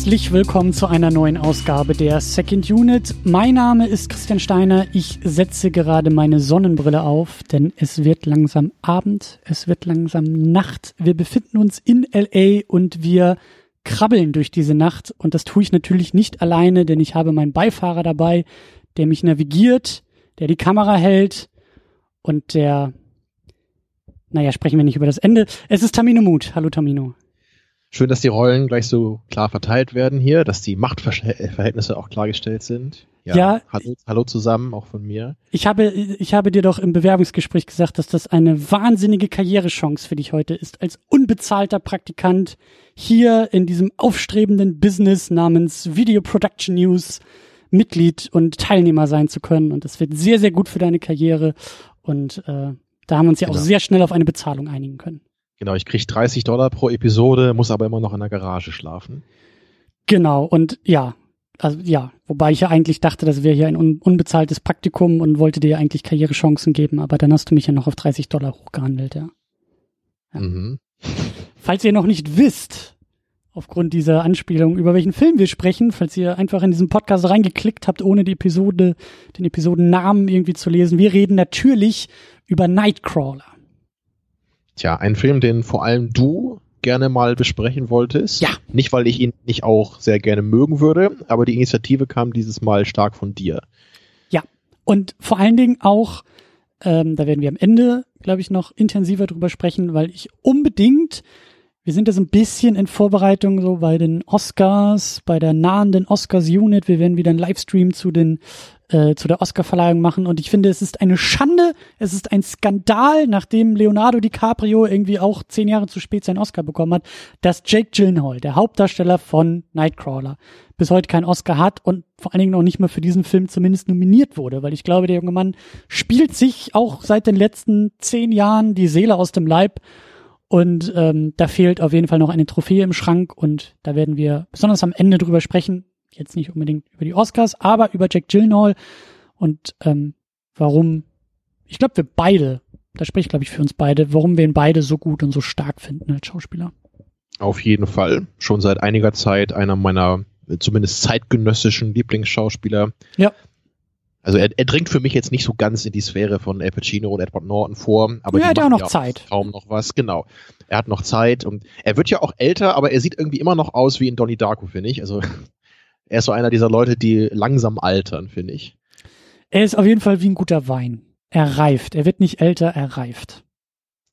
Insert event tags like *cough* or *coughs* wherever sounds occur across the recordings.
Herzlich willkommen zu einer neuen Ausgabe der Second Unit. Mein Name ist Christian Steiner. Ich setze gerade meine Sonnenbrille auf, denn es wird langsam Abend, es wird langsam Nacht. Wir befinden uns in LA und wir krabbeln durch diese Nacht. Und das tue ich natürlich nicht alleine, denn ich habe meinen Beifahrer dabei, der mich navigiert, der die Kamera hält und der, naja, sprechen wir nicht über das Ende. Es ist Tamino Mut. Hallo Tamino. Schön, dass die Rollen gleich so klar verteilt werden hier, dass die Machtverhältnisse auch klargestellt sind. Ja. ja hallo, hallo, zusammen, auch von mir. Ich habe, ich habe dir doch im Bewerbungsgespräch gesagt, dass das eine wahnsinnige Karrierechance für dich heute ist, als unbezahlter Praktikant hier in diesem aufstrebenden Business namens Video Production News Mitglied und Teilnehmer sein zu können. Und das wird sehr, sehr gut für deine Karriere. Und äh, da haben wir uns ja genau. auch sehr schnell auf eine Bezahlung einigen können. Genau, ich kriege 30 Dollar pro Episode, muss aber immer noch in der Garage schlafen. Genau, und ja, also ja, wobei ich ja eigentlich dachte, das wäre hier ein un unbezahltes Praktikum und wollte dir eigentlich Karrierechancen geben, aber dann hast du mich ja noch auf 30 Dollar hochgehandelt, ja. ja. Mhm. Falls ihr noch nicht wisst, aufgrund dieser Anspielung, über welchen Film wir sprechen, falls ihr einfach in diesen Podcast reingeklickt habt, ohne die Episode, den Episodennamen irgendwie zu lesen, wir reden natürlich über Nightcrawler. Tja, ein Film, den vor allem du gerne mal besprechen wolltest. Ja. Nicht, weil ich ihn nicht auch sehr gerne mögen würde, aber die Initiative kam dieses Mal stark von dir. Ja. Und vor allen Dingen auch, ähm, da werden wir am Ende, glaube ich, noch intensiver drüber sprechen, weil ich unbedingt, wir sind jetzt ein bisschen in Vorbereitung so bei den Oscars, bei der nahenden Oscars-Unit. Wir werden wieder einen Livestream zu den äh, zu der Oscarverleihung machen. Und ich finde, es ist eine Schande, es ist ein Skandal, nachdem Leonardo DiCaprio irgendwie auch zehn Jahre zu spät seinen Oscar bekommen hat, dass Jake Gyllenhaal, der Hauptdarsteller von Nightcrawler, bis heute keinen Oscar hat und vor allen Dingen auch nicht mehr für diesen Film zumindest nominiert wurde, weil ich glaube, der junge Mann spielt sich auch seit den letzten zehn Jahren die Seele aus dem Leib. Und ähm, da fehlt auf jeden Fall noch eine Trophäe im Schrank und da werden wir besonders am Ende drüber sprechen jetzt nicht unbedingt über die Oscars, aber über Jack Gyllenhaal und ähm, warum, ich glaube, wir beide, da spreche ich, glaube ich, für uns beide, warum wir ihn beide so gut und so stark finden als Schauspieler. Auf jeden Fall. Schon seit einiger Zeit einer meiner zumindest zeitgenössischen Lieblingsschauspieler. Ja. Also er, er dringt für mich jetzt nicht so ganz in die Sphäre von Al Pacino und Edward Norton vor, aber ja, er hat ja auch noch Zeit. Kaum noch was, genau. Er hat noch Zeit und er wird ja auch älter, aber er sieht irgendwie immer noch aus wie in Donnie Darko, finde ich. Also er ist so einer dieser Leute, die langsam altern, finde ich. Er ist auf jeden Fall wie ein guter Wein. Er reift. Er wird nicht älter, er reift.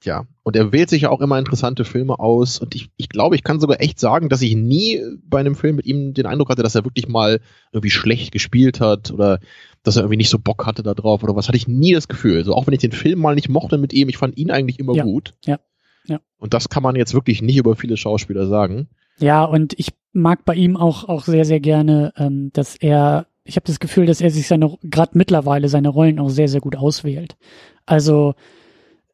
Ja, und er wählt sich ja auch immer interessante Filme aus. Und ich, ich glaube, ich kann sogar echt sagen, dass ich nie bei einem Film mit ihm den Eindruck hatte, dass er wirklich mal irgendwie schlecht gespielt hat oder dass er irgendwie nicht so Bock hatte da drauf oder was. Hatte ich nie das Gefühl. So, auch wenn ich den Film mal nicht mochte mit ihm, ich fand ihn eigentlich immer ja, gut. Ja, ja. Und das kann man jetzt wirklich nicht über viele Schauspieler sagen. Ja, und ich mag bei ihm auch, auch sehr, sehr gerne, ähm, dass er, ich habe das Gefühl, dass er sich seine, gerade mittlerweile seine Rollen auch sehr, sehr gut auswählt. Also,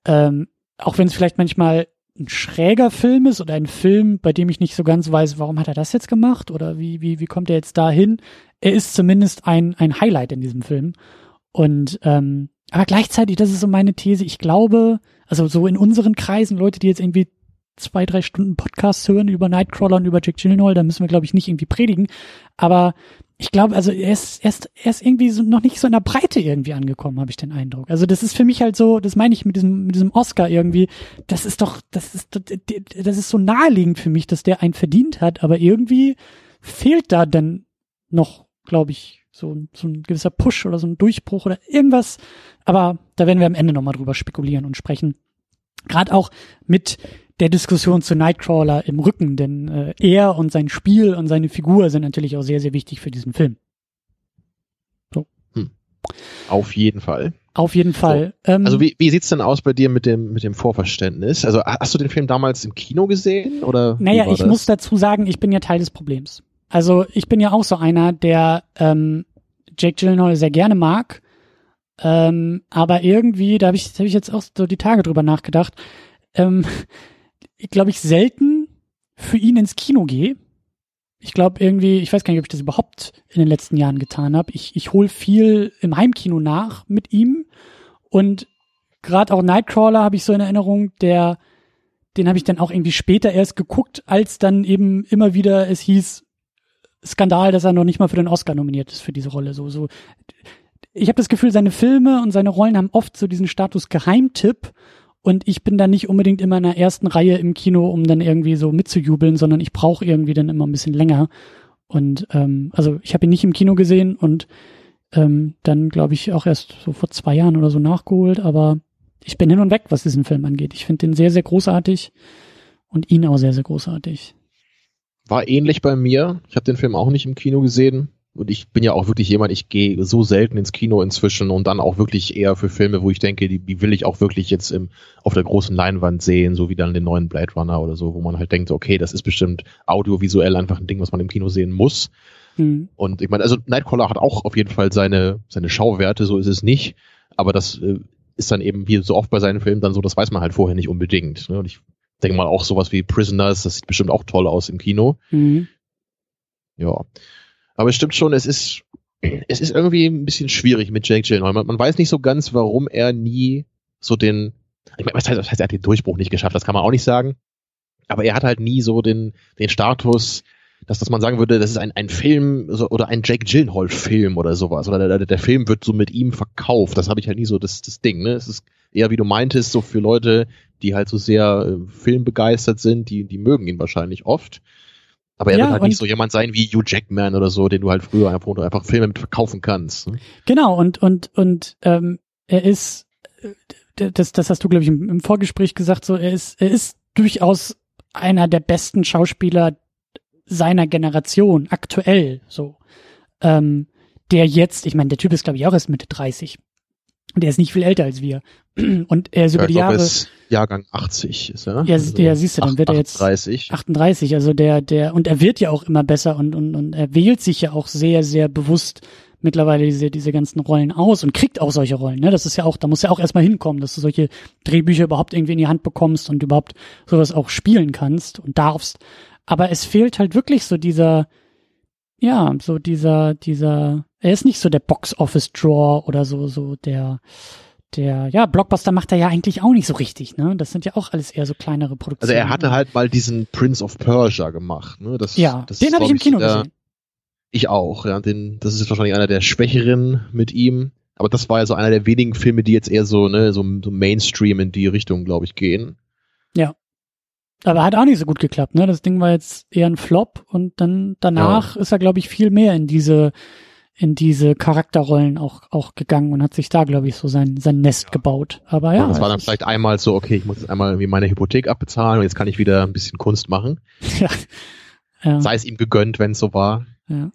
ähm, auch wenn es vielleicht manchmal ein schräger Film ist oder ein Film, bei dem ich nicht so ganz weiß, warum hat er das jetzt gemacht oder wie, wie, wie kommt er jetzt dahin? Er ist zumindest ein, ein Highlight in diesem Film. Und ähm, aber gleichzeitig, das ist so meine These, ich glaube, also so in unseren Kreisen, Leute, die jetzt irgendwie zwei, drei Stunden Podcast hören über Nightcrawler und über Jack Gyllenhaal, da müssen wir, glaube ich, nicht irgendwie predigen. Aber ich glaube, also er ist, er ist, er ist irgendwie so noch nicht so in der Breite irgendwie angekommen, habe ich den Eindruck. Also das ist für mich halt so, das meine ich mit diesem, mit diesem Oscar irgendwie, das ist doch, das ist, das ist so naheliegend für mich, dass der einen verdient hat, aber irgendwie fehlt da dann noch, glaube ich, so, so ein gewisser Push oder so ein Durchbruch oder irgendwas. Aber da werden wir am Ende nochmal drüber spekulieren und sprechen. Gerade auch mit der Diskussion zu Nightcrawler im Rücken, denn äh, er und sein Spiel und seine Figur sind natürlich auch sehr, sehr wichtig für diesen Film. So. Hm. Auf jeden Fall. Auf jeden Fall. So. Ähm, also wie, wie sieht's denn aus bei dir mit dem, mit dem Vorverständnis? Also hast du den Film damals im Kino gesehen? Oder naja, ich das? muss dazu sagen, ich bin ja Teil des Problems. Also ich bin ja auch so einer, der ähm, Jake Gyllenhaal sehr gerne mag. Ähm, aber irgendwie, da habe ich, hab ich jetzt auch so die Tage drüber nachgedacht, ähm, glaube ich, selten für ihn ins Kino gehe. Ich glaube irgendwie, ich weiß gar nicht, ob ich das überhaupt in den letzten Jahren getan habe. Ich, ich hole viel im Heimkino nach mit ihm und gerade auch Nightcrawler habe ich so in Erinnerung, der, den habe ich dann auch irgendwie später erst geguckt, als dann eben immer wieder es hieß, Skandal, dass er noch nicht mal für den Oscar nominiert ist für diese Rolle. So, so. Ich habe das Gefühl, seine Filme und seine Rollen haben oft so diesen Status Geheimtipp und ich bin da nicht unbedingt immer in der ersten Reihe im Kino, um dann irgendwie so mitzujubeln, sondern ich brauche irgendwie dann immer ein bisschen länger. Und ähm, also ich habe ihn nicht im Kino gesehen und ähm, dann glaube ich auch erst so vor zwei Jahren oder so nachgeholt, aber ich bin hin und weg, was diesen Film angeht. Ich finde den sehr, sehr großartig und ihn auch sehr, sehr großartig. War ähnlich bei mir. Ich habe den Film auch nicht im Kino gesehen. Und ich bin ja auch wirklich jemand, ich gehe so selten ins Kino inzwischen und dann auch wirklich eher für Filme, wo ich denke, die, die will ich auch wirklich jetzt im, auf der großen Leinwand sehen, so wie dann den neuen Blade Runner oder so, wo man halt denkt, okay, das ist bestimmt audiovisuell einfach ein Ding, was man im Kino sehen muss. Mhm. Und ich meine, also Nightcrawler hat auch auf jeden Fall seine, seine Schauwerte, so ist es nicht. Aber das äh, ist dann eben wie so oft bei seinen Filmen dann so, das weiß man halt vorher nicht unbedingt. Ne? Und ich denke mal auch sowas wie Prisoners, das sieht bestimmt auch toll aus im Kino. Mhm. Ja. Aber es stimmt schon, es ist, es ist irgendwie ein bisschen schwierig mit Jake Gyllenhaal. Man, man weiß nicht so ganz, warum er nie so den, ich meine, was heißt, was heißt, er hat den Durchbruch nicht geschafft, das kann man auch nicht sagen. Aber er hat halt nie so den, den Status, dass, dass man sagen würde, das ist ein, ein Film so, oder ein Jake Gyllenhaal-Film oder sowas. Oder der, der Film wird so mit ihm verkauft. Das habe ich halt nie so das, das Ding. Ne? Es ist eher, wie du meintest, so für Leute, die halt so sehr äh, filmbegeistert sind, die, die mögen ihn wahrscheinlich oft. Aber er ja, wird halt nicht so jemand sein wie Hugh Jackman oder so, den du halt früher einfach, einfach Filme mit verkaufen kannst. Ne? Genau, und, und, und ähm, er ist, äh, das, das hast du, glaube ich, im, im Vorgespräch gesagt, so, er ist, er ist durchaus einer der besten Schauspieler seiner Generation, aktuell, so. Ähm, der jetzt, ich meine, der Typ ist, glaube ich, auch erst Mitte 30. Der ist nicht viel älter als wir. *clears throat* Und er ist ja, über die Jahre. Ist Jahrgang 80 ist er. Ja, also ja, siehst du, dann wird er jetzt 38. 38. Also der, der, und er wird ja auch immer besser und, und, und er wählt sich ja auch sehr, sehr bewusst mittlerweile diese, diese ganzen Rollen aus und kriegt auch solche Rollen. Ne? Das ist ja auch, da muss ja auch erstmal hinkommen, dass du solche Drehbücher überhaupt irgendwie in die Hand bekommst und überhaupt sowas auch spielen kannst und darfst. Aber es fehlt halt wirklich so dieser, ja, so dieser, dieser, er ist nicht so der Box-Office-Draw oder so, so der, der, ja, Blockbuster macht er ja eigentlich auch nicht so richtig, ne? Das sind ja auch alles eher so kleinere Produktionen. Also er hatte halt mal diesen Prince of Persia gemacht, ne? Das, ja, das den habe ich im Kino der, gesehen. Ich auch, ja. Den, das ist jetzt wahrscheinlich einer der schwächeren mit ihm. Aber das war ja so einer der wenigen Filme, die jetzt eher so, ne, so, so Mainstream in die Richtung, glaube ich, gehen. Ja. Aber hat auch nicht so gut geklappt, ne? Das Ding war jetzt eher ein Flop und dann danach ja. ist er, glaube ich, viel mehr in diese in diese Charakterrollen auch auch gegangen und hat sich da, glaube ich, so sein sein Nest ja. gebaut. Aber ja. das war dann vielleicht einmal so, okay, ich muss jetzt einmal irgendwie meine Hypothek abbezahlen und jetzt kann ich wieder ein bisschen Kunst machen. *laughs* ja. ja. Sei es ihm gegönnt, wenn es so war. Ja.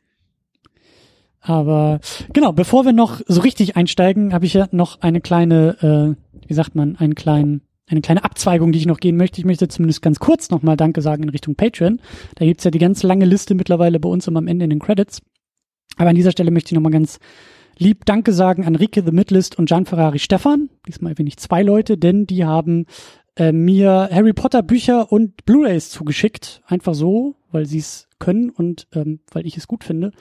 Aber genau, bevor wir noch so richtig einsteigen, habe ich ja noch eine kleine, äh, wie sagt man, einen kleinen eine kleine Abzweigung, die ich noch gehen möchte. Ich möchte zumindest ganz kurz nochmal Danke sagen in Richtung Patreon. Da gibt's ja die ganz lange Liste mittlerweile bei uns immer am Ende in den Credits. Aber an dieser Stelle möchte ich nochmal ganz lieb Danke sagen an Rike The Midlist und Gian Ferrari Stefan. Diesmal wenig zwei Leute, denn die haben äh, mir Harry Potter Bücher und Blu-rays zugeschickt. Einfach so, weil sie es können und ähm, weil ich es gut finde.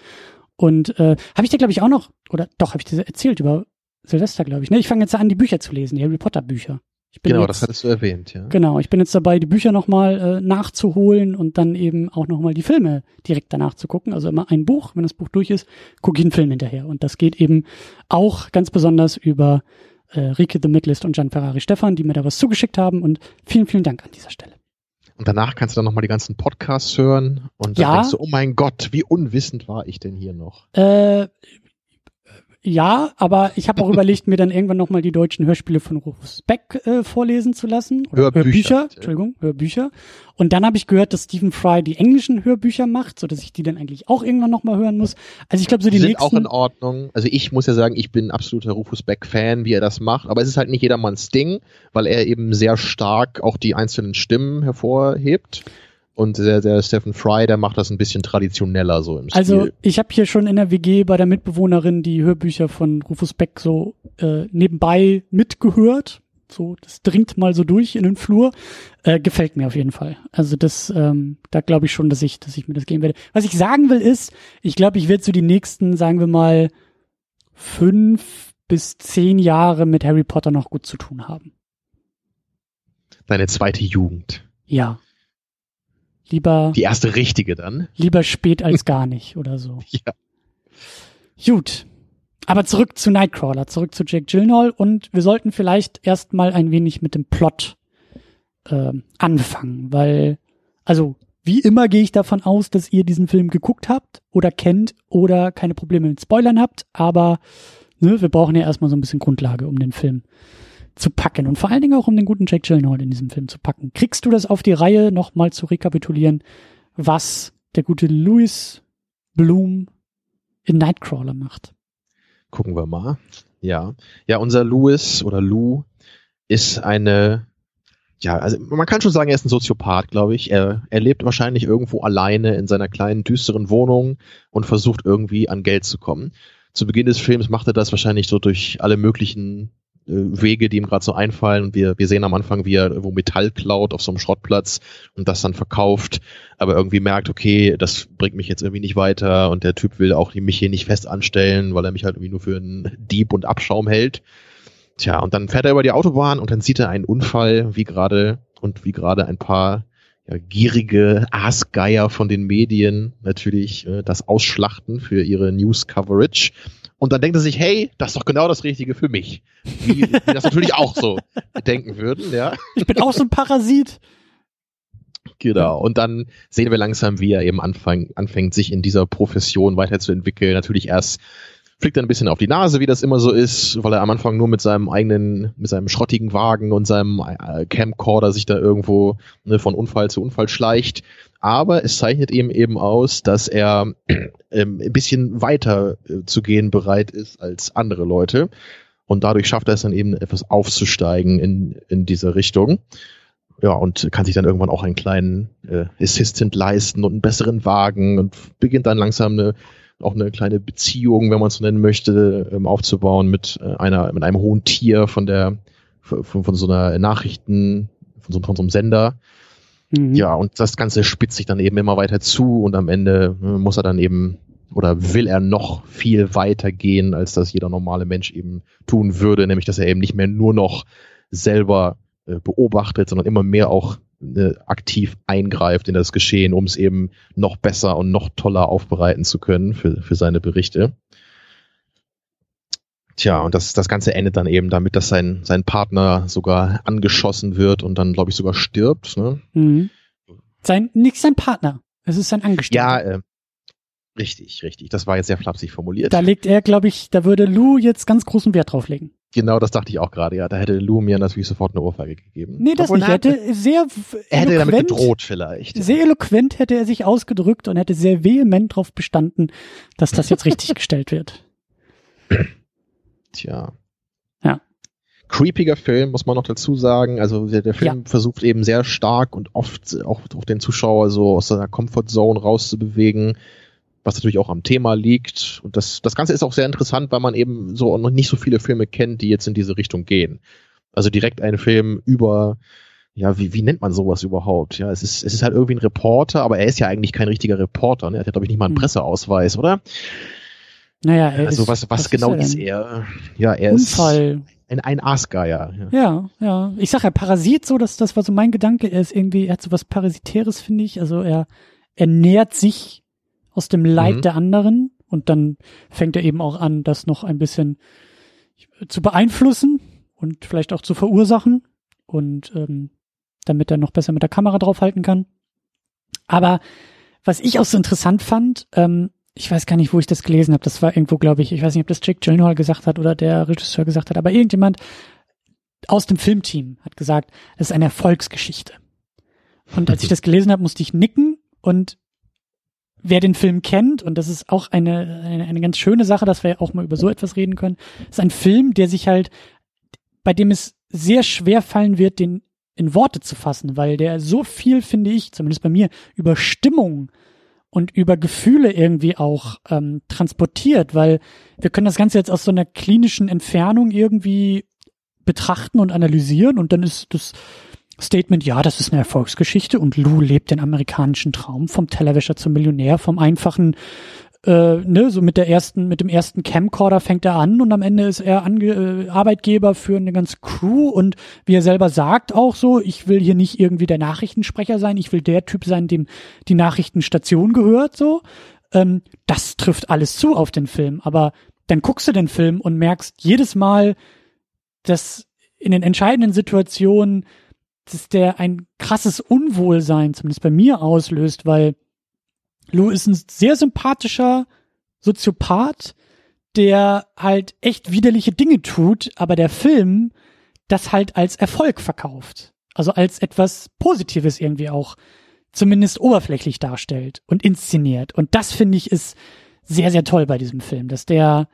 Und äh, habe ich dir, glaube ich, auch noch, oder doch, habe ich dir erzählt über Silvester, glaube ich. Ne? Ich fange jetzt an, die Bücher zu lesen, die Harry Potter Bücher genau, jetzt, das hattest du erwähnt, ja. Genau, ich bin jetzt dabei, die Bücher nochmal äh, nachzuholen und dann eben auch nochmal die Filme direkt danach zu gucken. Also immer ein Buch, wenn das Buch durch ist, gucke ich einen Film hinterher. Und das geht eben auch ganz besonders über äh, Rike The Midlist und Gian Ferrari Stefan, die mir da was zugeschickt haben. Und vielen, vielen Dank an dieser Stelle. Und danach kannst du dann nochmal die ganzen Podcasts hören und dann ja. denkst du, oh mein Gott, wie unwissend war ich denn hier noch? Äh, ja, aber ich habe auch *laughs* überlegt, mir dann irgendwann nochmal die deutschen Hörspiele von Rufus Beck äh, vorlesen zu lassen. Oder Hörbücher. Hörbücher, Entschuldigung, Hörbücher. Und dann habe ich gehört, dass Stephen Fry die englischen Hörbücher macht, so dass ich die dann eigentlich auch irgendwann nochmal hören muss. Also ich glaube, so die, die sind nächsten auch in Ordnung. Also ich muss ja sagen, ich bin ein absoluter Rufus Beck-Fan, wie er das macht. Aber es ist halt nicht jedermanns Ding, weil er eben sehr stark auch die einzelnen Stimmen hervorhebt. Und der, der Stephen Fry, der macht das ein bisschen traditioneller so im also, Stil. Also ich habe hier schon in der WG bei der Mitbewohnerin die Hörbücher von Rufus Beck so äh, nebenbei mitgehört. So, das dringt mal so durch in den Flur. Äh, gefällt mir auf jeden Fall. Also das, ähm, da glaube ich schon, dass ich, dass ich mir das geben werde. Was ich sagen will ist, ich glaube, ich werde so die nächsten, sagen wir mal, fünf bis zehn Jahre mit Harry Potter noch gut zu tun haben. Deine zweite Jugend. Ja, Lieber. Die erste richtige dann. Lieber spät als gar nicht oder so. *laughs* Ja. Gut. Aber zurück zu Nightcrawler, zurück zu Jake Gyllenhaal und wir sollten vielleicht erstmal ein wenig mit dem Plot äh, anfangen, weil, also wie immer gehe ich davon aus, dass ihr diesen Film geguckt habt oder kennt oder keine Probleme mit Spoilern habt, aber ne, wir brauchen ja erstmal so ein bisschen Grundlage, um den Film zu packen und vor allen Dingen auch um den guten Jake Gyllenhaal in diesem Film zu packen. Kriegst du das auf die Reihe, nochmal zu rekapitulieren, was der gute Louis Bloom in Nightcrawler macht? Gucken wir mal. Ja. Ja, unser Louis oder Lou ist eine, ja, also man kann schon sagen, er ist ein Soziopath, glaube ich. Er, er lebt wahrscheinlich irgendwo alleine in seiner kleinen, düsteren Wohnung und versucht irgendwie an Geld zu kommen. Zu Beginn des Films macht er das wahrscheinlich so durch alle möglichen Wege, die ihm gerade so einfallen. Wir, wir sehen am Anfang, wie er irgendwo Metall klaut auf so einem Schrottplatz und das dann verkauft, aber irgendwie merkt, okay, das bringt mich jetzt irgendwie nicht weiter und der Typ will auch mich hier nicht fest anstellen, weil er mich halt irgendwie nur für einen Dieb und Abschaum hält. Tja, und dann fährt er über die Autobahn und dann sieht er einen Unfall, wie gerade und wie gerade ein paar ja, gierige Aasgeier von den Medien natürlich äh, das ausschlachten für ihre News-Coverage. Und dann denkt er sich, hey, das ist doch genau das Richtige für mich. Die das natürlich auch so *laughs* denken würden, ja. Ich bin auch so ein Parasit. Genau. Und dann sehen wir langsam, wie er eben anfang, anfängt, sich in dieser Profession weiterzuentwickeln. Natürlich erst fliegt er ein bisschen auf die Nase, wie das immer so ist, weil er am Anfang nur mit seinem eigenen, mit seinem schrottigen Wagen und seinem äh, Camcorder sich da irgendwo ne, von Unfall zu Unfall schleicht. Aber es zeichnet ihm eben aus, dass er ähm, ein bisschen weiter äh, zu gehen bereit ist als andere Leute. Und dadurch schafft er es dann eben etwas aufzusteigen in, in diese Richtung. Ja, und kann sich dann irgendwann auch einen kleinen äh, Assistant leisten und einen besseren Wagen und beginnt dann langsam eine auch eine kleine Beziehung, wenn man es so nennen möchte, ähm, aufzubauen mit äh, einer, mit einem hohen Tier von der, von, von so einer Nachrichten, von so, von so einem Sender. Mhm. Ja, und das Ganze spitzt sich dann eben immer weiter zu und am Ende äh, muss er dann eben oder will er noch viel weiter gehen, als das jeder normale Mensch eben tun würde, nämlich dass er eben nicht mehr nur noch selber äh, beobachtet, sondern immer mehr auch äh, aktiv eingreift in das Geschehen, um es eben noch besser und noch toller aufbereiten zu können für, für seine Berichte. Tja, und das, das Ganze endet dann eben damit, dass sein, sein Partner sogar angeschossen wird und dann, glaube ich, sogar stirbt. Ne? Mhm. Sein, nicht sein Partner. Es ist sein Angestellter. Ja, äh, richtig, richtig. Das war jetzt sehr flapsig formuliert. Da legt er, glaube ich, da würde Lou jetzt ganz großen Wert drauf legen. Genau, das dachte ich auch gerade, ja. Da hätte Lou mir natürlich sofort eine Ohrfeige gegeben. Nee, das Obwohl, nicht. Er hätte sehr er hätte damit gedroht vielleicht. Sehr eloquent hätte er sich ausgedrückt und hätte sehr vehement darauf bestanden, dass das jetzt richtig *laughs* gestellt wird. Tja. Ja. Creepiger Film, muss man noch dazu sagen. Also der, der Film ja. versucht eben sehr stark und oft auch, auch den Zuschauer so aus seiner Comfortzone rauszubewegen was natürlich auch am Thema liegt. Und das, das Ganze ist auch sehr interessant, weil man eben so noch nicht so viele Filme kennt, die jetzt in diese Richtung gehen. Also direkt einen Film über, ja, wie, wie nennt man sowas überhaupt? Ja, es ist, es ist halt irgendwie ein Reporter, aber er ist ja eigentlich kein richtiger Reporter. Ne? Er hat, glaube ich, nicht mal einen hm. Presseausweis, oder? Naja, er also ist, was, was, was genau ist er? ist er? Ja, er Unfall. ist ein, ein Aasgeier. Ja. ja, ja. Ich sag ja, Parasit so, dass das war so mein Gedanke. Er ist irgendwie, er hat so was Parasitäres, finde ich. Also er, er nährt sich aus dem Leid mhm. der anderen und dann fängt er eben auch an, das noch ein bisschen zu beeinflussen und vielleicht auch zu verursachen und ähm, damit er noch besser mit der Kamera draufhalten kann. Aber was ich auch so interessant fand, ähm, ich weiß gar nicht, wo ich das gelesen habe, das war irgendwo, glaube ich, ich weiß nicht, ob das Jake Gyllenhaal gesagt hat oder der Regisseur gesagt hat, aber irgendjemand aus dem Filmteam hat gesagt, das ist eine Erfolgsgeschichte. Und als ich *laughs* das gelesen habe, musste ich nicken und wer den Film kennt, und das ist auch eine, eine, eine ganz schöne Sache, dass wir auch mal über so etwas reden können, ist ein Film, der sich halt, bei dem es sehr schwer fallen wird, den in Worte zu fassen, weil der so viel, finde ich, zumindest bei mir, über Stimmung und über Gefühle irgendwie auch ähm, transportiert, weil wir können das Ganze jetzt aus so einer klinischen Entfernung irgendwie betrachten und analysieren und dann ist das Statement, ja, das ist eine Erfolgsgeschichte und Lou lebt den amerikanischen Traum vom Tellerwäscher zum Millionär, vom einfachen äh, ne, so mit der ersten, mit dem ersten Camcorder fängt er an und am Ende ist er Ange äh, Arbeitgeber für eine ganze Crew und wie er selber sagt auch so, ich will hier nicht irgendwie der Nachrichtensprecher sein, ich will der Typ sein, dem die Nachrichtenstation gehört, so. Ähm, das trifft alles zu auf den Film, aber dann guckst du den Film und merkst jedes Mal, dass in den entscheidenden Situationen, dass der ein krasses Unwohlsein, zumindest bei mir auslöst, weil Lou ist ein sehr sympathischer Soziopath, der halt echt widerliche Dinge tut, aber der Film das halt als Erfolg verkauft. Also als etwas Positives irgendwie auch zumindest oberflächlich darstellt und inszeniert. Und das finde ich ist sehr, sehr toll bei diesem Film, dass der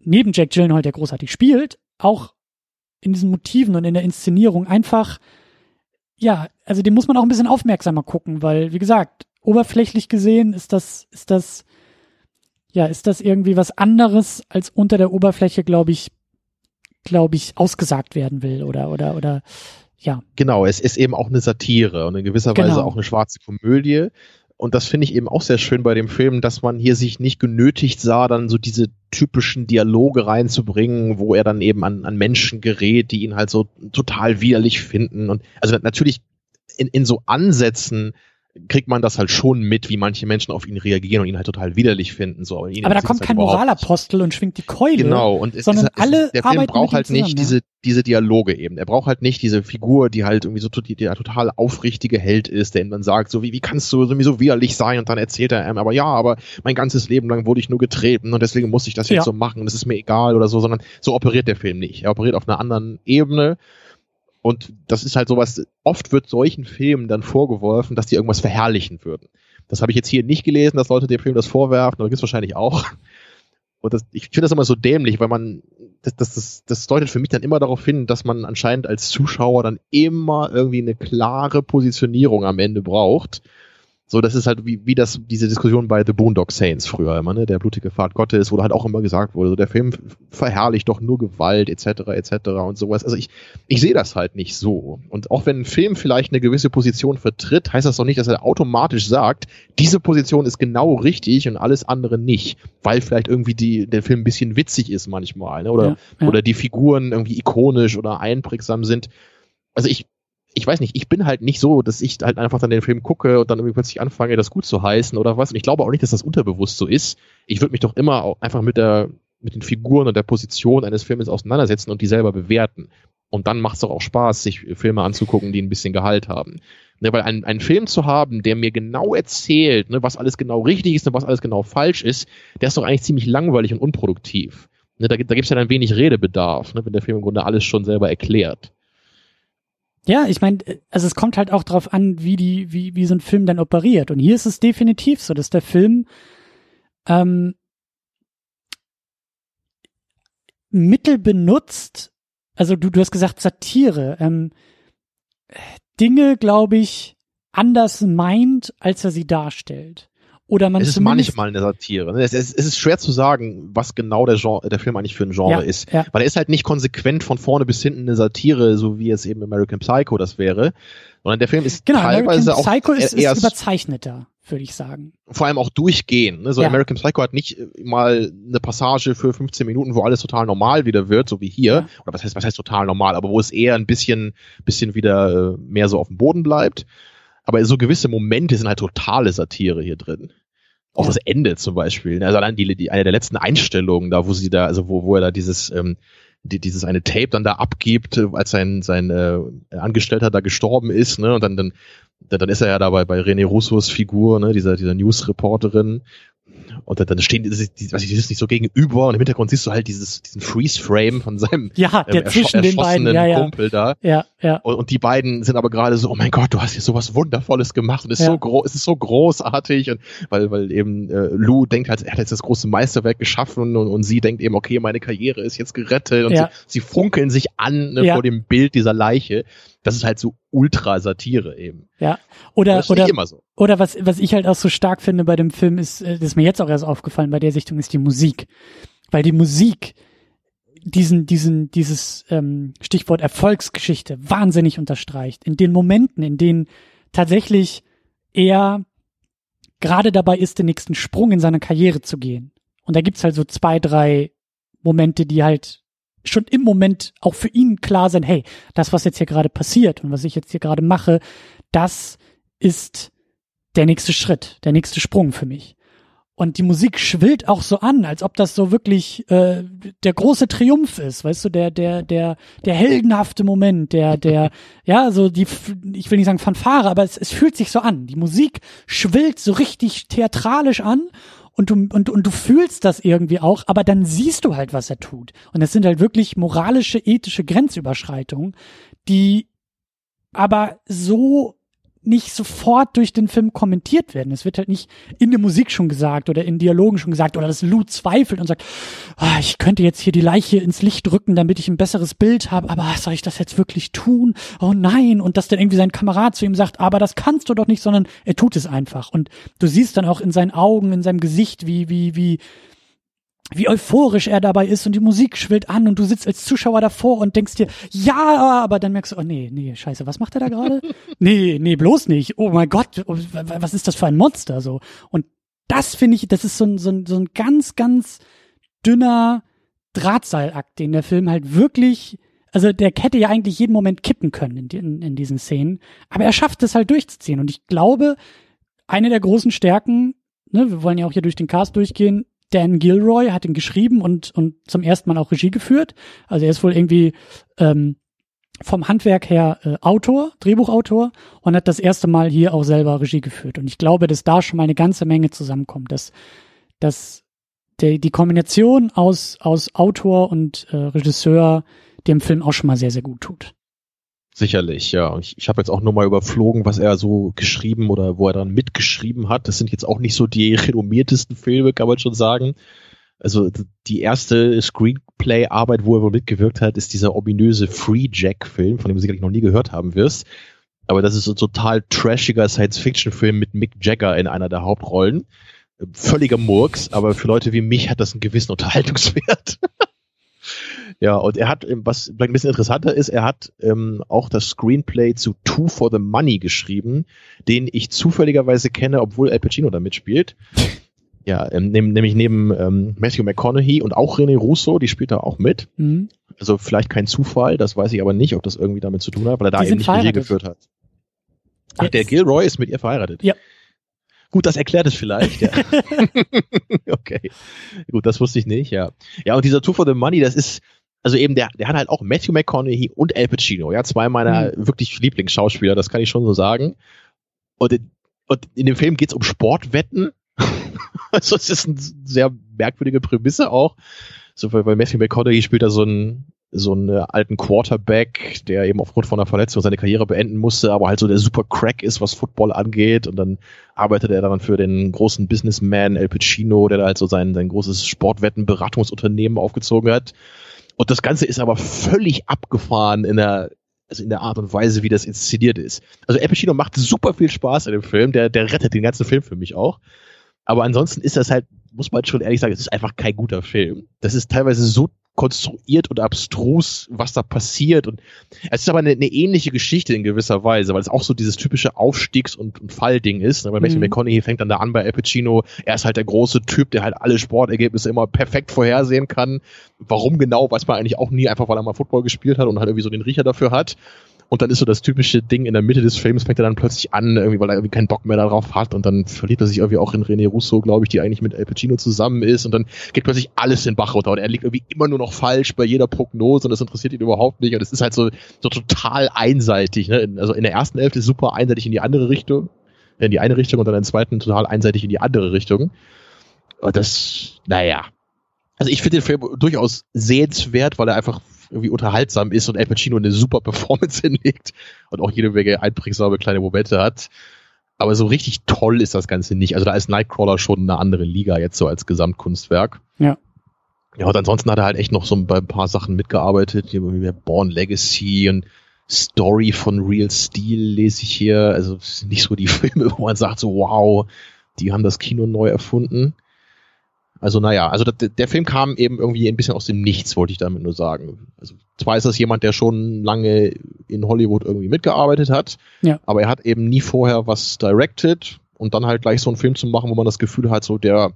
neben Jack Gyllenhaal, der großartig spielt, auch in diesen Motiven und in der Inszenierung einfach, ja, also den muss man auch ein bisschen aufmerksamer gucken, weil, wie gesagt, oberflächlich gesehen ist das, ist das, ja, ist das irgendwie was anderes, als unter der Oberfläche, glaube ich, glaube ich, ausgesagt werden will oder, oder, oder, ja. Genau, es ist eben auch eine Satire und in gewisser genau. Weise auch eine schwarze Komödie. Und das finde ich eben auch sehr schön bei dem Film, dass man hier sich nicht genötigt sah, dann so diese typischen Dialoge reinzubringen, wo er dann eben an, an Menschen gerät, die ihn halt so total widerlich finden. Und also natürlich in, in so Ansätzen kriegt man das halt schon mit, wie manche Menschen auf ihn reagieren und ihn halt total widerlich finden. So. Aber, aber da kommt kein Moralapostel und schwingt die Keule. Genau, und es, sondern es, alle der Film braucht halt nicht zusammen, diese, diese Dialoge eben. Er braucht halt nicht diese Figur, die halt irgendwie so die, der total aufrichtige Held ist, der ihm dann sagt, so wie, wie kannst du so widerlich sein? Und dann erzählt er ihm, aber ja, aber mein ganzes Leben lang wurde ich nur getreten und deswegen muss ich das jetzt ja. so machen und es ist mir egal oder so, sondern so operiert der Film nicht. Er operiert auf einer anderen Ebene und das ist halt sowas, oft wird solchen Filmen dann vorgeworfen, dass die irgendwas verherrlichen würden. Das habe ich jetzt hier nicht gelesen, dass Leute dem Film das vorwerfen, aber gibt es wahrscheinlich auch. Und das, ich finde das immer so dämlich, weil man, das, das, das, das deutet für mich dann immer darauf hin, dass man anscheinend als Zuschauer dann immer irgendwie eine klare Positionierung am Ende braucht. So, das ist halt wie, wie das, diese Diskussion bei The Boondock Saints früher immer, ne? Der blutige Pfad Gottes, wo halt auch immer gesagt wurde, so, der Film verherrlicht doch nur Gewalt, etc., etc. und sowas. Also ich, ich sehe das halt nicht so. Und auch wenn ein Film vielleicht eine gewisse Position vertritt, heißt das doch nicht, dass er automatisch sagt, diese Position ist genau richtig und alles andere nicht. Weil vielleicht irgendwie die, der Film ein bisschen witzig ist manchmal, ne? Oder, ja, ja. oder die Figuren irgendwie ikonisch oder einprägsam sind. Also ich, ich weiß nicht, ich bin halt nicht so, dass ich halt einfach dann den Film gucke und dann irgendwie plötzlich anfange, das gut zu heißen oder was. Und ich glaube auch nicht, dass das unterbewusst so ist. Ich würde mich doch immer auch einfach mit der, mit den Figuren und der Position eines Filmes auseinandersetzen und die selber bewerten. Und dann macht es doch auch Spaß, sich Filme anzugucken, die ein bisschen Gehalt haben. Ne, weil ein, einen Film zu haben, der mir genau erzählt, ne, was alles genau richtig ist und was alles genau falsch ist, der ist doch eigentlich ziemlich langweilig und unproduktiv. Ne, da, da gibt es ja dann wenig Redebedarf, ne, wenn der Film im Grunde alles schon selber erklärt. Ja, ich meine, also es kommt halt auch drauf an, wie die, wie, wie so ein Film dann operiert. Und hier ist es definitiv so, dass der Film ähm, Mittel benutzt, also du, du hast gesagt Satire, ähm, Dinge, glaube ich, anders meint, als er sie darstellt. Oder man es ist manchmal eine Satire. Ne? Es, es, es, ist schwer zu sagen, was genau der, Genre, der Film eigentlich für ein Genre ja, ist. Ja. Weil er ist halt nicht konsequent von vorne bis hinten eine Satire, so wie es eben American Psycho das wäre. Sondern der Film ist genau, teilweise American Psycho auch ist, ist überzeichneter, würde ich sagen. Vor allem auch durchgehend. Ne? So ja. American Psycho hat nicht äh, mal eine Passage für 15 Minuten, wo alles total normal wieder wird, so wie hier. Oder was heißt, was heißt total normal, aber wo es eher ein bisschen, bisschen wieder äh, mehr so auf dem Boden bleibt. Aber so gewisse Momente sind halt totale Satire hier drin. Auch das Ende zum Beispiel. Ne? Also allein die, die, eine der letzten Einstellungen da, wo sie da, also wo, wo er da dieses, ähm, die, dieses eine Tape dann da abgibt, als sein, sein äh, Angestellter da gestorben ist, ne? Und dann, dann, dann ist er ja dabei bei René Russos Figur, ne, dieser, dieser News-Reporterin, und dann stehen die, die, was ich, die ist nicht so gegenüber und im Hintergrund siehst du halt dieses, diesen Freeze-Frame von seinem ja, der ähm, zwischen den beiden ja, ja. Kumpel da. Ja, ja. Und, und, die beiden sind aber gerade so, oh mein Gott, du hast hier sowas Wundervolles gemacht und es ist ja. so groß, es ist so großartig und weil, weil eben äh, Lou denkt halt, er hat jetzt das große Meisterwerk geschaffen und, und sie denkt eben, okay, meine Karriere ist jetzt gerettet und ja. sie, sie funkeln sich an ne, ja. vor dem Bild dieser Leiche das ist halt so Ultra-Satire eben. Ja. Oder, oder, so. oder was, was ich halt auch so stark finde bei dem Film ist, äh, das ist mir jetzt auch erst aufgefallen bei der Sichtung, ist die Musik. Weil die Musik diesen, diesen, dieses ähm, Stichwort Erfolgsgeschichte wahnsinnig unterstreicht. In den Momenten, in denen tatsächlich er gerade dabei ist, den nächsten Sprung in seiner Karriere zu gehen. Und da gibt's halt so zwei, drei Momente, die halt schon im Moment auch für ihn klar sind, hey, das, was jetzt hier gerade passiert und was ich jetzt hier gerade mache, das ist der nächste Schritt, der nächste Sprung für mich. Und die Musik schwillt auch so an, als ob das so wirklich äh, der große Triumph ist, weißt du, der der der der heldenhafte Moment, der der *laughs* ja so die ich will nicht sagen Fanfare, aber es, es fühlt sich so an. Die Musik schwillt so richtig theatralisch an und du und und du fühlst das irgendwie auch, aber dann siehst du halt, was er tut. Und es sind halt wirklich moralische, ethische Grenzüberschreitungen, die aber so nicht sofort durch den Film kommentiert werden. Es wird halt nicht in der Musik schon gesagt oder in Dialogen schon gesagt oder dass Lou zweifelt und sagt, oh, ich könnte jetzt hier die Leiche ins Licht drücken, damit ich ein besseres Bild habe, aber soll ich das jetzt wirklich tun? Oh nein. Und dass dann irgendwie sein Kamerad zu ihm sagt, aber das kannst du doch nicht, sondern er tut es einfach. Und du siehst dann auch in seinen Augen, in seinem Gesicht, wie, wie, wie, wie euphorisch er dabei ist und die Musik schwillt an und du sitzt als Zuschauer davor und denkst dir, ja, aber dann merkst du, oh nee, nee, scheiße, was macht er da gerade? *laughs* nee, nee, bloß nicht. Oh mein Gott, oh, was ist das für ein Monster so? Und das finde ich, das ist so ein, so ein, so ein ganz, ganz dünner Drahtseilakt, den der Film halt wirklich, also der hätte ja eigentlich jeden Moment kippen können in, in, in diesen Szenen, aber er schafft es halt durchzuziehen und ich glaube, eine der großen Stärken, ne, wir wollen ja auch hier durch den Cast durchgehen, Dan Gilroy hat ihn geschrieben und, und zum ersten Mal auch Regie geführt. Also er ist wohl irgendwie ähm, vom Handwerk her äh, Autor, Drehbuchautor und hat das erste Mal hier auch selber Regie geführt. Und ich glaube, dass da schon mal eine ganze Menge zusammenkommt, dass, dass der, die Kombination aus, aus Autor und äh, Regisseur dem Film auch schon mal sehr, sehr gut tut. Sicherlich, ja. Ich, ich habe jetzt auch nur mal überflogen, was er so geschrieben oder wo er dann mitgeschrieben hat. Das sind jetzt auch nicht so die *laughs* renommiertesten Filme, kann man schon sagen. Also die erste Screenplay-Arbeit, wo er wohl mitgewirkt hat, ist dieser ominöse Free Jack-Film, von dem du sicherlich noch nie gehört haben wirst. Aber das ist ein total trashiger Science-Fiction-Film mit Mick Jagger in einer der Hauptrollen. Völliger Murks, aber für Leute wie mich hat das einen gewissen Unterhaltungswert. *laughs* Ja, und er hat, was vielleicht ein bisschen interessanter ist, er hat ähm, auch das Screenplay zu Two for the Money geschrieben, den ich zufälligerweise kenne, obwohl Al Pacino da mitspielt. *laughs* Ja, ähm, nämlich neben ähm, Matthew McConaughey und auch René Russo, die spielt da auch mit. Mhm. Also vielleicht kein Zufall, das weiß ich aber nicht, ob das irgendwie damit zu tun hat, weil er da die eben nicht Regie geführt hat. Ach, der Gilroy ist mit ihr verheiratet. Ja. Gut, das erklärt es vielleicht. Ja. *laughs* *laughs* okay. Gut, das wusste ich nicht, ja. Ja, und dieser Two for the Money, das ist, also eben, der, der hat halt auch Matthew McConaughey und Al Pacino, ja, zwei meiner mhm. wirklich Lieblingsschauspieler, das kann ich schon so sagen. Und, und in dem Film geht es um Sportwetten. *laughs* also es ist eine sehr merkwürdige Prämisse auch. So, weil, weil Matthew McConaughey spielt da so einen, so einen alten Quarterback, der eben aufgrund von einer Verletzung seine Karriere beenden musste, aber halt so der super Crack ist, was Football angeht. Und dann arbeitet er dann für den großen Businessman El Pacino, der da halt so sein, sein großes Sportwettenberatungsunternehmen aufgezogen hat. Und das Ganze ist aber völlig abgefahren in der, also in der Art und Weise, wie das inszeniert ist. Also Al Pacino macht super viel Spaß in dem Film, der, der rettet den ganzen Film für mich auch. Aber ansonsten ist das halt, muss man schon ehrlich sagen, es ist einfach kein guter Film. Das ist teilweise so konstruiert und abstrus, was da passiert. Und es ist aber eine, eine ähnliche Geschichte in gewisser Weise, weil es auch so dieses typische Aufstiegs- und, und Fallding ist. Weil Matthew mhm. McConaughey fängt dann da an bei Al Pacino. Er ist halt der große Typ, der halt alle Sportergebnisse immer perfekt vorhersehen kann. Warum genau, weiß man eigentlich auch nie, einfach weil er mal Football gespielt hat und halt irgendwie so den Riecher dafür hat. Und dann ist so das typische Ding in der Mitte des Films, fängt er dann plötzlich an, irgendwie, weil er irgendwie keinen Bock mehr darauf hat. Und dann verliebt er sich irgendwie auch in René Russo, glaube ich, die eigentlich mit Al Pacino zusammen ist. Und dann geht plötzlich alles in Bach runter. Und er liegt irgendwie immer nur noch falsch bei jeder Prognose und das interessiert ihn überhaupt nicht. Und es ist halt so, so total einseitig. Ne? Also in der ersten Hälfte super einseitig in die andere Richtung, in die eine Richtung und dann in der zweiten total einseitig in die andere Richtung. Und das, naja. Also ich finde den Film durchaus sehenswert, weil er einfach irgendwie unterhaltsam ist und Al Pacino eine super Performance *laughs* hinlegt und auch jede Menge einprägsame kleine Momente hat. Aber so richtig toll ist das Ganze nicht. Also da ist Nightcrawler schon eine andere Liga jetzt so als Gesamtkunstwerk. Ja. Ja, und ansonsten hat er halt echt noch so bei ein paar Sachen mitgearbeitet, wie Born Legacy und Story von Real Steel lese ich hier. Also nicht so die *laughs* Filme, wo man sagt so, wow, die haben das Kino neu erfunden. Also naja, also der, der Film kam eben irgendwie ein bisschen aus dem Nichts, wollte ich damit nur sagen. Also zwar ist das jemand, der schon lange in Hollywood irgendwie mitgearbeitet hat, ja. aber er hat eben nie vorher was directed. und dann halt gleich so einen Film zu machen, wo man das Gefühl hat, so der,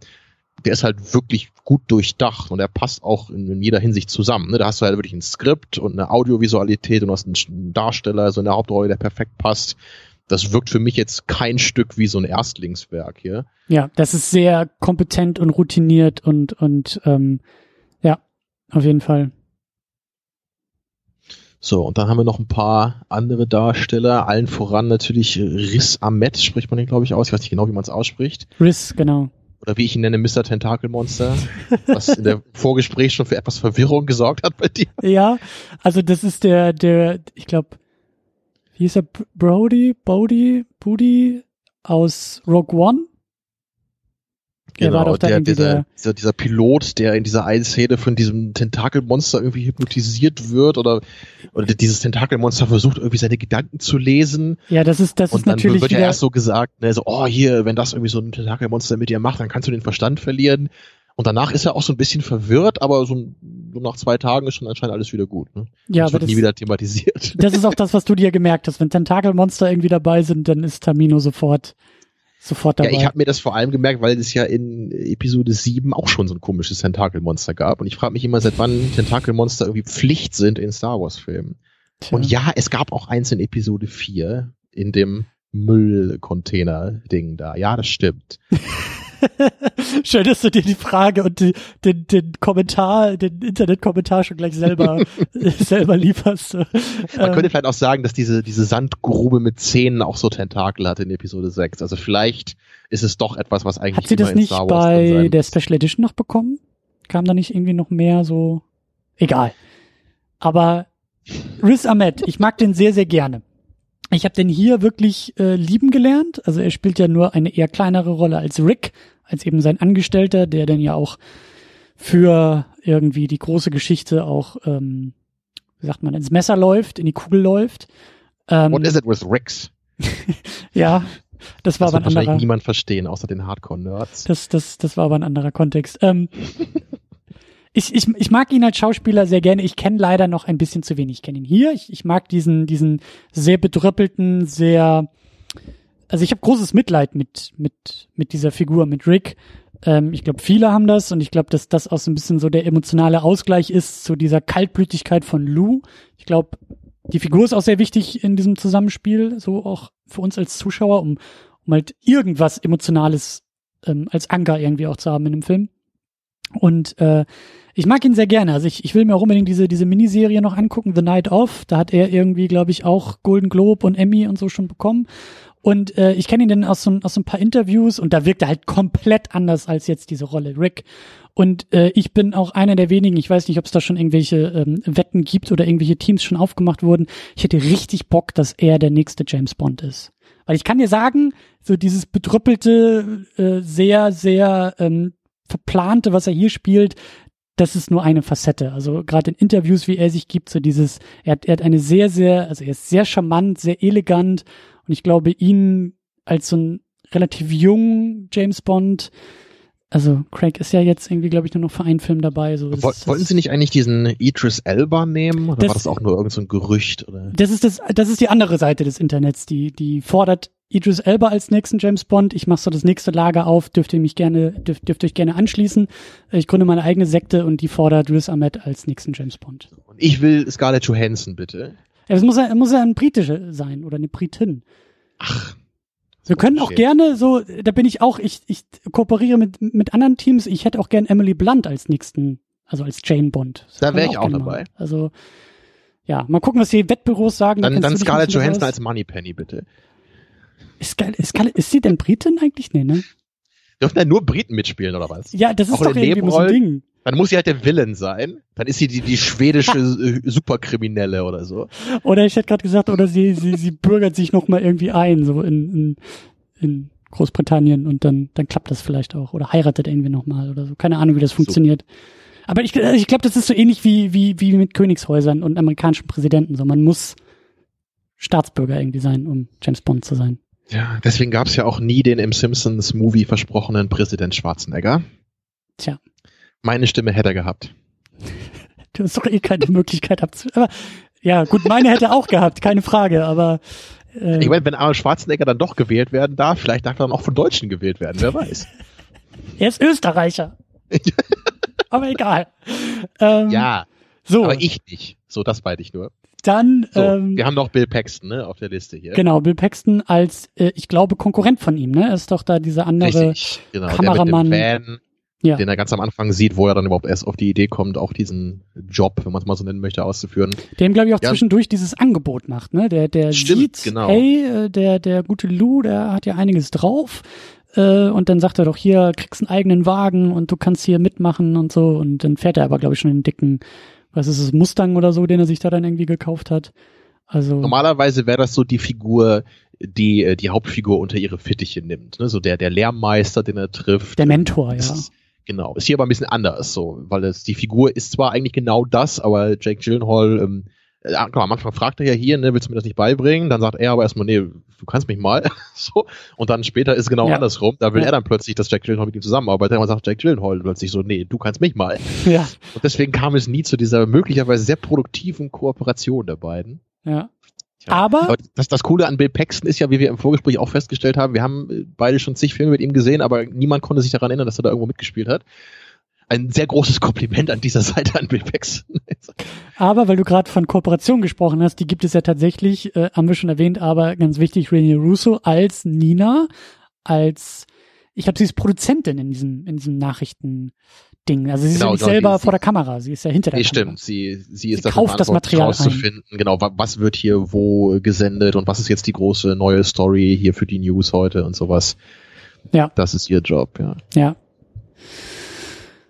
der ist halt wirklich gut durchdacht und er passt auch in, in jeder Hinsicht zusammen. Ne? Da hast du halt wirklich ein Skript und eine Audiovisualität und du hast einen Darsteller, so in der Hauptrolle, der perfekt passt. Das wirkt für mich jetzt kein Stück wie so ein Erstlingswerk hier. Ja, das ist sehr kompetent und routiniert und, und ähm, ja, auf jeden Fall. So, und dann haben wir noch ein paar andere Darsteller, allen voran natürlich Riz Ahmed, spricht man den, glaube ich, aus. Ich weiß nicht genau, wie man es ausspricht. Riz, genau. Oder wie ich ihn nenne, Mr. Tentakelmonster, was in der *laughs* Vorgespräch schon für etwas Verwirrung gesorgt hat bei dir. Ja, also das ist der, der, ich glaube, wie hieß er, Brody, Bodie, Booty aus Rogue One? Der genau, doch der, dieser, dieser, dieser Pilot, der in dieser einen Szene von diesem Tentakelmonster irgendwie hypnotisiert wird oder, oder dieses Tentakelmonster versucht irgendwie seine Gedanken zu lesen. Ja, das ist, das und ist natürlich. Und dann wird ja erst so gesagt, ne, so, oh, hier, wenn das irgendwie so ein Tentakelmonster mit dir macht, dann kannst du den Verstand verlieren. Und danach ist er auch so ein bisschen verwirrt, aber so, so nach zwei Tagen ist schon anscheinend alles wieder gut. Ne? Ja, das aber wird das, nie wieder thematisiert. *laughs* Das ist auch das, was du dir gemerkt hast. Wenn Tentakelmonster irgendwie dabei sind, dann ist Tamino sofort sofort dabei. Ja, ich habe mir das vor allem gemerkt, weil es ja in Episode 7 auch schon so ein komisches Tentakelmonster gab. Und ich frage mich immer, seit wann Tentakelmonster irgendwie Pflicht sind in Star Wars-Filmen. Und ja, es gab auch eins in Episode 4 in dem Müllcontainer-Ding da. Ja, das stimmt. *laughs* *laughs* Schön, dass du dir die Frage und die, den, den Kommentar, den Internetkommentar schon gleich selber, *laughs* selber lieferst. Man ähm, könnte vielleicht auch sagen, dass diese, diese Sandgrube mit Zähnen auch so Tentakel hat in Episode 6. Also vielleicht ist es doch etwas, was eigentlich Hat sie das nicht bei der Special Edition noch bekommen? Kam da nicht irgendwie noch mehr so? Egal. Aber Riz Ahmed, ich mag den sehr, sehr gerne. Ich habe den hier wirklich äh, lieben gelernt. Also er spielt ja nur eine eher kleinere Rolle als Rick, als eben sein Angestellter, der dann ja auch für irgendwie die große Geschichte auch, ähm, wie sagt man, ins Messer läuft, in die Kugel läuft. Ähm, What is it with Ricks? *laughs* ja, das war das aber ein anderer. wahrscheinlich niemand verstehen, außer den Hardcore-Nerds. Das, das, das war aber ein anderer Kontext. Ähm, *laughs* ich, ich, ich mag ihn als Schauspieler sehr gerne. Ich kenne leider noch ein bisschen zu wenig. Ich kenne ihn hier. Ich, ich mag diesen, diesen sehr bedröppelten, sehr, also ich habe großes Mitleid mit, mit, mit dieser Figur, mit Rick. Ähm, ich glaube, viele haben das und ich glaube, dass das auch so ein bisschen so der emotionale Ausgleich ist zu dieser Kaltblütigkeit von Lou. Ich glaube, die Figur ist auch sehr wichtig in diesem Zusammenspiel, so auch für uns als Zuschauer, um, um halt irgendwas Emotionales ähm, als Anker irgendwie auch zu haben in dem Film. Und äh, ich mag ihn sehr gerne. Also ich, ich will mir auch unbedingt diese, diese Miniserie noch angucken, The Night Of. Da hat er irgendwie, glaube ich, auch Golden Globe und Emmy und so schon bekommen. Und äh, ich kenne ihn dann aus so, aus so ein paar Interviews und da wirkt er halt komplett anders als jetzt diese Rolle Rick. Und äh, ich bin auch einer der wenigen, ich weiß nicht, ob es da schon irgendwelche ähm, Wetten gibt oder irgendwelche Teams schon aufgemacht wurden. Ich hätte richtig Bock, dass er der nächste James Bond ist. Weil ich kann dir sagen, so dieses bedrüppelte, äh, sehr, sehr ähm, verplante, was er hier spielt, das ist nur eine Facette. Also gerade in Interviews, wie er sich gibt, so dieses, er hat, er hat eine sehr, sehr, also er ist sehr charmant, sehr elegant und ich glaube, ihn als so ein relativ jungen James Bond, also Craig ist ja jetzt irgendwie, glaube ich, nur noch für einen Film dabei. So, Woll, wollten Sie nicht eigentlich diesen Idris Elba nehmen? Oder das, war das auch nur irgendein so Gerücht? Oder? Das ist das, das ist die andere Seite des Internets, die, die fordert Idris Elba als nächsten James Bond. Ich mache so das nächste Lager auf, dürft ihr mich gerne, dürft, dürft euch gerne anschließen. Ich gründe meine eigene Sekte und die fordert Riz Ahmed als nächsten James Bond. Und ich will Scarlett Johansson, bitte. Ja, es muss ja, muss ja ein Britische sein oder eine Britin. Ach. Wir können auch gerne so, da bin ich auch, ich, ich kooperiere mit, mit anderen Teams. Ich hätte auch gern Emily Blunt als nächsten, also als Jane Bond. Das da wäre ich auch, dabei. Also, ja, mal gucken, was die Wettbüros sagen. Dann, da dann Scarlett Johansson als Moneypenny, bitte. Ist, ist, ist sie denn Britin eigentlich? Nee, ne? Dürfen da nur Briten mitspielen, oder was? Ja, das ist Auch doch irgendwie so ein Ding. Dann muss sie halt der Villain sein. Dann ist sie die, die schwedische *laughs* äh, Superkriminelle oder so. Oder ich hätte gerade gesagt, oder sie, sie, sie bürgert sich noch mal irgendwie ein, so in, in, in Großbritannien und dann, dann klappt das vielleicht auch. Oder heiratet irgendwie noch mal oder so. Keine Ahnung, wie das funktioniert. So. Aber ich, ich glaube, das ist so ähnlich wie, wie, wie mit Königshäusern und amerikanischen Präsidenten. So, man muss Staatsbürger irgendwie sein, um James Bond zu sein. Ja, deswegen gab es ja auch nie den im Simpsons-Movie versprochenen Präsident Schwarzenegger. Tja. Meine Stimme hätte er gehabt. *laughs* Du hast doch eh keine Möglichkeit abzu. Aber ja, gut, meine hätte er auch gehabt, keine Frage, aber Äh, Ich meine, wenn Arnold Schwarzenegger dann doch gewählt werden darf, vielleicht darf er dann auch von Deutschen gewählt werden, wer weiß. *laughs* er ist Österreicher. *laughs* aber egal. Ähm, Ja, so, aber ich nicht. So, das meinte ich nur. Dann So, ähm, wir haben noch Bill Paxton ne, auf der Liste hier. genau Bill Paxton als, äh, ich glaube, Konkurrent von ihm. Ne, Er ist doch da dieser andere. Richtig, genau. Kameramann. Der mit dem Van, Ja. den er ganz am Anfang sieht, wo er dann überhaupt erst auf die Idee kommt, auch diesen Job, wenn man es mal so nennen möchte, auszuführen. dem glaube ich auch Ja. zwischendurch dieses Angebot macht, ne? Der, der Stimmt, sieht, genau. hey, äh, der, der gute Lou, der hat ja einiges drauf. Äh, und dann sagt er doch hier, kriegst einen eigenen Wagen und du kannst hier mitmachen und so. Und dann fährt er aber, glaube ich, schon den dicken, was ist es, Mustang oder so, den er sich da dann irgendwie gekauft hat. Also, Normalerweise wäre das so die Figur, die äh, die Hauptfigur unter ihre Fittiche nimmt. Ne? So der, der Lehrmeister, den er trifft. der Mentor, ja. Ist, genau. Ist hier aber ein bisschen anders, so, weil es, die Figur ist zwar eigentlich genau das, aber Jake Gyllenhaal, ähm, äh, klar, am Anfang fragt er ja hier, ne, willst du mir das nicht beibringen? Dann sagt er aber erstmal, nee, du kannst mich mal. *laughs* so. Und dann später ist es genau Ja. andersrum. Da will Ja. er dann plötzlich, dass Jack Gyllenhaal mit ihm zusammenarbeitet. Und dann sagt Jack Gyllenhaal plötzlich so, nee, du kannst mich mal. Ja, Und deswegen kam es nie zu dieser möglicherweise sehr produktiven Kooperation der beiden. ja. Tja. Aber- aber das, das Coole an Bill Paxton ist ja, wie wir im Vorgespräch auch festgestellt haben, wir haben äh, beide schon zig Filme mit ihm gesehen, aber niemand konnte sich daran erinnern, dass er da irgendwo mitgespielt hat. Ein sehr großes Kompliment an dieser *laughs* Seite an Bill Paxton. Aber weil du gerade von Kooperation gesprochen hast, die gibt es ja tatsächlich, äh, haben wir schon erwähnt, aber ganz wichtig, Rene Russo als Nina, als ich habe sie als Produzentin in diesem in diesem Nachrichtending. Also sie ist Genau, ja nicht genau, selber sie- vor der Kamera, sie ist ja hinter der Nee, Kamera. stimmt. Sie, sie ist Sie dafür kauft das Material ein. rauszufinden, genau, wa- was wird hier wo gesendet und was ist jetzt die große neue Story hier für die News heute und sowas. Ja. Das ist ihr Job, ja. Ja.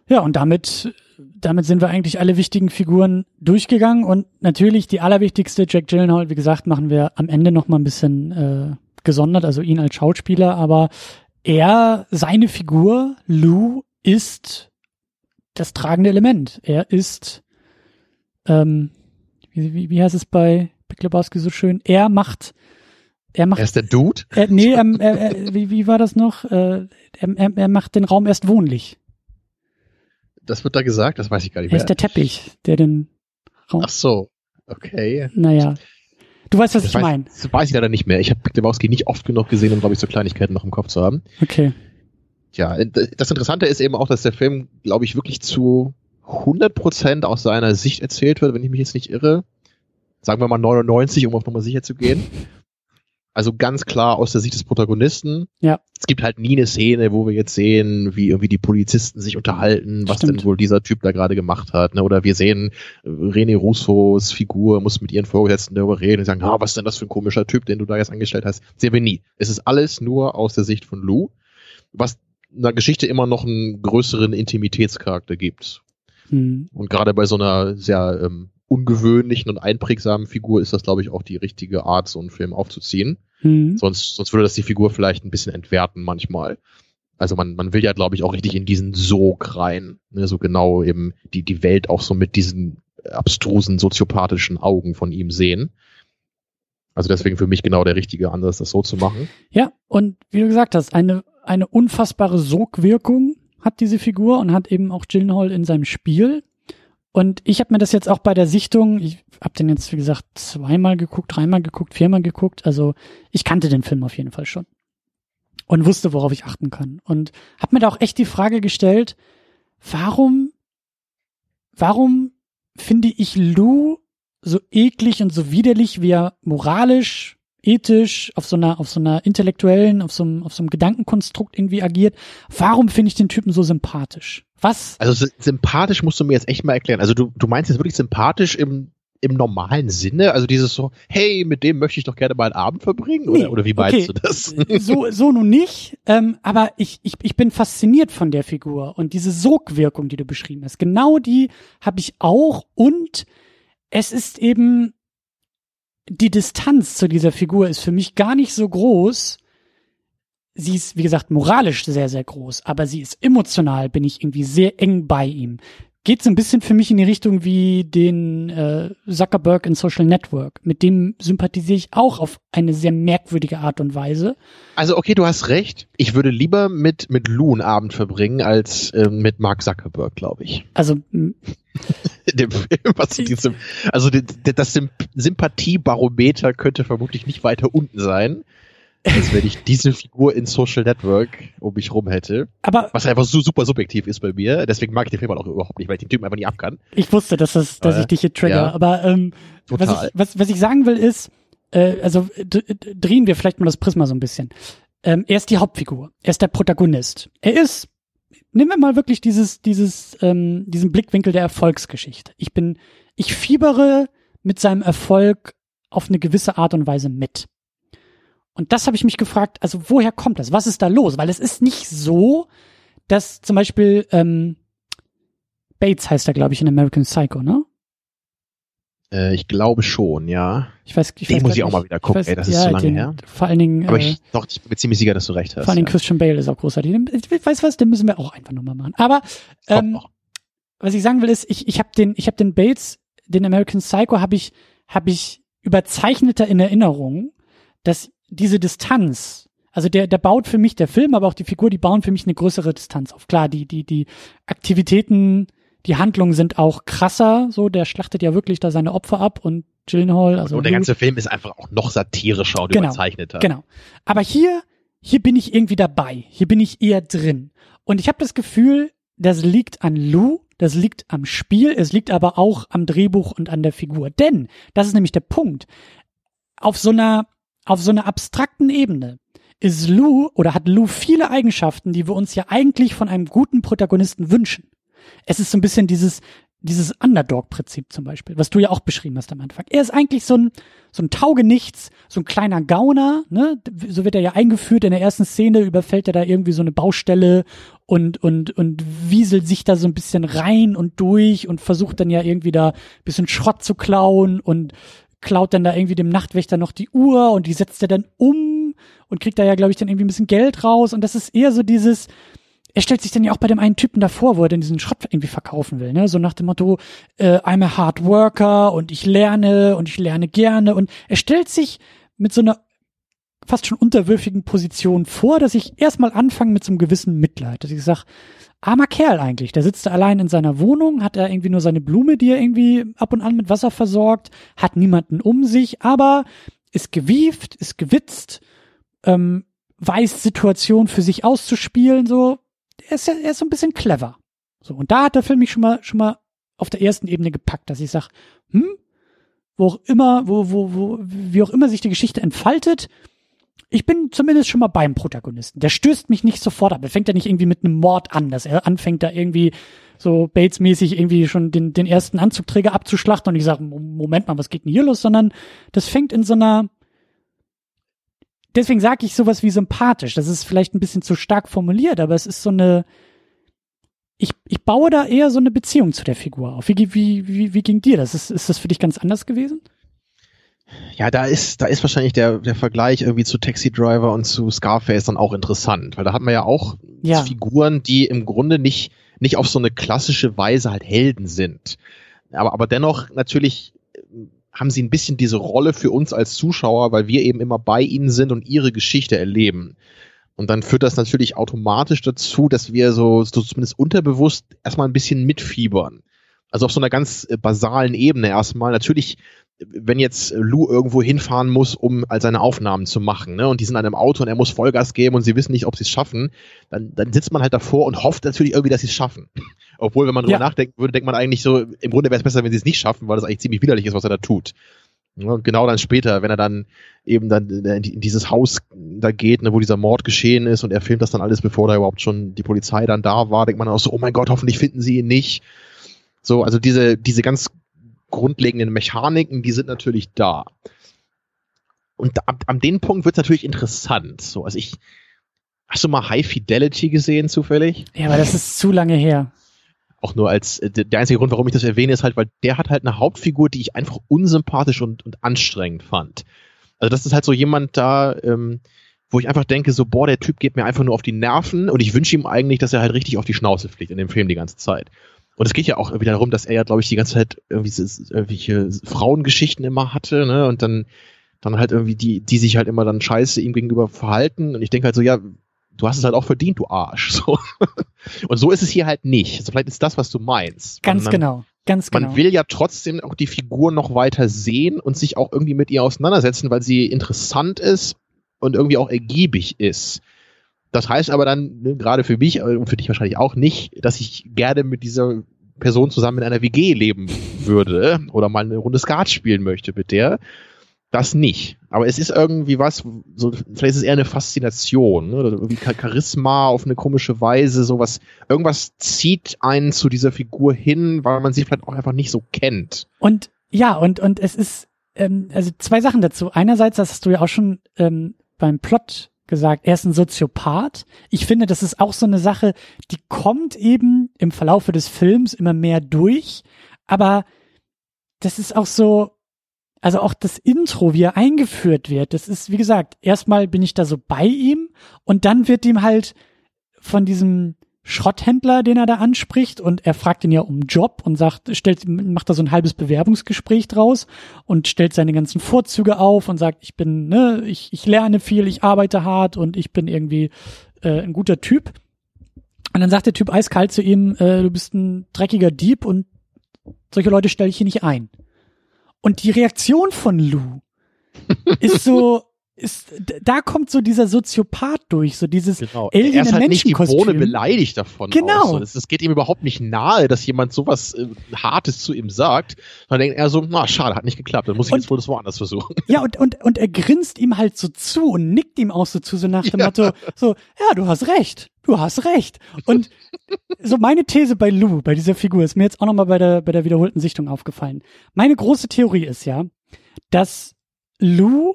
Ja, und damit, damit sind wir eigentlich alle wichtigen Figuren durchgegangen und natürlich die allerwichtigste, Jack Gyllenhaal, wie gesagt, machen wir am Ende noch mal ein bisschen äh, gesondert, also ihn als Schauspieler, aber er, seine Figur, Lou, ist das tragende Element. Er ist, ähm, wie, wie, wie heißt es bei Big Lebowski so schön? Er macht, er macht Er ist der Dude. er, nee, ähm, er, er, wie, wie war das noch? Äh, er, er macht den Raum erst wohnlich. Das wird da gesagt, das weiß ich gar nicht mehr. ist der Teppich, der den Raum. Ach so, okay. Naja. Du weißt, was Das ich meine. das weiß ich leider nicht mehr. Ich habe Big Lebowski nicht oft genug gesehen, um, glaube ich, so Kleinigkeiten noch im Kopf zu haben. Okay. Tja, das Interessante ist eben auch, dass der Film, glaube ich, wirklich zu 100% aus seiner Sicht erzählt wird, wenn ich mich jetzt nicht irre. Sagen wir mal 99, um auf Nummer sicher zu gehen. Also ganz klar aus der Sicht des Protagonisten. Ja. Es gibt halt nie eine Szene, wo wir jetzt sehen, wie irgendwie die Polizisten sich unterhalten, was Stimmt. denn wohl dieser Typ da gerade gemacht hat. Ne? Oder wir sehen äh, René Russos Figur, muss mit ihren Vorgesetzten darüber reden und sagen, ah, was ist denn das für ein komischer Typ, den du da jetzt angestellt hast. Sehen wir nie. Es ist alles nur aus der Sicht von Lou, was einer Geschichte immer noch einen größeren Intimitätscharakter gibt. Hm. Und gerade bei so einer sehr ähm, ungewöhnlichen und einprägsamen Figur ist das, glaube ich, auch die richtige Art, so einen Film aufzuziehen. Hm. Sonst, sonst würde das die Figur vielleicht ein bisschen entwerten manchmal. Also man, man will ja, glaube ich, auch richtig in diesen Sog rein. Ne? So genau eben die, die Welt auch so mit diesen abstrusen, soziopathischen Augen von ihm sehen. Also deswegen für mich genau der richtige Ansatz, das so zu machen. Ja, und wie du gesagt hast, eine, eine unfassbare Sogwirkung hat diese Figur und hat eben auch Gyllenhaal in seinem Spiel. Und ich habe mir das jetzt auch bei der Sichtung, ich habe den jetzt, wie gesagt, zweimal geguckt, dreimal geguckt, viermal geguckt. Also ich kannte den Film auf jeden Fall schon. Und wusste, worauf ich achten kann. Und habe mir da auch echt die Frage gestellt, warum, warum finde ich Lou so eklig und so widerlich, wie er moralisch, ethisch, auf so einer, auf so einer intellektuellen, auf so einem, auf so einem Gedankenkonstrukt irgendwie agiert. Warum finde ich den Typen so sympathisch? Was? Also sy- sympathisch musst du mir jetzt echt mal erklären. Also du, du meinst jetzt wirklich sympathisch im, im normalen Sinne? Also dieses so, hey, mit dem möchte ich doch gerne mal einen Abend verbringen? Oder, Nee, oder wie meinst okay. du das? so, so nun nicht, ähm, aber ich, ich, ich bin fasziniert von der Figur und diese Sogwirkung, die du beschrieben hast. Genau die habe ich auch und es ist eben die Distanz zu dieser Figur ist für mich gar nicht so groß. Sie ist, wie gesagt, moralisch sehr, sehr groß, aber sie ist emotional, bin ich irgendwie sehr eng bei ihm. Geht so ein bisschen für mich in die Richtung wie den äh, Zuckerberg in Social Network. Mit dem sympathisiere ich auch auf eine sehr merkwürdige Art und Weise. Also okay, du hast recht. Ich würde lieber mit mit Lou einen Abend verbringen als äh, mit Mark Zuckerberg, glaube ich. Also *laughs* dem Film, was diesem, also das Sympathiebarometer könnte vermutlich nicht weiter unten sein als wenn ich diese Figur in Social Network um mich rum hätte. Aber was einfach so super subjektiv ist bei mir. Deswegen mag ich den Film auch überhaupt nicht, weil ich den Typen einfach nicht ab kann. Ich wusste, dass, das, dass äh, ich dich hier trigger. Ja, aber ähm, was, ich, was, was ich sagen will ist, äh, also drehen wir vielleicht mal das Prisma so ein bisschen. Ähm, er ist die Hauptfigur. Er ist der Protagonist. Er ist, nehmen wir mal wirklich dieses, dieses, ähm, diesen Blickwinkel der Erfolgsgeschichte. Ich bin, ich fiebere mit seinem Erfolg auf eine gewisse Art und Weise mit. Und das habe ich mich gefragt, also woher kommt das? Was ist da los? Weil es ist nicht so, dass zum Beispiel ähm, Bates heißt er, glaube ich, in American Psycho, ne? Äh, ich glaube schon, ja. Ich weiß, ich den weiß muss ich auch mal wieder gucken, weiß, ey, das ist ja, so lange den, her. Vor allen Dingen. Aber ich, äh, doch, ich bin ziemlich sicher, dass du recht hast. Vor allen Dingen ja. Christian Bale ist auch großartig. Ich weiß was, den müssen wir auch einfach nochmal machen. Aber ähm, was ich sagen will ist, ich, ich habe den, ich habe den Bates, den American Psycho, habe ich, habe ich überzeichneter in Erinnerung, dass diese Distanz, also der, der baut für mich, der Film, aber auch die Figur, die bauen für mich eine größere Distanz auf. Klar, die, die, die Aktivitäten, die Handlungen sind auch krasser, so, der schlachtet ja wirklich da seine Opfer ab und Gyllenhaal, also. Und der ganze Film ist einfach auch noch satirischer und genau, überzeichneter. Genau. Aber hier, hier bin ich irgendwie dabei. Hier bin ich eher drin. Und ich habe das Gefühl, das liegt an Lou, das liegt am Spiel, es liegt aber auch am Drehbuch und an der Figur. Denn, das ist nämlich der Punkt, auf so einer auf so einer abstrakten Ebene ist Lou oder hat Lou viele Eigenschaften, die wir uns ja eigentlich von einem guten Protagonisten wünschen. Es ist so ein bisschen dieses, dieses Underdog-Prinzip zum Beispiel, was du ja auch beschrieben hast am Anfang. Er ist eigentlich so ein, so ein Taugenichts, so ein kleiner Gauner, ne? So wird er ja eingeführt. In der ersten Szene überfällt er da irgendwie so eine Baustelle und, und, und wieselt sich da so ein bisschen rein und durch und versucht dann ja irgendwie da bisschen Schrott zu klauen und klaut dann da irgendwie dem Nachtwächter noch die Uhr und die setzt er dann um und kriegt da ja, glaube ich, dann irgendwie ein bisschen Geld raus. Und das ist eher so dieses, er stellt sich dann ja auch bei dem einen Typen davor, wo er denn diesen Schrott irgendwie verkaufen will, ne? So nach dem Motto, äh, I'm a hard worker und ich lerne und ich lerne gerne. Und er stellt sich mit so einer fast schon unterwürfigen Position vor, dass ich erstmal anfange mit so einem gewissen Mitleid, dass ich sage, armer Kerl eigentlich. Der sitzt da allein in seiner Wohnung, hat er irgendwie nur seine Blume, die er irgendwie ab und an mit Wasser versorgt, hat niemanden um sich, aber ist gewieft, ist gewitzt, ähm, weiß Situationen für sich auszuspielen, so. Er ist, er ist so ein bisschen clever. So, und da hat der Film mich schon mal, schon mal auf der ersten Ebene gepackt, dass ich sag, hm, wo auch immer, wo, wo, wo, wie auch immer sich die Geschichte entfaltet, ich bin zumindest schon mal beim Protagonisten. Der stößt mich nicht sofort ab. Er fängt ja nicht irgendwie mit einem Mord an, dass er anfängt da irgendwie so Bates-mäßig irgendwie schon den, den ersten Anzugträger abzuschlachten und ich sage, Moment mal, was geht denn hier los? Sondern das fängt in so einer, deswegen sage ich sowas wie sympathisch. Das ist vielleicht ein bisschen zu stark formuliert, aber es ist so eine, ich, ich baue da eher so eine Beziehung zu der Figur auf. Wie, wie, wie, wie ging dir das? Ist, ist das für dich ganz anders gewesen? Ja, da ist, da ist wahrscheinlich der, der Vergleich irgendwie zu Taxi Driver und zu Scarface dann auch interessant, weil da hat man ja auch ja. Figuren, die im Grunde nicht, nicht auf so eine klassische Weise halt Helden sind. Aber, aber dennoch natürlich äh, haben sie ein bisschen diese Rolle für uns als Zuschauer, weil wir eben immer bei ihnen sind und ihre Geschichte erleben. Und dann führt das natürlich automatisch dazu, dass wir so, so zumindest unterbewusst erstmal ein bisschen mitfiebern. Also auf so einer ganz äh, basalen Ebene erstmal. Natürlich wenn jetzt Lou irgendwo hinfahren muss, um all seine Aufnahmen zu machen, ne, und die sind an einem Auto und er muss Vollgas geben und sie wissen nicht, ob sie es schaffen, dann, dann sitzt man halt davor und hofft natürlich irgendwie, dass sie es schaffen. *laughs* Obwohl, wenn man drüber ja. nachdenken würde, denkt man eigentlich so, im Grunde wäre es besser, wenn sie es nicht schaffen, weil das eigentlich ziemlich widerlich ist, was er da tut. Ja, genau dann später, wenn er dann eben dann in dieses Haus da geht, ne, wo dieser Mord geschehen ist und er filmt das dann alles, bevor da überhaupt schon die Polizei dann da war, denkt man auch so, oh mein Gott, hoffentlich finden sie ihn nicht. So, also diese, diese ganz grundlegenden Mechaniken, die sind natürlich da. Und ab, ab dem Punkt wird es natürlich interessant. So, also ich, hast du mal High Fidelity gesehen zufällig? Ja, aber das ist zu lange her. Auch nur als, äh, der einzige Grund, warum ich das erwähne, ist halt, weil der hat halt eine Hauptfigur, die ich einfach unsympathisch und, und anstrengend fand. Also das ist halt so jemand da, ähm, wo ich einfach denke, so, boah, der Typ geht mir einfach nur auf die Nerven und ich wünsche ihm eigentlich, dass er halt richtig auf die Schnauze fliegt in dem Film die ganze Zeit. Und es geht ja auch wieder darum, dass er ja, glaube ich, die ganze Zeit irgendwie irgendwelche Frauengeschichten immer hatte, ne? Und dann, dann halt irgendwie die, die sich halt immer dann scheiße ihm gegenüber verhalten. Und ich denke halt so, ja, du hast es halt auch verdient, du Arsch. *laughs* So. Und so ist es hier halt nicht. Also vielleicht ist das, was du meinst. Ganz man, genau. Ganz genau. Man will ja trotzdem auch die Figur noch weiter sehen und sich auch irgendwie mit ihr auseinandersetzen, weil sie interessant ist und irgendwie auch ergiebig ist. Das heißt aber dann, ne, gerade für mich und für dich wahrscheinlich auch nicht, dass ich gerne mit dieser Person zusammen in einer WG leben würde oder mal eine Runde Skat spielen möchte mit der. Das nicht. Aber es ist irgendwie was, so, vielleicht ist es eher eine Faszination, ne? oder irgendwie Charisma auf eine komische Weise, sowas. Irgendwas zieht einen zu dieser Figur hin, weil man sie vielleicht auch einfach nicht so kennt. Und ja, und, und es ist, ähm, also zwei Sachen dazu. Einerseits, das hast du ja auch schon ähm, beim Plot gesagt, er ist ein Soziopath. Ich finde, das ist auch so eine Sache, die kommt eben im Verlaufe des Films immer mehr durch, aber das ist auch so, also auch das Intro, wie er eingeführt wird, das ist, wie gesagt, erstmal bin ich da so bei ihm und dann wird ihm halt von diesem Schrotthändler, den er da anspricht und er fragt ihn ja um Job und sagt, stellt, macht da so ein halbes Bewerbungsgespräch draus und stellt seine ganzen Vorzüge auf und sagt, ich bin, ne, ich, ich lerne viel, ich arbeite hart und ich bin irgendwie äh, ein guter Typ. Und dann sagt der Typ eiskalt zu ihm, äh, du bist ein dreckiger Dieb und solche Leute stelle ich hier nicht ein. Und die Reaktion von Lou *laughs* ist so, ist, da kommt so dieser Soziopath durch, so dieses genau. Alien er ist halt nicht die Bohne beleidigt davon. Genau. Es geht ihm überhaupt nicht nahe, dass jemand sowas äh, Hartes zu ihm sagt. Dann denkt er so, na schade, hat nicht geklappt, dann muss ich und, jetzt wohl das woanders versuchen. *laughs* Ja, und, und, und er grinst ihm halt so zu und nickt ihm auch so zu, so nach dem ja. Motto, so, ja, du hast recht, du hast recht. Und so meine These bei Lou, bei dieser Figur, ist mir jetzt auch nochmal bei der, bei der wiederholten Sichtung aufgefallen. Meine große Theorie ist ja, dass Lou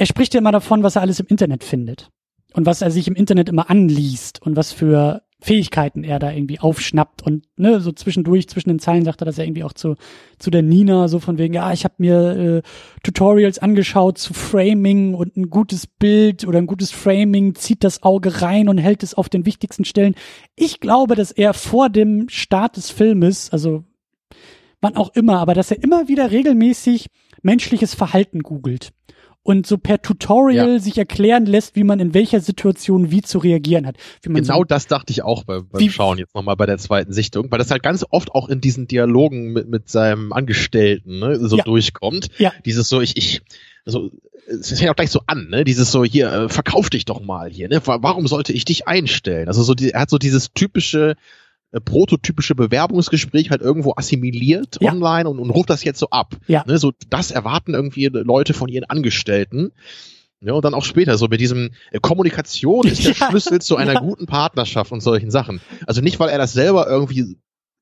er spricht ja immer davon, was er alles im Internet findet und was er sich im Internet immer anliest und was für Fähigkeiten er da irgendwie aufschnappt und ne, so zwischendurch, zwischen den Zeilen sagt er das ja irgendwie auch zu, zu der Nina, so von wegen, ja, ich habe mir äh, Tutorials angeschaut zu Framing und ein gutes Bild oder ein gutes Framing zieht das Auge rein und hält es auf den wichtigsten Stellen. Ich glaube, dass er vor dem Start des Filmes, also wann auch immer, aber dass er immer wieder regelmäßig menschliches Verhalten googelt und so per Tutorial ja. sich erklären lässt, wie man in welcher Situation wie zu reagieren hat. genau so, das dachte ich auch bei, beim wie, Schauen jetzt nochmal bei der zweiten Sichtung, weil das halt ganz oft auch in diesen Dialogen mit, mit seinem Angestellten ne, so ja. durchkommt. Ja. Dieses so, ich, ich, also es fängt auch gleich so an, ne? Dieses so hier, äh, verkauf dich doch mal hier, ne? Warum sollte ich dich einstellen? Also so, die, er hat so dieses typische äh, prototypische Bewerbungsgespräch halt irgendwo assimiliert ja. online und, und ruft das jetzt so ab. Ja. Ne, so das erwarten irgendwie Leute von ihren Angestellten. Ja, und dann auch später, so mit diesem äh, Kommunikation ist der *laughs* ja. Schlüssel zu einer ja. guten Partnerschaft und solchen Sachen. Also nicht, weil er das selber irgendwie,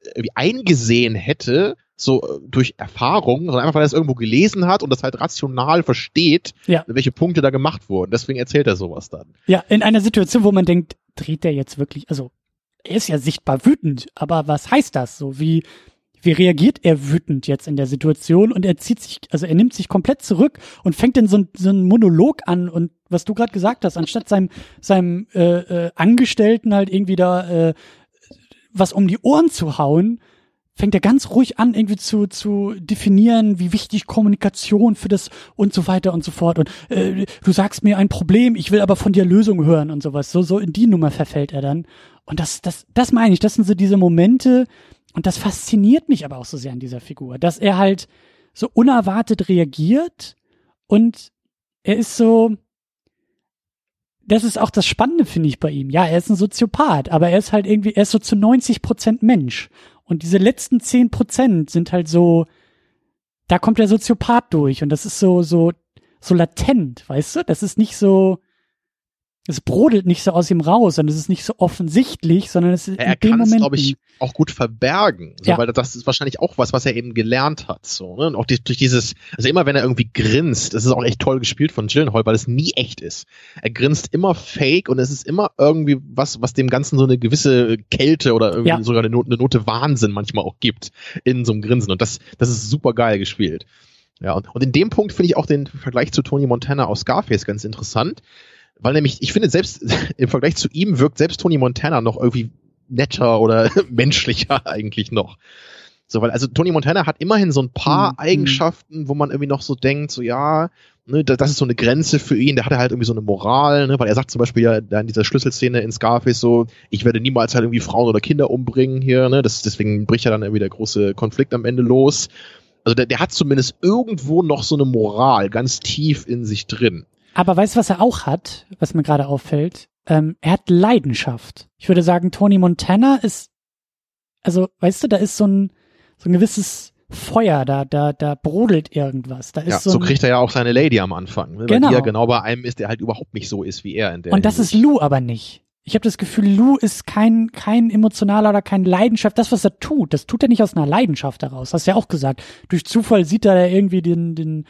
irgendwie eingesehen hätte, so äh, durch Erfahrung, sondern einfach, weil er es irgendwo gelesen hat und das halt rational versteht, ja. welche Punkte da gemacht wurden. Deswegen erzählt er sowas dann. Ja, in einer Situation, wo man denkt, dreht der jetzt wirklich, also er ist ja sichtbar wütend, aber was heißt das? So wie, wie reagiert er wütend jetzt in der Situation und er zieht sich, also er nimmt sich komplett zurück und fängt dann so, so einen Monolog an und was du gerade gesagt hast, anstatt seinem, seinem äh, äh, Angestellten halt irgendwie da äh, was um die Ohren zu hauen, fängt er ganz ruhig an, irgendwie zu, zu definieren, wie wichtig Kommunikation für das und so weiter und so fort. Und äh, du sagst mir ein Problem, ich will aber von dir Lösung hören und sowas. So, so in die Nummer verfällt er dann. Und das, das, das meine ich, das sind so diese Momente, und das fasziniert mich aber auch so sehr an dieser Figur, dass er halt so unerwartet reagiert und er ist so, das ist auch das Spannende, finde ich, bei ihm. Ja, er ist ein Soziopath, aber er ist halt irgendwie, er ist so zu 90 Prozent Mensch. Und diese letzten 10 Prozent sind halt so, da kommt der Soziopath durch und das ist so, so, so latent, weißt du? Das ist nicht so, es brodelt nicht so aus ihm raus, sondern es ist nicht so offensichtlich, sondern es ist er in dem Moment. glaube ich, auch gut verbergen, so, ja. weil das ist wahrscheinlich auch was, was er eben gelernt hat, so, ne? Und auch die, durch dieses, also immer wenn er irgendwie grinst, das ist auch echt toll gespielt von Gyllenhaal, weil es nie echt ist. Er grinst immer fake und es ist immer irgendwie was, was dem Ganzen so eine gewisse Kälte oder irgendwie ja. sogar eine Note, eine Note Wahnsinn manchmal auch gibt in so einem Grinsen und das, das ist super geil gespielt. Ja, und, und in dem Punkt finde ich auch den Vergleich zu Tony Montana aus Scarface ganz interessant, weil nämlich, ich finde selbst *laughs* im Vergleich zu ihm wirkt selbst Tony Montana noch irgendwie netter oder *laughs* menschlicher eigentlich noch. So, weil also Tony Montana hat immerhin so ein paar mhm. Eigenschaften, wo man irgendwie noch so denkt, so ja, ne, das ist so eine Grenze für ihn, der hat halt irgendwie so eine Moral, ne, weil er sagt zum Beispiel ja in dieser Schlüsselszene in Scarface so, ich werde niemals halt irgendwie Frauen oder Kinder umbringen hier, ne, das, deswegen bricht ja dann irgendwie der große Konflikt am Ende los. Also der, der hat zumindest irgendwo noch so eine Moral ganz tief in sich drin. Aber weißt du, was er auch hat, was mir gerade auffällt? Ähm, er hat Leidenschaft. Ich würde sagen, Tony Montana ist, also, weißt du, da ist so ein, so ein gewisses Feuer, da, da, da brodelt irgendwas. Da ist ja, so, so kriegt er ja auch seine Lady am Anfang. Ne? Genau. Weil ja genau bei einem ist, der halt überhaupt nicht so ist wie er in der Und das Hinsicht. ist Lou aber nicht. Ich habe das Gefühl, Lou ist kein, kein emotionaler oder kein Leidenschaft. Das, was er tut, das tut er nicht aus einer Leidenschaft heraus. Hast du ja auch gesagt. Durch Zufall sieht er irgendwie den, den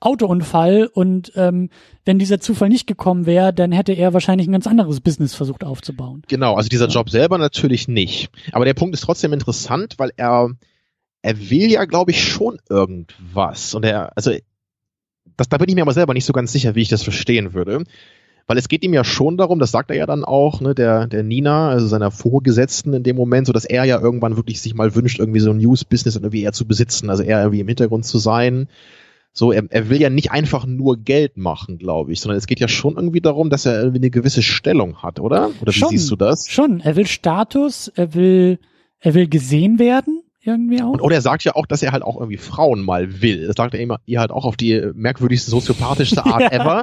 Autounfall und ähm, wenn dieser Zufall nicht gekommen wäre, dann hätte er wahrscheinlich ein ganz anderes Business versucht aufzubauen. Genau, also dieser Job selber natürlich nicht. Aber der Punkt ist trotzdem interessant, weil er er will ja, glaube ich, schon irgendwas. Und er, also, das, da bin ich mir aber selber nicht so ganz sicher, wie ich das verstehen würde. Weil es geht ihm ja schon darum, das sagt er ja dann auch, ne, der, der Nina, also seiner Vorgesetzten in dem Moment, so dass er ja irgendwann wirklich sich mal wünscht, irgendwie so ein News-Business irgendwie eher zu besitzen, also eher irgendwie im Hintergrund zu sein. So, er, er will ja nicht einfach nur Geld machen, glaube ich, sondern es geht ja schon irgendwie darum, dass er irgendwie eine gewisse Stellung hat, oder? Oder wie Schon. siehst du das? Schon. Er will Status, er will, er will gesehen werden, irgendwie auch. Und oder er sagt ja auch, dass er halt auch irgendwie Frauen mal will. Das sagt er immer, ihr halt auch auf die merkwürdigste, soziopathischste Art *laughs* Ja. ever.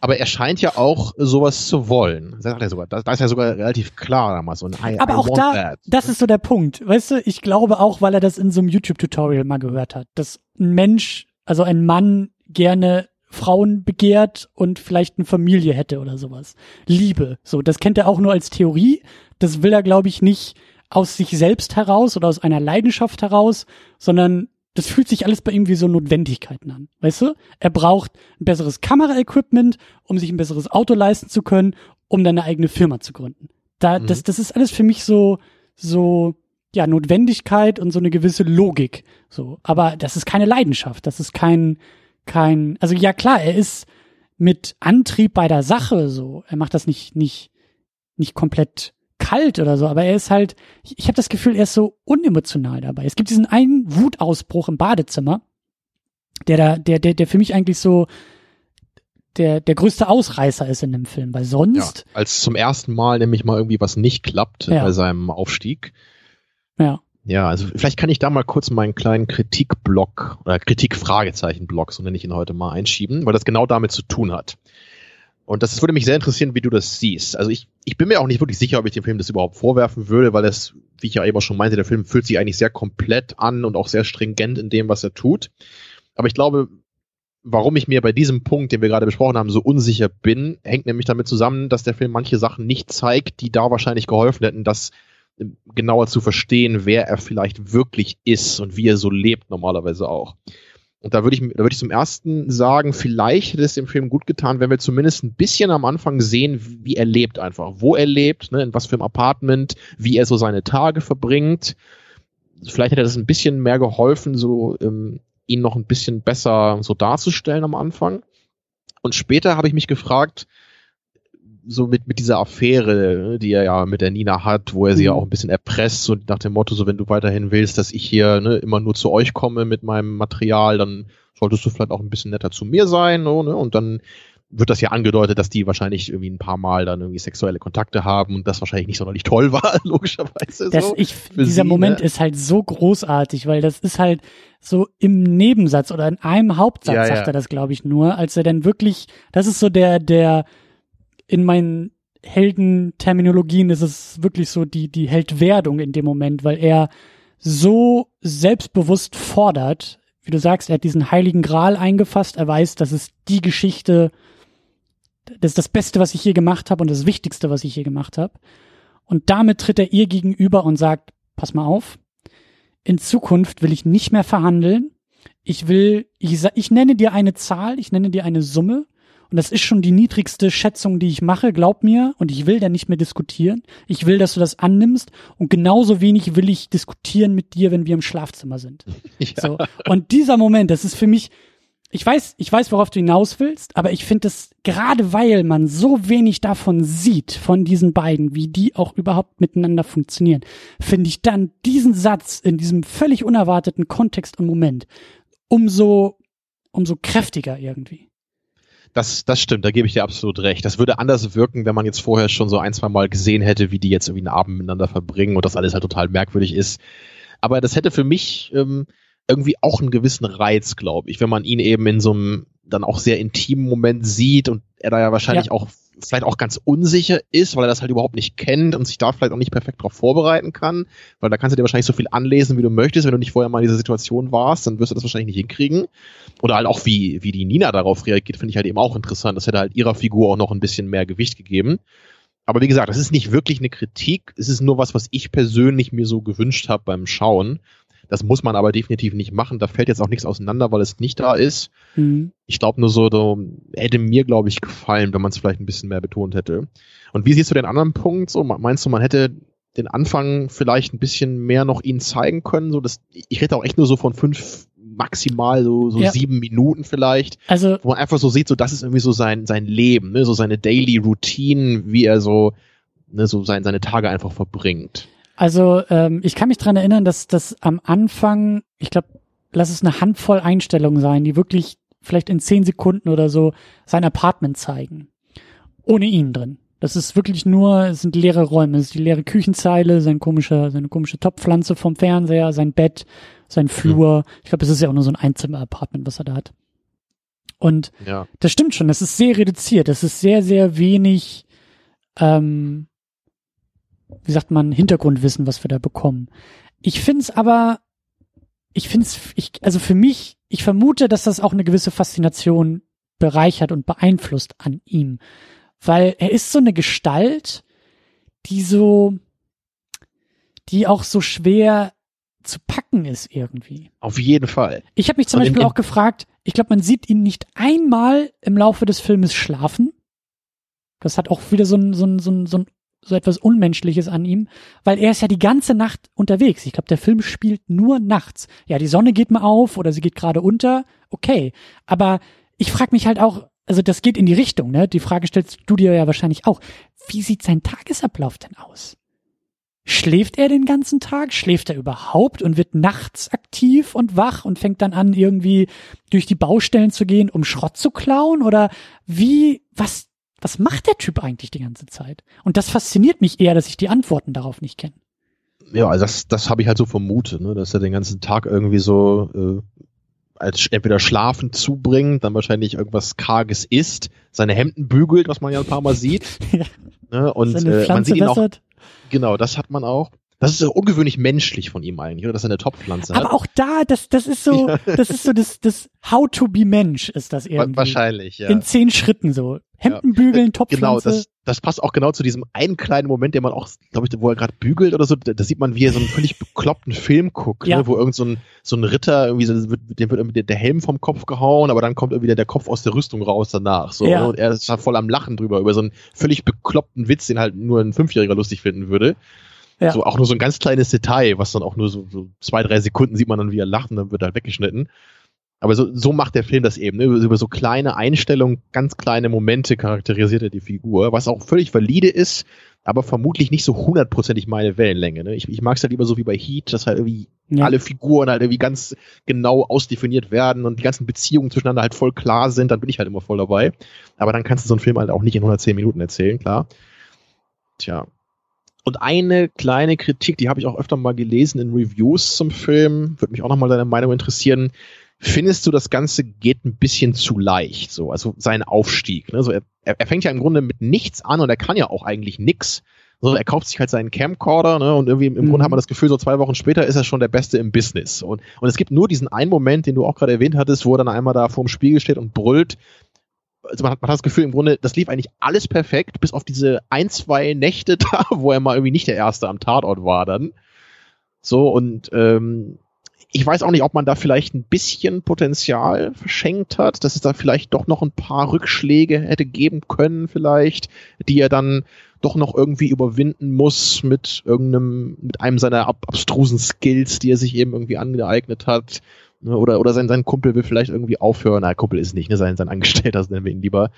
Aber er scheint ja auch sowas zu wollen. Das sagt er sogar. Da, ist ja sogar relativ klar damals so ein I, Aber I auch da, that. das ist so der Punkt. Weißt du, ich glaube auch, weil er das in so einem YouTube-Tutorial mal gehört hat, dass ein Mensch, also ein Mann gerne Frauen begehrt und vielleicht eine Familie hätte oder sowas. Liebe. So, das kennt er auch nur als Theorie. Das will er, glaube ich, nicht aus sich selbst heraus oder aus einer Leidenschaft heraus, sondern das fühlt sich alles bei ihm wie so Notwendigkeiten an. Weißt du? Er braucht ein besseres Kameraequipment, um sich ein besseres Auto leisten zu können, um dann eine eigene Firma zu gründen. Da, Mhm. das, das ist alles für mich so, so, ja, Notwendigkeit und so eine gewisse Logik. So. Aber das ist keine Leidenschaft. Das ist kein, kein, also ja klar, er ist mit Antrieb bei der Sache so. Er macht das nicht, nicht, nicht komplett kalt oder so, aber er ist halt, ich, ich habe das Gefühl, er ist so unemotional dabei. Es gibt diesen einen Wutausbruch im Badezimmer, der da, der, der, der für mich eigentlich so der, der größte Ausreißer ist in dem Film, weil ja, sonst, als zum ersten Mal nämlich mal irgendwie was nicht klappt Ja. bei seinem Aufstieg. Ja, Ja, also vielleicht kann ich da mal kurz meinen kleinen Kritikblock oder Kritik-Fragezeichen-Block, so nenne ich ihn heute mal, einschieben, weil das genau damit zu tun hat. Und das würde mich sehr interessieren, wie du das siehst. Also ich, ich bin mir auch nicht wirklich sicher, ob ich dem Film das überhaupt vorwerfen würde, weil das, wie ich ja eben auch schon meinte, der Film fühlt sich eigentlich sehr komplett an und auch sehr stringent in dem, was er tut. Aber ich glaube, warum ich mir bei diesem Punkt, den wir gerade besprochen haben, so unsicher bin, hängt nämlich damit zusammen, dass der Film manche Sachen nicht zeigt, die da wahrscheinlich geholfen hätten, das äh, genauer zu verstehen, wer er vielleicht wirklich ist und wie er so lebt normalerweise auch. Und da würde ich, da ich zum ersten sagen, vielleicht hätte es dem Film gut getan, wenn wir zumindest ein bisschen am Anfang sehen, wie er lebt einfach, wo er lebt, ne, in was für einem Apartment, wie er so seine Tage verbringt. Vielleicht hätte das ein bisschen mehr geholfen, so ähm, ihn noch ein bisschen besser so darzustellen am Anfang. Und später habe ich mich gefragt, so mit, mit dieser Affäre, ne, die er ja mit der Nina hat, wo er sie ja Mhm. auch ein bisschen erpresst, so nach dem Motto, so wenn du weiterhin willst, dass ich hier ne, immer nur zu euch komme mit meinem Material, dann solltest du vielleicht auch ein bisschen netter zu mir sein, so, ne? Und dann wird das ja angedeutet, dass die wahrscheinlich irgendwie ein paar Mal dann irgendwie sexuelle Kontakte haben und das wahrscheinlich nicht sonderlich toll *laughs* war, logischerweise. das, so. ich, dieser sie, Moment ne? ist halt so großartig, weil das ist halt so im Nebensatz oder in einem Hauptsatz Ja, ja. sagt er das, glaube ich, nur, als er dann wirklich, das ist so der, der, in meinen Heldenterminologien ist es wirklich so die, die Heldwerdung in dem Moment, weil er so selbstbewusst fordert, wie du sagst, er hat diesen heiligen Gral eingefasst, er weiß, das ist die Geschichte, das ist das Beste, was ich je gemacht habe und das Wichtigste, was ich je gemacht habe. Und damit tritt er ihr gegenüber und sagt, pass mal auf, in Zukunft will ich nicht mehr verhandeln. Ich will, ich, ich nenne dir eine Zahl, ich nenne dir eine Summe. Und das ist schon die niedrigste Schätzung, die ich mache, glaub mir. Und ich will da nicht mehr diskutieren. Ich will, dass du das annimmst. Und genauso wenig will ich diskutieren mit dir, wenn wir im Schlafzimmer sind. *laughs* ja. So. Und dieser Moment, das ist für mich, ich weiß, ich weiß, worauf du hinaus willst, aber ich finde es, gerade weil man so wenig davon sieht, von diesen beiden, wie die auch überhaupt miteinander funktionieren, finde ich dann diesen Satz in diesem völlig unerwarteten Kontext und Moment umso, umso kräftiger irgendwie. Das, das stimmt, da gebe ich dir absolut recht. Das würde anders wirken, wenn man jetzt vorher schon so ein, zwei Mal gesehen hätte, wie die jetzt irgendwie einen Abend miteinander verbringen und das alles halt total merkwürdig ist. Aber das hätte für mich ähm, irgendwie auch einen gewissen Reiz, glaube ich, wenn man ihn eben in so einem dann auch sehr intimen Moment sieht und er da ja wahrscheinlich ja. auch vielleicht auch ganz unsicher ist, weil er das halt überhaupt nicht kennt und sich da vielleicht auch nicht perfekt darauf vorbereiten kann, weil da kannst du dir wahrscheinlich so viel anlesen, wie du möchtest. Wenn du nicht vorher mal in dieser Situation warst, dann wirst du das wahrscheinlich nicht hinkriegen. Oder halt auch, wie, wie die Nina darauf reagiert, finde ich halt eben auch interessant. Das hätte halt ihrer Figur auch noch ein bisschen mehr Gewicht gegeben. Aber wie gesagt, das ist nicht wirklich eine Kritik. Es ist nur was, was ich persönlich mir so gewünscht habe beim Schauen. Das muss man aber definitiv nicht machen. Da fällt jetzt auch nichts auseinander, weil es nicht da ist. Mhm. Ich glaube nur so, so, hätte mir, glaube ich, gefallen, wenn man es vielleicht ein bisschen mehr betont hätte. Und wie siehst du den anderen Punkt? So, meinst du, man hätte den Anfang vielleicht ein bisschen mehr noch ihnen zeigen können? So, dass, ich rede auch echt nur so von fünf maximal so, so ja. sieben Minuten vielleicht, also, wo man einfach so sieht, so das ist irgendwie so sein, sein Leben, ne? so seine Daily Routine, wie er so, ne, so sein, seine Tage einfach verbringt. Also ähm, ich kann mich dran erinnern, dass das am Anfang, ich glaube, lass es eine Handvoll Einstellungen sein, die wirklich vielleicht in zehn Sekunden oder so sein Apartment zeigen. Ohne ihn drin. Das ist wirklich nur, es sind leere Räume, es ist die leere Küchenzeile, sein komischer, seine komische Topfpflanze vom Fernseher, sein Bett, sein Flur. Ich glaube, es ist ja auch nur so ein Einzimmer-Apartment, was er da hat. Und ja. das stimmt schon, das ist sehr reduziert, das ist sehr, sehr wenig ähm, wie sagt man, Hintergrundwissen, was wir da bekommen. Ich finde es aber, ich finde es, ich, also für mich, ich vermute, dass das auch eine gewisse Faszination bereichert und beeinflusst an ihm. Weil er ist so eine Gestalt, die so, die auch so schwer zu packen ist irgendwie. Auf jeden Fall. Ich habe mich zum und Beispiel auch gefragt, ich glaube, man sieht ihn nicht einmal im Laufe des Filmes schlafen. Das hat auch wieder so ein, so ein, so ein, so ein so etwas Unmenschliches an ihm, weil er ist ja die ganze Nacht unterwegs. Ich glaube, der Film spielt nur nachts. Ja, die Sonne geht mal auf oder sie geht gerade unter, okay. Aber ich frage mich halt auch, also das geht in die Richtung, ne? Die Frage stellst du dir ja wahrscheinlich auch. Wie sieht sein Tagesablauf denn aus? Schläft er den ganzen Tag? Schläft er überhaupt und wird nachts aktiv und wach und fängt dann an, irgendwie durch die Baustellen zu gehen, um Schrott zu klauen? Oder wie, was was macht der Typ eigentlich die ganze Zeit? Und das fasziniert mich eher, dass ich die Antworten darauf nicht kenne. Ja, also das, das habe ich halt so vermutet, ne? dass er den ganzen Tag irgendwie so äh, als entweder schlafen zubringt, dann wahrscheinlich irgendwas Karges isst, seine Hemden bügelt, was man ja ein paar Mal sieht. *laughs* ja. ne? Und äh, man sieht ihn auch. Genau, das hat man auch. Das ist so ungewöhnlich menschlich von ihm eigentlich, oder? Dass er eine Topfpflanze hat. Aber auch da, das, das ist so, *laughs* das ist so das, das How to be Mensch ist das irgendwie. Wahrscheinlich, ja. In zehn Schritten so. Hemden bügeln, ja. Topfpflanze. Genau, das, das passt auch genau zu diesem einen kleinen Moment, den man auch, glaube ich, wo er gerade bügelt oder so, da, da, sieht man, wie er so einen völlig bekloppten Film guckt, ja. ne, wo irgend so ein, so ein Ritter, irgendwie, so, dem wird irgendwie der Helm vom Kopf gehauen, aber dann kommt irgendwie der, der Kopf aus der Rüstung raus danach. So, ja. Ne, und er ist halt voll am Lachen drüber, über so einen völlig bekloppten Witz, den halt nur ein Fünfjähriger lustig finden würde. Ja. So auch nur so ein ganz kleines Detail, was dann auch nur so, so zwei, drei Sekunden sieht man dann, wie er lacht und dann wird halt weggeschnitten. Aber so, so macht der Film das eben. Ne? Über so kleine Einstellungen, ganz kleine Momente charakterisiert er die Figur, was auch völlig valide ist, aber vermutlich nicht so hundertprozentig meine Wellenlänge. Ne? Ich, ich mag es halt lieber so wie bei Heat, dass halt irgendwie ja. alle Figuren halt irgendwie ganz genau ausdefiniert werden und die ganzen Beziehungen zwischeneinander halt voll klar sind, dann bin ich halt immer voll dabei. Aber dann kannst du so einen Film halt auch nicht in 110 Minuten erzählen, klar. Tja, und eine kleine Kritik, die habe ich auch öfter mal gelesen in Reviews zum Film, würde mich auch nochmal deine Meinung interessieren. Findest du, das Ganze geht ein bisschen zu leicht, so, also sein Aufstieg? Ne? So, er, er fängt ja im Grunde mit nichts an und er kann ja auch eigentlich nix. So, er kauft sich halt seinen Camcorder ne, und irgendwie im mhm. Grunde hat man das Gefühl, so zwei Wochen später ist er schon der Beste im Business. Und, und es gibt nur diesen einen Moment, den du auch gerade erwähnt hattest, wo er dann einmal da vorm Spiegel steht und brüllt, also man hat, man hat das Gefühl, im Grunde, das lief eigentlich alles perfekt, bis auf diese ein, zwei Nächte *laughs* da, wo er mal irgendwie nicht der Erste am Tatort war dann. So, und ähm, ich weiß auch nicht, ob man da vielleicht ein bisschen Potenzial verschenkt hat, dass es da vielleicht doch noch ein paar Rückschläge hätte geben können, vielleicht, die er dann doch noch irgendwie überwinden muss mit irgendeinem, mit einem seiner ab abstrusen Skills, die er sich eben irgendwie angeeignet hat Ne, oder, oder sein, sein Kumpel will vielleicht irgendwie aufhören. Na, Kumpel ist nicht, ne? Sein, sein Angestellter, nennen wir ihn lieber.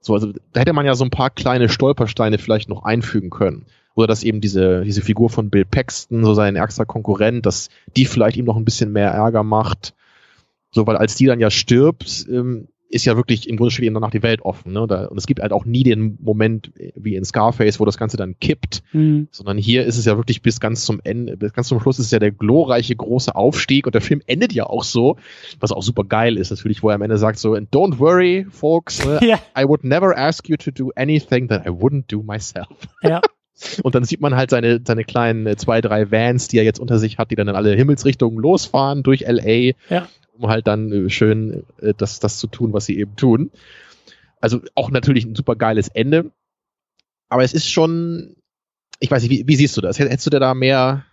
So, also da hätte man ja so ein paar kleine Stolpersteine vielleicht noch einfügen können. Oder dass eben diese, diese Figur von Bill Paxton, so sein ärgster Konkurrent, dass die vielleicht ihm noch ein bisschen mehr Ärger macht. So, weil als die dann ja stirbt, ähm, ist ja wirklich im Grunde steht ihm danach die Welt offen. Ne? Da, und es gibt halt auch nie den Moment wie in Scarface, wo das Ganze dann kippt, mhm. sondern hier ist es ja wirklich bis ganz zum Ende, bis ganz zum Schluss ist ja der glorreiche große Aufstieg und der Film endet ja auch so, was auch super geil ist natürlich, wo er am Ende sagt so, don't worry, folks, *laughs* yeah. I would never ask you to do anything that I wouldn't do myself. Ja. *laughs* Und dann sieht man halt seine, seine kleinen äh, zwei, drei Vans, die er jetzt unter sich hat, die dann in alle Himmelsrichtungen losfahren durch LA. Ja um halt dann äh, schön äh, das, das zu tun, was sie eben tun. Also auch natürlich ein super geiles Ende. Aber es ist schon, ich weiß nicht, wie, wie siehst du das? Hättest du dir da mehr,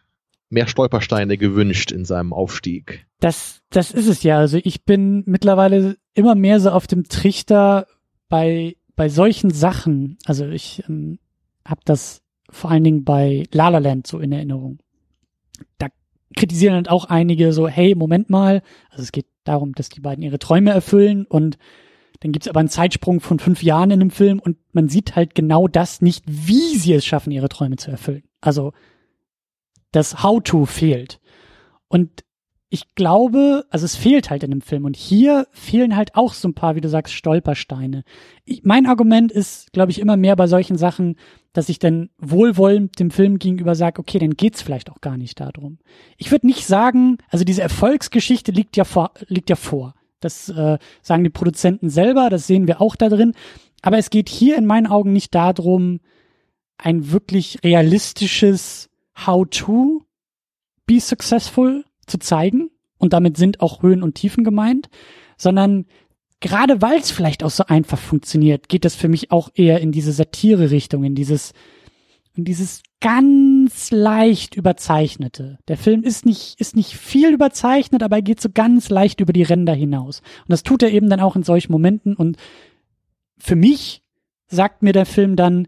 mehr Stolpersteine gewünscht in seinem Aufstieg? Das, das ist es ja. Also ich bin mittlerweile immer mehr so auf dem Trichter bei, bei solchen Sachen. Also ich ähm, habe das vor allen Dingen bei La La Land so in Erinnerung. Da kritisieren halt auch einige so, hey, Moment mal, also es geht darum, dass die beiden ihre Träume erfüllen und dann gibt's aber einen Zeitsprung von fünf Jahren in dem Film und man sieht halt genau das nicht, wie sie es schaffen, ihre Träume zu erfüllen. Also das How-to fehlt. Und ich glaube, also es fehlt halt in dem Film. Und hier fehlen halt auch so ein paar, wie du sagst, Stolpersteine. Ich, mein Argument ist, glaube ich, immer mehr bei solchen Sachen, dass ich dann wohlwollend dem Film gegenüber sage, okay, dann geht's vielleicht auch gar nicht darum. Ich würde nicht sagen, also diese Erfolgsgeschichte liegt ja vor, liegt ja vor. Das äh, sagen die Produzenten selber, das sehen wir auch da drin. Aber es geht hier in meinen Augen nicht darum, ein wirklich realistisches How-to be successful zu zeigen und damit sind auch Höhen und Tiefen gemeint, sondern gerade weil es vielleicht auch so einfach funktioniert, geht das für mich auch eher in diese Satire-Richtung, in dieses, in dieses ganz leicht überzeichnete. Der Film ist nicht, ist nicht viel überzeichnet, aber er geht so ganz leicht über die Ränder hinaus. Und das tut er eben dann auch in solchen Momenten und für mich sagt mir der Film dann,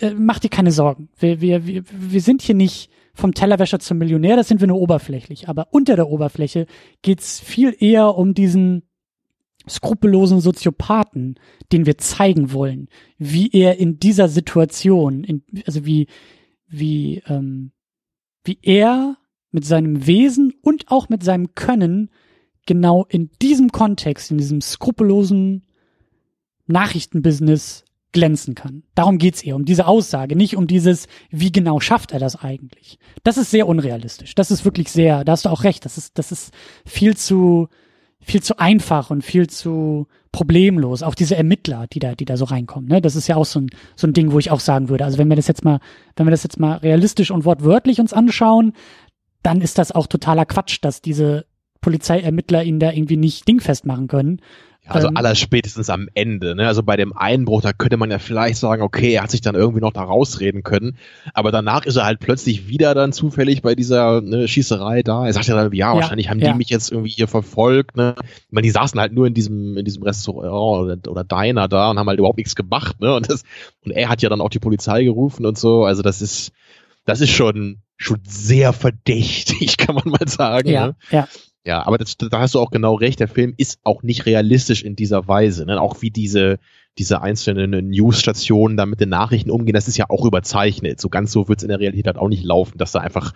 äh, mach dir keine Sorgen. Wir, wir, wir, wir sind hier nicht, vom Tellerwäscher zum Millionär, das sind wir nur oberflächlich. Aber unter der Oberfläche geht's viel eher um diesen skrupellosen Soziopathen, den wir zeigen wollen, wie er in dieser Situation, in, also wie, wie, ähm, wie er mit seinem Wesen und auch mit seinem Können genau in diesem Kontext, in diesem skrupellosen Nachrichtenbusiness glänzen kann. Darum geht's eher, um diese Aussage, nicht um dieses, wie genau schafft er das eigentlich. Das ist sehr unrealistisch. Das ist wirklich sehr, da hast du auch recht, das ist, das ist viel zu, viel zu einfach und viel zu problemlos. Auch diese Ermittler, die da, die da so reinkommen, ne? Das ist ja auch so ein, so ein Ding, wo ich auch sagen würde. Also wenn wir das jetzt mal, wenn wir das jetzt mal realistisch und wortwörtlich uns anschauen, dann ist das auch totaler Quatsch, dass diese Polizeiermittler ihn da irgendwie nicht dingfest machen können, also ähm, aller spätestens am Ende. Ne? Also bei dem Einbruch, da könnte man ja vielleicht sagen, okay, er hat sich dann irgendwie noch da rausreden können. Aber danach ist er halt plötzlich wieder dann zufällig bei dieser ne, Schießerei da. Er sagt ja dann, ja, wahrscheinlich haben ja. die mich jetzt irgendwie hier verfolgt. Ne? Ich meine, die saßen halt nur in diesem, in diesem Restaurant oder, oder Diner da und haben halt überhaupt nichts gemacht. Ne? Und, das, und er hat ja dann auch die Polizei gerufen und so. Also das ist, das ist schon, schon sehr verdächtig, *laughs* kann man mal sagen. Ja, ne? ja. Ja, aber das, da hast du auch genau recht. Der Film ist auch nicht realistisch in dieser Weise. Ne? Auch wie diese, diese einzelnen Newsstationen da mit den Nachrichten umgehen, das ist ja auch überzeichnet. So ganz so wird's in der Realität halt auch nicht laufen, dass da einfach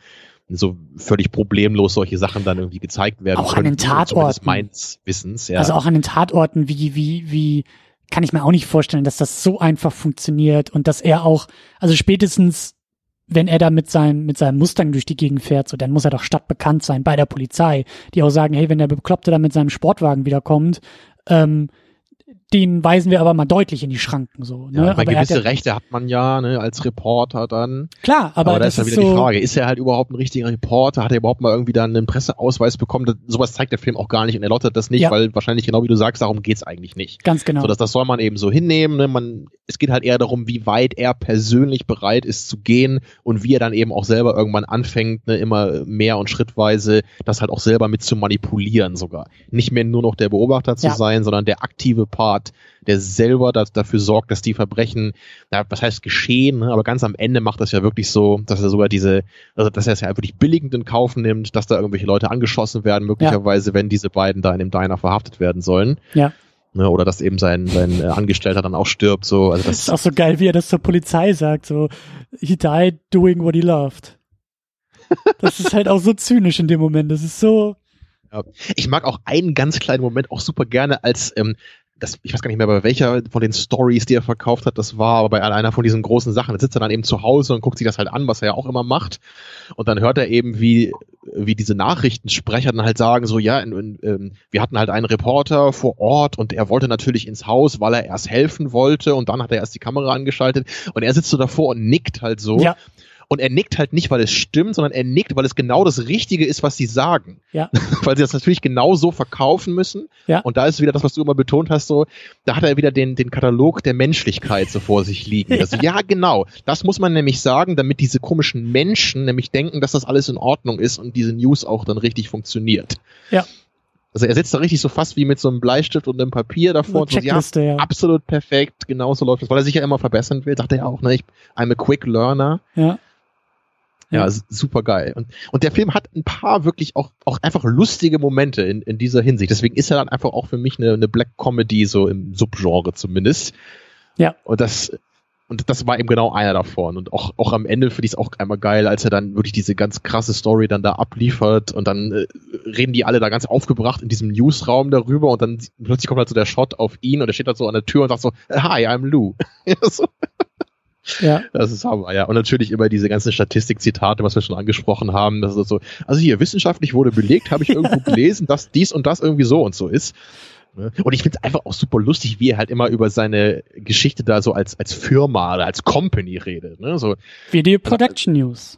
so völlig problemlos solche Sachen dann irgendwie gezeigt werden. Auch können, an den Tatorten. Meins Wissens, ja. Also auch an den Tatorten, wie, wie, wie, kann ich mir auch nicht vorstellen, dass das so einfach funktioniert und dass er auch, also spätestens wenn er da mit seinem, mit seinem Mustang durch die Gegend fährt, so, dann muss er doch stadtbekannt sein bei der Polizei, die auch sagen, hey, wenn der Bekloppte da mit seinem Sportwagen wiederkommt, ähm, den weisen wir aber mal deutlich in die Schranken so. Ne? Ja, aber gewisse ja, Rechte hat man ja ne, als Reporter dann. Klar, aber, aber da ist ja wieder so die Frage, ist er halt überhaupt ein richtiger Reporter? Hat er überhaupt mal irgendwie dann einen Presseausweis bekommen? Das, sowas zeigt der Film auch gar nicht und er lottet das nicht, ja. weil wahrscheinlich genau wie du sagst, darum geht's eigentlich nicht. Ganz genau. So, dass das soll man eben so hinnehmen. Ne? Man, es geht halt eher darum, wie weit er persönlich bereit ist zu gehen und wie er dann eben auch selber irgendwann anfängt, ne, immer mehr und schrittweise das halt auch selber mit zu manipulieren sogar. Nicht mehr nur noch der Beobachter zu ja. sein, sondern der aktive Part Staat, der selber das, dafür sorgt, dass die Verbrechen, na, was heißt geschehen, ne? aber ganz am Ende macht das ja wirklich so, dass er sogar diese, also dass er es ja wirklich billigend in Kauf nimmt, dass da irgendwelche Leute angeschossen werden, möglicherweise, ja. wenn diese beiden da in dem Diner verhaftet werden sollen. Ja. Ne, oder dass eben sein, sein äh, Angestellter dann auch stirbt. So. Also das, das ist auch so geil, wie er das zur Polizei sagt. So, he died doing what he loved. Das ist halt auch so zynisch in dem Moment. Das ist so. Ja. Ich mag auch einen ganz kleinen Moment auch super gerne, als ähm, das, ich weiß gar nicht mehr, bei welcher von den Stories, die er verkauft hat, das war, aber bei einer von diesen großen Sachen. Da sitzt er dann eben zu Hause und guckt sich das halt an, was er ja auch immer macht. Und dann hört er eben, wie, wie diese Nachrichtensprecher dann halt sagen, so, ja, in, in, ähm, wir hatten halt einen Reporter vor Ort und er wollte natürlich ins Haus, weil er erst helfen wollte und dann hat er erst die Kamera angeschaltet und er sitzt so davor und nickt halt so. Ja. Und er nickt halt nicht, weil es stimmt, sondern er nickt, weil es genau das Richtige ist, was sie sagen. Ja. *laughs* weil sie das natürlich genau so verkaufen müssen. Ja. Und da ist wieder das, was du immer betont hast, so, da hat er wieder den, den Katalog der Menschlichkeit so vor sich liegen. Ja. Also, ja, genau. Das muss man nämlich sagen, damit diese komischen Menschen nämlich denken, dass das alles in Ordnung ist und diese News auch dann richtig funktioniert. Ja. Also er sitzt da richtig so fast wie mit so einem Bleistift und einem Papier davor. Und so, ja, ja, absolut perfekt, genauso läuft es, weil er sich ja immer verbessern will, sagt er ja auch, ne, ich, I'm a quick learner. Ja. Ja, super geil. Und, und der Film hat ein paar wirklich auch, auch einfach lustige Momente in, in dieser Hinsicht. Deswegen ist er dann einfach auch für mich eine, eine Black Comedy, so im Subgenre zumindest. Ja. Und das, und das war eben genau einer davon. Und auch, auch am Ende finde ich es auch einmal geil, als er dann wirklich diese ganz krasse Story dann da abliefert und dann äh, reden die alle da ganz aufgebracht in diesem Newsraum darüber und dann plötzlich kommt halt so der Shot auf ihn und er steht halt so an der Tür und sagt so, Hi, I'm Lou. *laughs* so. Ja. Das ist Hammer, ja. Und natürlich immer diese ganzen Statistikzitate, was wir schon angesprochen haben. Das ist so, also hier, wissenschaftlich wurde belegt, habe ich irgendwo *laughs* gelesen, dass dies und das irgendwie so und so ist. Ne? Und ich finde es einfach auch super lustig, wie er halt immer über seine Geschichte da so als, als Firma oder als Company redet. Ne? So, Video Production also, News.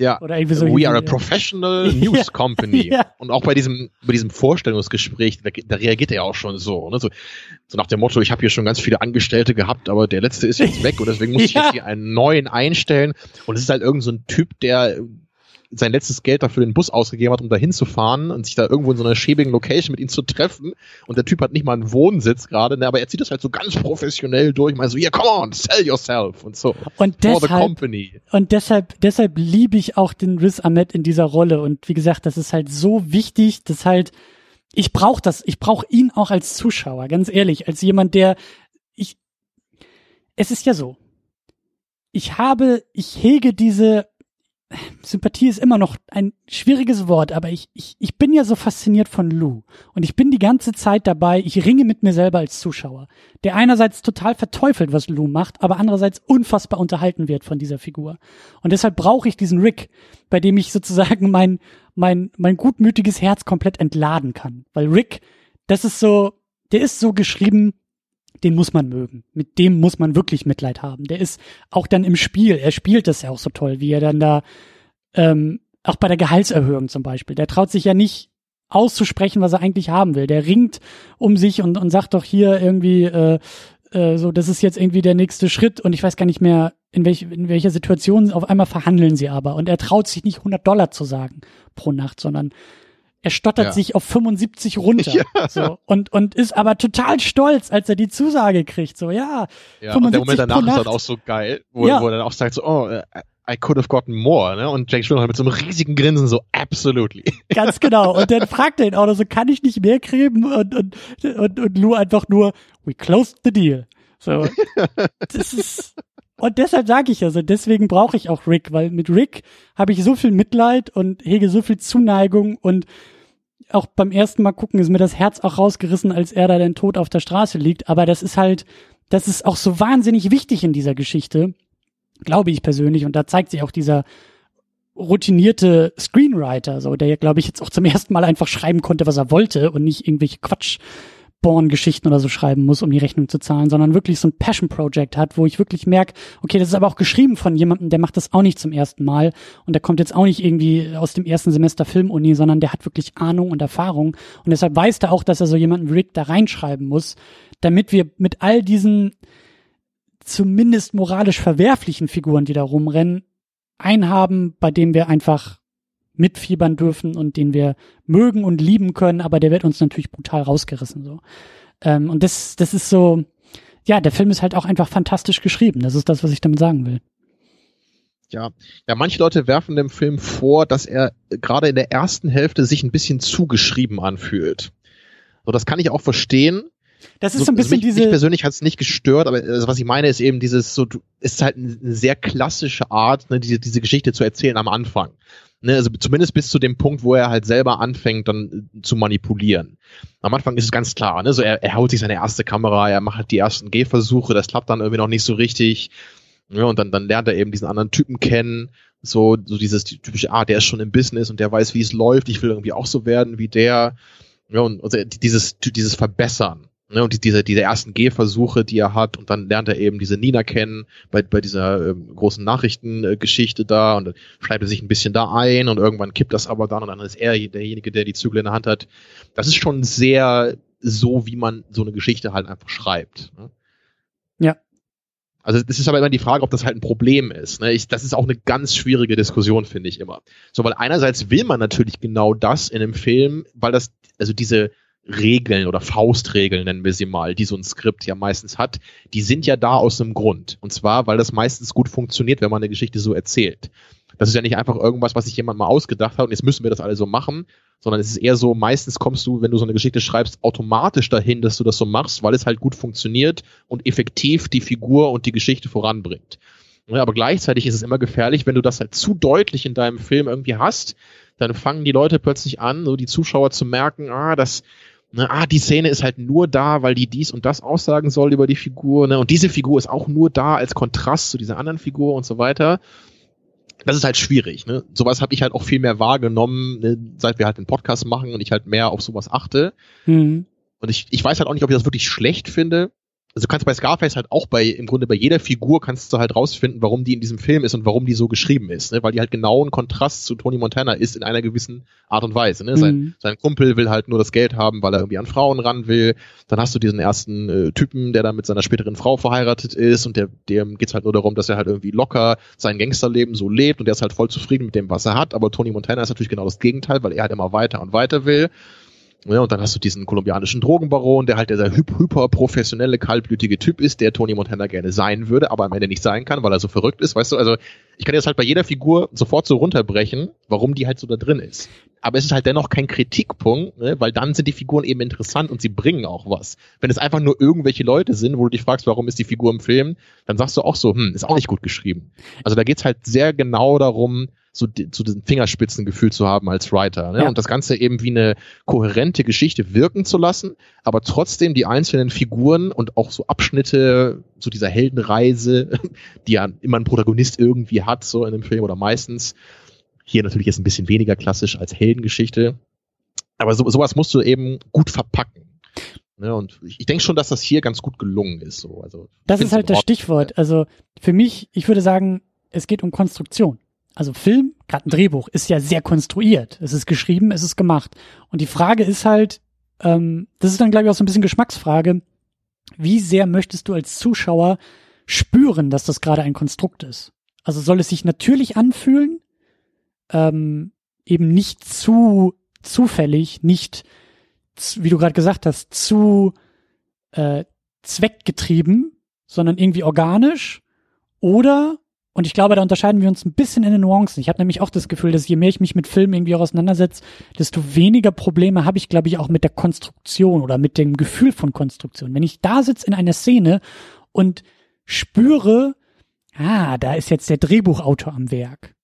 Ja, Oder irgendwie so we are a professional *laughs* news company. ja. Und auch bei diesem, bei diesem Vorstellungsgespräch, da, da reagiert er ja auch schon so, ne? so, so nach dem Motto, ich habe hier schon ganz viele Angestellte gehabt, aber der letzte ist jetzt *laughs* weg und deswegen muss ich jetzt hier einen neuen einstellen. Und es ist halt irgend so ein Typ, der sein letztes Geld dafür den Bus ausgegeben hat, um da hinzufahren und sich da irgendwo in so einer schäbigen Location mit ihm zu treffen. Und der Typ hat nicht mal einen Wohnsitz gerade, ne, aber er zieht das halt so ganz professionell durch. Mal so, yeah, come on, sell yourself und so. Und For deshalb, company. Und deshalb, deshalb liebe ich auch den Riz Ahmed in dieser Rolle. Und wie gesagt, das ist halt so wichtig, dass halt, ich brauche das, ich brauche ihn auch als Zuschauer, ganz ehrlich, als jemand, der, ich, es ist ja so, ich habe, ich hege diese Sympathie ist immer noch ein schwieriges Wort, aber ich, ich, ich bin ja so fasziniert von Lou. Und ich bin die ganze Zeit dabei, ich ringe mit mir selber als Zuschauer, der einerseits total verteufelt, was Lou macht, aber andererseits unfassbar unterhalten wird von dieser Figur. Und deshalb brauche ich diesen Rick, bei dem ich sozusagen mein, mein, mein gutmütiges Herz komplett entladen kann. Weil Rick, das ist so, der ist so geschrieben, den muss man mögen. Mit dem muss man wirklich Mitleid haben. Der ist auch dann im Spiel, er spielt das ja auch so toll, wie er dann da, ähm, auch bei der Gehaltserhöhung zum Beispiel, der traut sich ja nicht auszusprechen, was er eigentlich haben will. Der ringt um sich und, und sagt doch hier irgendwie, äh, äh, so, das ist jetzt irgendwie der nächste Schritt und ich weiß gar nicht mehr, in, welch, in welcher Situation auf einmal verhandeln sie aber und er traut sich nicht 100 Dollar zu sagen pro Nacht, sondern er stottert ja. sich auf 75 runter. *laughs* Ja. So, und, und ist aber total stolz, als er die Zusage kriegt. So, ja. ja 75 und der Moment danach ist dann auch so geil, wo, ja. wo er dann auch sagt, so, oh, äh, I could have gotten more, ne? Und Jake Gyllenhaal mit so einem riesigen Grinsen so, absolutely. *laughs* Ganz genau. Und dann fragt er ihn auch noch so, kann ich nicht mehr kriegen? Und, und, und, und Lou einfach nur, we closed the deal. So. Das ist, und deshalb sage ich ja so, deswegen brauche ich auch Rick, weil mit Rick habe ich so viel Mitleid und hege so viel Zuneigung und auch beim ersten Mal gucken ist mir das Herz auch rausgerissen, als er da dann tot auf der Straße liegt. Aber das ist halt, das ist auch so wahnsinnig wichtig in dieser Geschichte, glaube ich persönlich. Und da zeigt sich auch dieser routinierte Screenwriter, so der, glaube ich, jetzt auch zum ersten Mal einfach schreiben konnte, was er wollte und nicht irgendwelche Quatsch Born-Geschichten oder so schreiben muss, um die Rechnung zu zahlen, sondern wirklich so ein Passion-Project hat, wo ich wirklich merke, okay, das ist aber auch geschrieben von jemandem, der macht das auch nicht zum ersten Mal und der kommt jetzt auch nicht irgendwie aus dem ersten Semester Filmuni, sondern der hat wirklich Ahnung und Erfahrung und deshalb weiß er auch, dass er so jemanden Rick da reinschreiben muss, damit wir mit all diesen zumindest moralisch verwerflichen Figuren, die da rumrennen, einhaben, bei dem wir einfach mitfiebern dürfen und den wir mögen und lieben können, aber der wird uns natürlich brutal rausgerissen so. Ähm, und das, das ist so, ja, der Film ist halt auch einfach fantastisch geschrieben. Das ist das, was ich damit sagen will. Ja, ja, manche Leute werfen dem Film vor, dass er gerade in der ersten Hälfte sich ein bisschen zugeschrieben anfühlt. So, das kann ich auch verstehen. Das ist so, ein bisschen mich, diese. Mich persönlich hat es nicht gestört, aber also was ich meine ist eben dieses so, ist halt eine sehr klassische Art, ne, diese, diese Geschichte zu erzählen am Anfang. Ne, also zumindest bis zu dem Punkt, wo er halt selber anfängt, dann äh, zu manipulieren. Am Anfang ist es ganz klar, ne, so er, er holt sich seine erste Kamera, er macht halt die ersten Gehversuche, das klappt dann irgendwie noch nicht so richtig. Ja, und dann, dann lernt er eben diesen anderen Typen kennen. So, so dieses typische, ah, der ist schon im Business und der weiß, wie es läuft. Ich will irgendwie auch so werden wie der. Ja, und also dieses, dieses Verbessern. Ne, und die, diese, diese ersten Gehversuche, die er hat, und dann lernt er eben diese Nina kennen bei, bei dieser ähm, großen Nachrichtengeschichte da und dann schreibt er sich ein bisschen da ein und irgendwann kippt das aber dann und dann ist er derjenige, der die Zügel in der Hand hat. Das ist schon sehr so, wie man so eine Geschichte halt einfach schreibt. Ne? Ja. Also das ist aber immer die Frage, ob das halt ein Problem ist. Ne? Ich, das ist auch eine ganz schwierige Diskussion, finde ich immer. So, weil einerseits will man natürlich genau das in einem Film, weil das, also diese Regeln oder Faustregeln nennen wir sie mal, die so ein Skript ja meistens hat, die sind ja da aus einem Grund. Und zwar, weil das meistens gut funktioniert, wenn man eine Geschichte so erzählt. Das ist ja nicht einfach irgendwas, was sich jemand mal ausgedacht hat und jetzt müssen wir das alle so machen, sondern es ist eher so, meistens kommst du, wenn du so eine Geschichte schreibst, automatisch dahin, dass du das so machst, weil es halt gut funktioniert und effektiv die Figur und die Geschichte voranbringt. Aber gleichzeitig ist es immer gefährlich, wenn du das halt zu deutlich in deinem Film irgendwie hast, dann fangen die Leute plötzlich an, so die Zuschauer zu merken, ah, das, Ne, ah, die Szene ist halt nur da, weil die dies und das aussagen soll über die Figur. Ne? Und diese Figur ist auch nur da als Kontrast zu dieser anderen Figur und so weiter. Das ist halt schwierig. Ne? Sowas habe ich halt auch viel mehr wahrgenommen, ne? seit wir halt den Podcast machen und ich halt mehr auf sowas achte. Mhm. Und ich, ich weiß halt auch nicht, ob ich das wirklich schlecht finde also du kannst bei Scarface halt auch bei, im Grunde bei jeder Figur kannst du halt rausfinden, warum die in diesem Film ist und warum die so geschrieben ist, ne? weil die halt genau ein Kontrast zu Tony Montana ist in einer gewissen Art und Weise. Ne? Mhm. Sein, sein Kumpel will halt nur das Geld haben, weil er irgendwie an Frauen ran will. Dann hast du diesen ersten äh, Typen, der dann mit seiner späteren Frau verheiratet ist und der, dem geht's halt nur darum, dass er halt irgendwie locker sein Gangsterleben so lebt und der ist halt voll zufrieden mit dem, was er hat. Aber Tony Montana ist natürlich genau das Gegenteil, weil er halt immer weiter und weiter will. Ja, und dann hast du diesen kolumbianischen Drogenbaron, der halt dieser hyperprofessionelle, kaltblütige Typ ist, der Tony Montana gerne sein würde, aber am Ende nicht sein kann, weil er so verrückt ist, weißt du? Also ich kann jetzt halt bei jeder Figur sofort so runterbrechen, warum die halt so da drin ist. Aber es ist halt dennoch kein Kritikpunkt, ne? weil dann sind die Figuren eben interessant und sie bringen auch was. Wenn es einfach nur irgendwelche Leute sind, wo du dich fragst, warum ist die Figur im Film, dann sagst du auch so, hm, ist auch nicht gut geschrieben. Also da geht's halt sehr genau darum, so, so diesen Fingerspitzengefühl zu haben als Writer. Ne? Ja. Und das Ganze eben wie eine kohärente Geschichte wirken zu lassen, aber trotzdem die einzelnen Figuren und auch so Abschnitte so dieser Heldenreise, *laughs* die ja immer ein Protagonist irgendwie hat, so in dem Film oder meistens. Hier natürlich jetzt ein bisschen weniger klassisch als Heldengeschichte. Aber so, sowas musst du eben gut verpacken. Ne, und ich, ich denke schon, dass das hier ganz gut gelungen ist. So. Also, das ist halt das Stichwort. Also für mich, ich würde sagen, es geht um Konstruktion also Film, gerade ein Drehbuch, ist ja sehr konstruiert. Es ist geschrieben, es ist gemacht. Und die Frage ist halt, ähm, das ist dann, glaube ich, auch so ein bisschen Geschmacksfrage, wie sehr möchtest du als Zuschauer spüren, dass das gerade ein Konstrukt ist? Also soll es sich natürlich anfühlen, ähm, eben nicht zu zufällig, nicht, wie du gerade gesagt hast, zu äh, zweckgetrieben, sondern irgendwie organisch, oder und ich glaube, da unterscheiden wir uns ein bisschen in den Nuancen. Ich habe nämlich auch das Gefühl, dass je mehr ich mich mit Filmen irgendwie auch auseinandersetze, desto weniger Probleme habe ich, glaube ich, auch mit der Konstruktion oder mit dem Gefühl von Konstruktion. Wenn ich da sitze in einer Szene und spüre, ah, da ist jetzt der Drehbuchautor am Werk.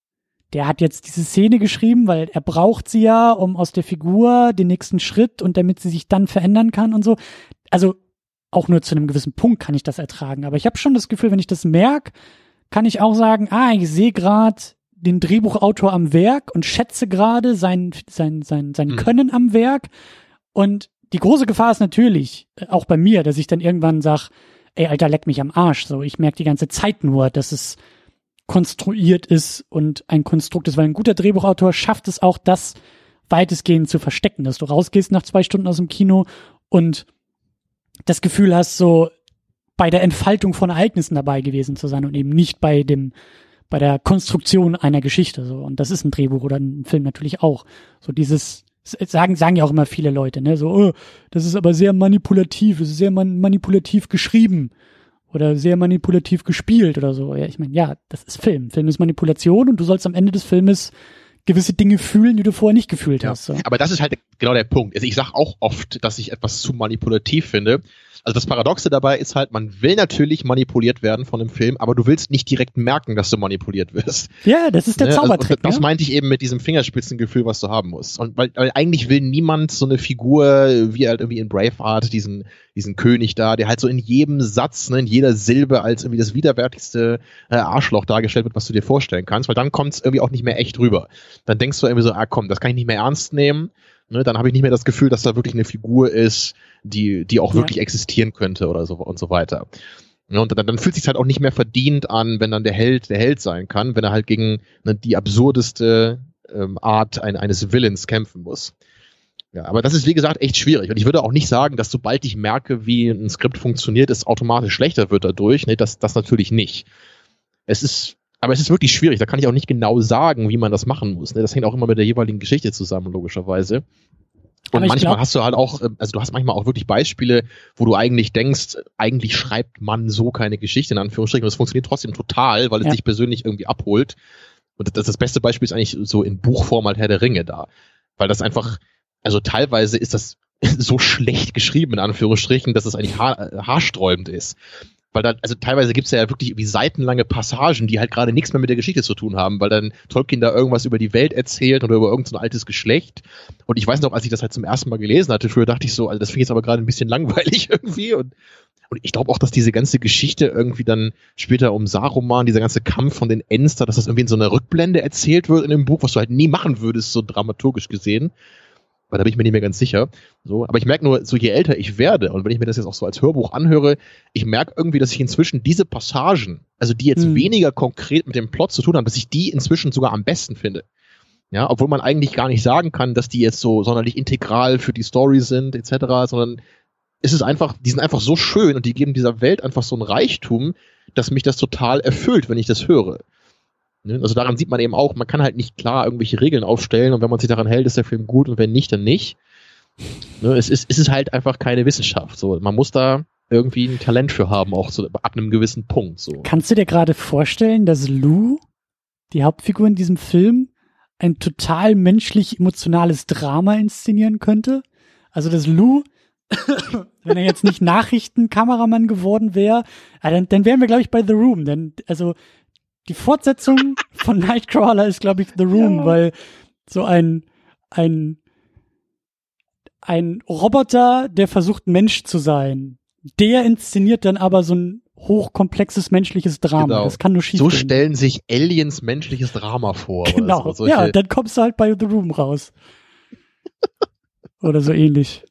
Der hat jetzt diese Szene geschrieben, weil er braucht sie ja, um aus der Figur den nächsten Schritt und damit sie sich dann verändern kann und so. Also auch nur zu einem gewissen Punkt kann ich das ertragen. Aber ich habe schon das Gefühl, wenn ich das merke, kann ich auch sagen, ah, ich sehe gerade den Drehbuchautor am Werk und schätze gerade sein, sein, sein, sein mhm. Können am Werk. Und die große Gefahr ist natürlich, äh, auch bei mir, dass ich dann irgendwann sag, ey, Alter, leck mich am Arsch. So, ich merke die ganze Zeit nur, dass es konstruiert ist und ein Konstrukt ist, weil ein guter Drehbuchautor schafft es auch, das weitestgehend zu verstecken, dass du rausgehst nach zwei Stunden aus dem Kino und das Gefühl hast, so, bei der Entfaltung von Ereignissen dabei gewesen zu sein und eben nicht bei dem bei der Konstruktion einer Geschichte so und das ist ein Drehbuch oder ein Film natürlich auch so dieses sagen, sagen ja auch immer viele Leute, ne? So, oh, das ist aber sehr manipulativ, es ist sehr man manipulativ geschrieben oder sehr manipulativ gespielt oder so. Ja, ich meine, ja, das ist Film. Film ist Manipulation und du sollst am Ende des Filmes gewisse Dinge fühlen, die du vorher nicht gefühlt ja. hast. So. Aber das ist halt genau der Punkt. Also ich sage auch oft, dass ich etwas zu manipulativ finde. Also das Paradoxe dabei ist halt, man will natürlich manipuliert werden von dem Film, aber du willst nicht direkt merken, dass du manipuliert wirst. Ja, das ist der ne? Zaubertrick. Also, das ja? meinte ich eben mit diesem Fingerspitzengefühl, was du haben musst. Und weil, weil eigentlich will niemand so eine Figur wie halt irgendwie in Braveheart, diesen, diesen König da, der halt so in jedem Satz, ne, in jeder Silbe als irgendwie das widerwärtigste äh, Arschloch dargestellt wird, was du dir vorstellen kannst, weil dann kommt es irgendwie auch nicht mehr echt rüber. Dann denkst du irgendwie so, ah komm, das kann ich nicht mehr ernst nehmen. Ne, dann habe ich nicht mehr das Gefühl, dass da wirklich eine Figur ist, die, die auch ja. wirklich existieren könnte oder so und so weiter. Ja, und dann, dann fühlt sich halt auch nicht mehr verdient an, wenn dann der Held der Held sein kann, wenn er halt gegen ne, die absurdeste ähm, Art ein, eines Willens kämpfen muss. Ja, aber das ist wie gesagt echt schwierig. Und ich würde auch nicht sagen, dass sobald ich merke, wie ein Skript funktioniert, es automatisch schlechter wird dadurch. Nee, das, das natürlich nicht. Es ist aber es ist wirklich schwierig. Da kann ich auch nicht genau sagen, wie man das machen muss. Ne? Das hängt auch immer mit der jeweiligen Geschichte zusammen, logischerweise. Und manchmal glaub, hast du halt auch, ähm, also du hast manchmal auch wirklich Beispiele, wo du eigentlich denkst, eigentlich schreibt man so keine Geschichte in Anführungsstrichen. Und es funktioniert trotzdem total, weil es ja. dich persönlich irgendwie abholt. Und das, das beste Beispiel ist eigentlich so in Buchform halt Herr der Ringe da. Weil das einfach, also teilweise ist das *laughs* so schlecht geschrieben, in Anführungsstrichen, dass es eigentlich haar, haarsträubend ist weil da, also teilweise gibt's ja wirklich irgendwie seitenlange Passagen, die halt gerade nichts mehr mit der Geschichte zu tun haben, weil dann Tolkien da irgendwas über die Welt erzählt oder über irgendein so altes Geschlecht. Und ich weiß noch, als ich das halt zum ersten Mal gelesen hatte, früher dachte ich so, also das finde ich jetzt aber gerade ein bisschen langweilig *laughs* irgendwie und und ich glaube auch, dass diese ganze Geschichte irgendwie dann später um Saruman, dieser ganze Kampf von den Enster, dass das irgendwie in so einer Rückblende erzählt wird in dem Buch, was du halt nie machen würdest, so dramaturgisch gesehen weil da bin ich mir nicht mehr ganz sicher. So, aber ich merke nur, so je älter ich werde und wenn ich mir das jetzt auch so als Hörbuch anhöre, ich merke irgendwie, dass ich inzwischen diese Passagen, also die jetzt hm. weniger konkret mit dem Plot zu tun haben, dass ich die inzwischen sogar am besten finde. Ja, obwohl man eigentlich gar nicht sagen kann, dass die jetzt so sonderlich integral für die Story sind, etc., sondern es ist einfach, die sind einfach so schön und die geben dieser Welt einfach so ein Reichtum, dass mich das total erfüllt, wenn ich das höre. Ne? Also daran sieht man eben auch, man kann halt nicht klar irgendwelche Regeln aufstellen und wenn man sich daran hält, ist der Film gut und wenn nicht, dann nicht. Ne? Es, ist, es ist halt einfach keine Wissenschaft. So, man muss da irgendwie ein Talent für haben, auch so ab einem gewissen Punkt. So. Kannst du dir gerade vorstellen, dass Lou, die Hauptfigur in diesem Film, ein total menschlich emotionales Drama inszenieren könnte? Also dass Lou, *coughs* wenn er jetzt nicht Nachrichtenkameramann geworden wäre, dann, dann wären wir, glaube ich, bei The Room. Denn also die Fortsetzung von Nightcrawler ist, glaube ich, The Room, ja. weil so ein, ein, ein Roboter, der versucht, Mensch zu sein, der inszeniert dann aber so ein hochkomplexes menschliches Drama. Genau. Das kann nur schief So gehen. stellen sich Aliens menschliches Drama vor. Genau. So. Ja, dann kommst du halt bei The Room raus. oder so ähnlich.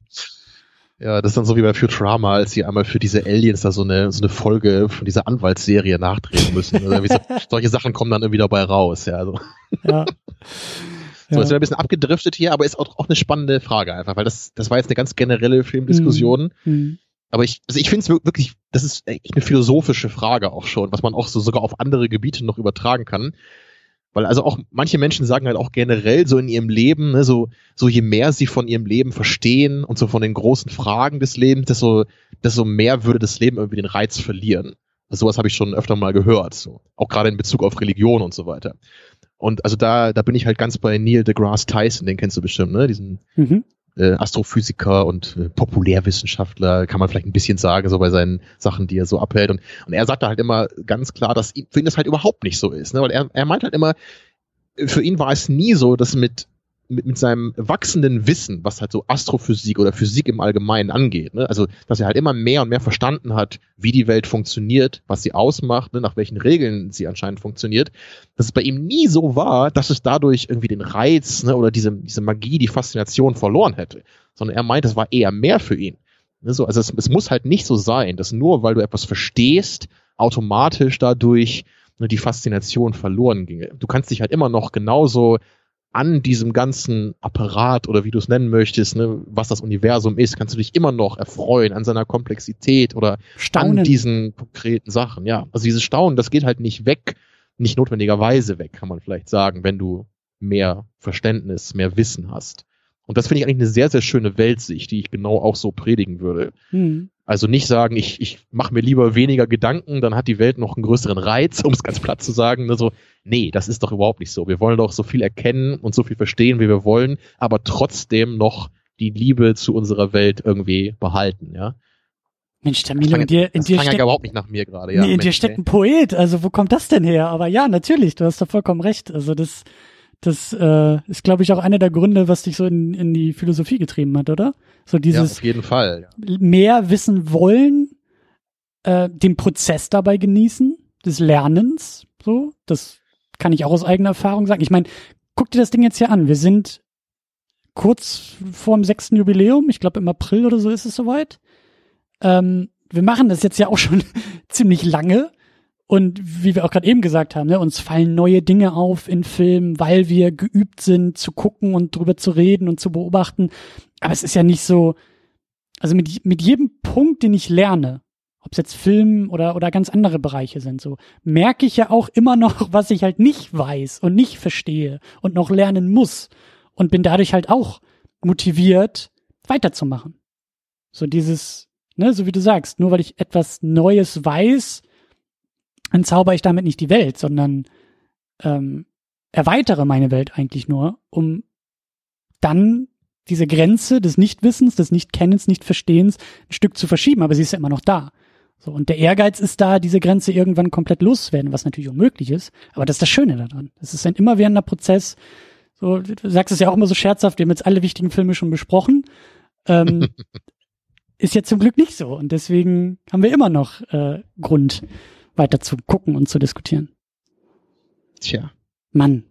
Ja, das ist dann so wie bei Futurama, als sie einmal für diese Aliens da so eine, so eine Folge von dieser Anwaltsserie nachdrehen müssen. Also so, *laughs* solche Sachen kommen dann irgendwie dabei raus, ja. So. *laughs* ja. So, jetzt wir ein bisschen abgedriftet hier, aber ist auch, auch eine spannende Frage einfach, weil das, das war jetzt eine ganz generelle Filmdiskussion. Mhm. Aber ich, also ich finde es wirklich, das ist echt eine philosophische Frage auch schon, was man auch so sogar auf andere Gebiete noch übertragen kann. Weil also auch manche Menschen sagen halt auch generell so in ihrem Leben, ne, so, so je mehr sie von ihrem Leben verstehen und so von den großen Fragen des Lebens, desto, desto mehr würde das Leben irgendwie den Reiz verlieren. Also sowas habe ich schon öfter mal gehört, so. Auch gerade in Bezug auf Religion und so weiter. Und also da, da bin ich halt ganz bei Neil deGrasse Tyson, den kennst du bestimmt, ne? Diesen mhm äh, Astrophysiker und äh, Populärwissenschaftler, kann man vielleicht ein bisschen sagen, so bei seinen Sachen, die er so abhält. Und, und er sagt da halt immer ganz klar, dass für ihn das halt überhaupt nicht so ist. Ne? Weil er, er meint halt immer, für ihn war es nie so, dass mit mit, mit seinem wachsenden Wissen, was halt so Astrophysik oder Physik im Allgemeinen angeht, ne? also dass er halt immer mehr und mehr verstanden hat, wie die Welt funktioniert, was sie ausmacht, ne? nach welchen Regeln sie anscheinend funktioniert, dass es bei ihm nie so war, dass es dadurch irgendwie den Reiz ne? oder diese, diese Magie, die Faszination verloren hätte, sondern er meint, es war eher mehr für ihn. Ne? So, also es, es muss halt nicht so sein, dass nur weil du etwas verstehst, automatisch dadurch ne, die Faszination verloren ginge. Du kannst dich halt immer noch genauso an diesem ganzen Apparat oder wie du es nennen möchtest, ne, was das Universum ist, kannst du dich immer noch erfreuen an seiner Komplexität oder Staunen. an diesen konkreten Sachen. Ja, also dieses Staunen, das geht halt nicht weg, nicht notwendigerweise weg, kann man vielleicht sagen, wenn du mehr Verständnis, mehr Wissen hast. Und das finde ich eigentlich eine sehr, sehr schöne Weltsicht, die ich genau auch so predigen würde. Mhm. Also nicht sagen, ich, ich mache mir lieber weniger Gedanken, dann hat die Welt noch einen größeren Reiz, *laughs* um es ganz platt zu sagen. Also, nee, das ist doch überhaupt nicht so. Wir wollen doch so viel erkennen und so viel verstehen, wie wir wollen, aber trotzdem noch die Liebe zu unserer Welt irgendwie behalten, ja. Mensch, Tamino, in dir, in dir steckt, ja überhaupt nicht nach mir gerade, ja. Nee, in Mensch, dir steckt ein Poet, also wo kommt das denn her? Aber ja, natürlich, du hast da vollkommen recht. Also das, das äh, ist, glaube ich, auch einer der Gründe, was dich so in, in die Philosophie getrieben hat, oder? So dieses ja, auf jeden Fall. Ja. mehr wissen wollen, äh, den Prozess dabei genießen, des Lernens, so. Das kann ich auch aus eigener Erfahrung sagen. Ich meine, guck dir das Ding jetzt hier an. Wir sind kurz vorm sechsten Jubiläum. Ich glaube, im April oder so ist es soweit. Ähm, wir machen das jetzt ja auch schon *laughs* ziemlich lange. Und wie wir auch gerade eben gesagt haben, ne, uns fallen neue Dinge auf in Filmen, weil wir geübt sind zu gucken und drüber zu reden und zu beobachten. Aber es ist ja nicht so, also mit, mit jedem Punkt, den ich lerne, ob es jetzt Film oder, oder ganz andere Bereiche sind, so, merke ich ja auch immer noch, *laughs* was ich halt nicht weiß und nicht verstehe und noch lernen muss. Und bin dadurch halt auch motiviert, weiterzumachen. So dieses, ne, so wie du sagst, nur weil ich etwas Neues weiß, entzauber ich damit nicht die Welt, sondern ähm, erweitere meine Welt eigentlich nur, um dann diese Grenze des Nichtwissens, des Nichtkennens, Nichtverstehens ein Stück zu verschieben, aber sie ist ja immer noch da. So, und der Ehrgeiz ist da, diese Grenze irgendwann komplett loszuwerden, was natürlich unmöglich ist, aber das ist das Schöne daran. Es ist ein immerwährender Prozess. So, du sagst es ja auch immer so scherzhaft, wir haben jetzt alle wichtigen Filme schon besprochen. Ähm, *laughs* ist jetzt zum Glück nicht so. Und deswegen haben wir immer noch äh, Grund, weiter zu gucken und zu diskutieren. Tja. Mann,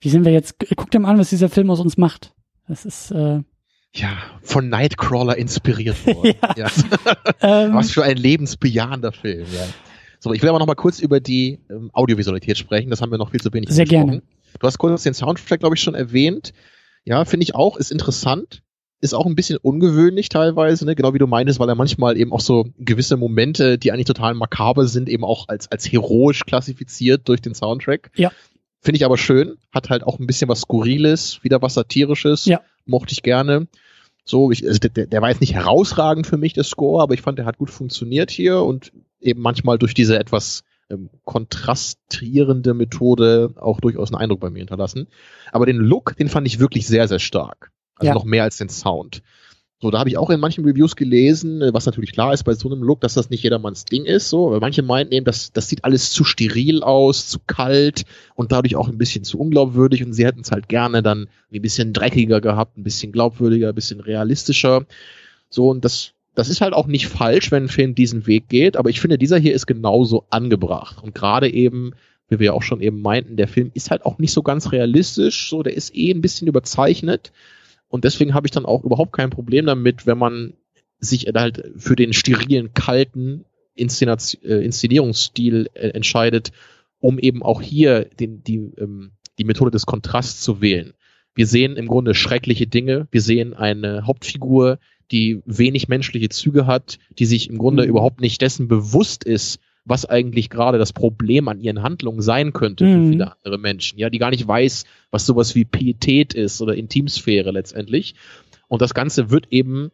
wie sind wir jetzt? Guck dir mal an, was dieser Film aus uns macht. Das ist äh, ja von Nightcrawler inspiriert worden. *laughs* ja. ja. *laughs* ähm, was für ein lebensbejahender Film. Ja. So, ich will aber noch mal kurz über die ähm, Audiovisualität sprechen. Das haben wir noch viel zu wenig Sehr gerne. Du hast kurz den Soundtrack, glaube ich, schon erwähnt. Ja, finde ich auch, ist interessant ist auch ein bisschen ungewöhnlich teilweise, ne? genau wie du meinst, weil er manchmal eben auch so gewisse Momente, die eigentlich total makaber sind, eben auch als, als heroisch klassifiziert durch den Soundtrack. Ja. Finde ich aber schön, hat halt auch ein bisschen was Skurriles, wieder was Satirisches, ja. mochte ich gerne. So, ich, also der, der war jetzt nicht herausragend für mich, der Score, aber ich fand, der hat gut funktioniert hier und eben manchmal durch diese etwas ähm, kontrastierende Methode auch durchaus einen Eindruck bei mir hinterlassen. Aber den Look, den fand ich wirklich sehr, sehr stark. Also ja. noch mehr als den Sound. So, da habe ich auch in manchen Reviews gelesen, äh, was natürlich klar ist bei so einem Look, dass das nicht jedermanns Ding ist, so, weil manche meinten eben, dass das sieht alles zu steril aus, zu kalt und dadurch auch ein bisschen zu unglaubwürdig und sie hätten es halt gerne dann ein bisschen dreckiger gehabt, ein bisschen glaubwürdiger, ein bisschen realistischer. So, und das, das ist halt auch nicht falsch, wenn ein Film diesen Weg geht, aber ich finde, dieser hier ist genauso angebracht und gerade eben wie wir ja auch schon eben meinten, der Film ist halt auch nicht so ganz realistisch, so, der ist eh ein bisschen überzeichnet und deswegen habe ich dann auch überhaupt kein Problem damit, wenn man sich halt für den sterilen, kalten Inszenation, äh, Inszenierungsstil äh, entscheidet, um eben auch hier den, die, ähm, die Methode des Kontrasts zu wählen. Wir sehen im Grunde schreckliche Dinge. Wir sehen eine Hauptfigur, die wenig menschliche Züge hat, die sich im Grunde mhm. überhaupt nicht dessen bewusst ist, was eigentlich gerade das Problem an ihren Handlungen sein könnte mhm. für viele andere Menschen, ja, die gar nicht weiß, was sowas wie Pietät ist oder Intimsphäre letztendlich. Und das Ganze wird eben,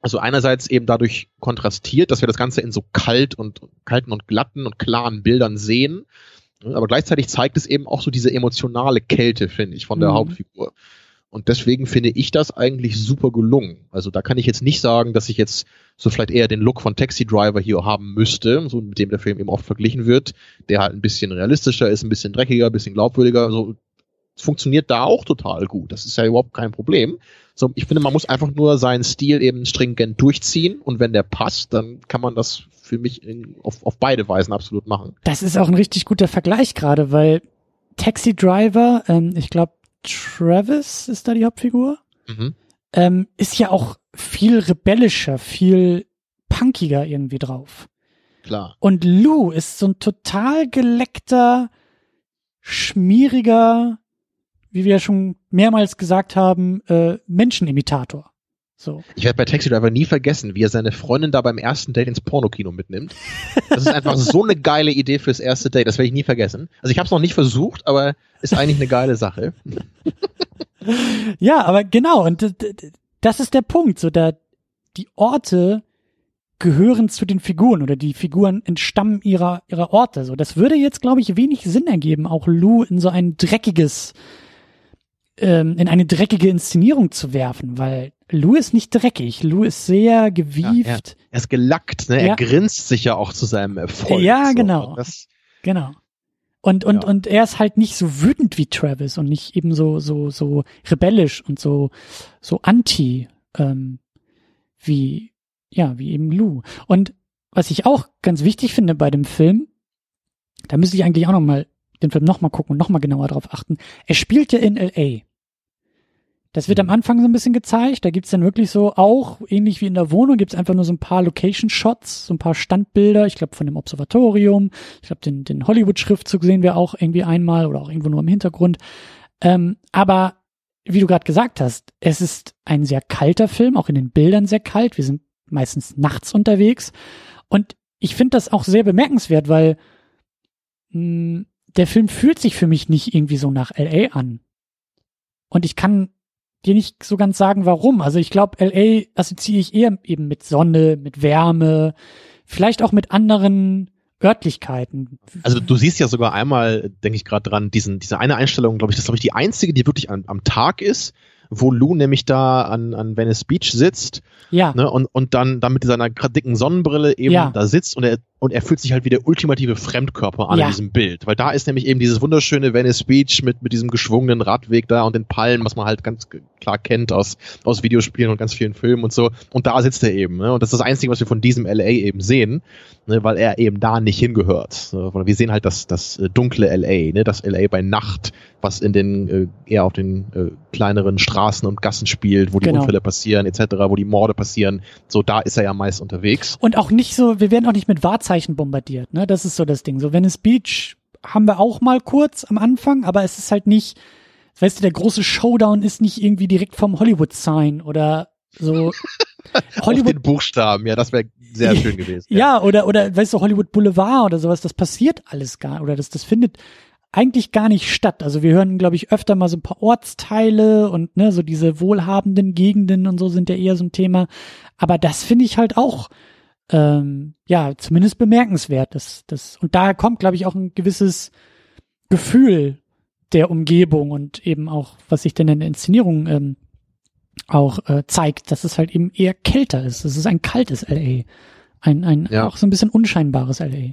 also einerseits eben dadurch kontrastiert, dass wir das Ganze in so kalt und kalten und glatten und klaren Bildern sehen. Aber gleichzeitig zeigt es eben auch so diese emotionale Kälte, finde ich, von der mhm. Hauptfigur. Und deswegen finde ich das eigentlich super gelungen. Also da kann ich jetzt nicht sagen, dass ich jetzt so vielleicht eher den Look von Taxi Driver hier haben müsste, so mit dem der Film eben oft verglichen wird, der halt ein bisschen realistischer ist, ein bisschen dreckiger, ein bisschen glaubwürdiger. So funktioniert da auch total gut. Das ist ja überhaupt kein Problem. So, ich finde, man muss einfach nur seinen Stil eben stringent durchziehen und wenn der passt, dann kann man das für mich in, auf, auf beide Weisen absolut machen. Das ist auch ein richtig guter Vergleich gerade, weil Taxi Driver, ähm, ich glaube, Travis ist da die Hauptfigur. Mhm. Ähm, ist ja auch viel rebellischer, viel punkiger irgendwie drauf. Klar. Und Lou ist so ein total geleckter, schmieriger, wie wir ja schon mehrmals gesagt haben, äh, Menschenimitator. So. Ich werde bei Taxi Driver nie vergessen, wie er seine Freundin da beim ersten Date ins Pornokino mitnimmt. Das ist einfach so eine geile Idee fürs erste Date, das werde ich nie vergessen. Also ich habe es noch nicht versucht, aber ist eigentlich eine geile Sache. ja, aber genau, und das ist der Punkt, so da die Orte gehören zu den Figuren oder die Figuren entstammen ihrer ihrer Orte. So, das würde jetzt, glaube ich, wenig Sinn ergeben, auch Lou in so ein dreckiges, ähm, in eine dreckige Inszenierung zu werfen, weil Lou ist nicht dreckig. Lou ist sehr gewieft. Ja, er, er, ist gelackt, ne? Ja. Er grinst sich ja auch zu seinem Erfolg. Ja, so. genau. Das, genau. Und, und, ja. und er ist halt nicht so wütend wie Travis und nicht eben so, so, so rebellisch und so, so anti, ähm, wie, ja, wie eben Lou. Und was ich auch ganz wichtig finde bei dem Film, da müsste ich eigentlich auch noch mal den Film noch mal gucken und noch mal genauer drauf achten. Er spielt ja in L.A. Das wird am mhm. Anfang so ein bisschen gezeigt. Da gibt's dann wirklich so auch, ähnlich wie in der Wohnung, gibt's einfach nur so ein paar Location-Shots, so ein paar Standbilder, ich glaube von dem Observatorium. Ich glaube, den, den Hollywood-Schriftzug sehen wir auch irgendwie einmal oder auch irgendwo nur im Hintergrund. Ähm, aber wie du gerade gesagt hast, es ist ein sehr kalter Film, auch in den Bildern sehr kalt. Wir sind meistens nachts unterwegs. Und ich finde das auch sehr bemerkenswert, weil mh, hm, der Film fühlt sich für mich nicht irgendwie so nach LA an. Und ich kann dir nicht so ganz sagen, warum. Also ich glaube, LA assoziiere ich eher eben mit Sonne, mit Wärme, vielleicht auch mit anderen Örtlichkeiten. Also du siehst ja sogar einmal, denke ich gerade dran, diesen, diese eine Einstellung, glaube ich, das glaube ich die einzige, die wirklich am, am Tag ist, wo Lou nämlich da an, an Venice Beach sitzt ja. ne, und, und dann, dann mit seiner dicken Sonnenbrille eben ja. da sitzt und er, und er fühlt sich halt wie der ultimative Fremdkörper an ja. in diesem Bild. Weil da ist nämlich eben dieses wunderschöne Venice Beach mit, mit diesem geschwungenen Radweg da und den Palmen, was man halt ganz klar kennt aus, aus Videospielen und ganz vielen Filmen und so. Und da sitzt er eben. Ne? Und das ist das Einzige, was wir von diesem LA eben sehen, ne? weil er eben da nicht hingehört. Wir sehen halt das, das äh, dunkle LA, ne? das LA bei Nacht, was in den äh, eher auf den äh, kleineren Straßen und Gassen spielt, wo die genau. Unfälle passieren etc., wo die Morde passieren. So da ist er ja meist unterwegs. Und auch nicht so, wir werden auch nicht mit Wahrzeichen bombardiert. Ne, das ist so das Ding. So Venice Beach haben wir auch mal kurz am Anfang, aber es ist halt nicht, weißt du, der große Showdown ist nicht irgendwie direkt vom Hollywood Sign oder so. *laughs* Hollywood Auf den Buchstaben, ja, das wäre sehr schön gewesen. Ja. *laughs* ja, oder oder weißt du Hollywood Boulevard oder sowas, das passiert alles gar oder das das findet eigentlich gar nicht statt. Also wir hören, glaube ich, öfter mal so ein paar Ortsteile und ne, so diese wohlhabenden Gegenden und so sind ja eher so ein Thema. Aber das finde ich halt auch ähm, ja zumindest bemerkenswert. Das, das, und daher kommt, glaube ich, auch ein gewisses Gefühl der Umgebung und eben auch, was sich denn in der Inszenierung ähm, auch äh, zeigt, dass es halt eben eher kälter ist. Es ist ein kaltes LA. Ein, ein ja. auch so ein bisschen unscheinbares LA.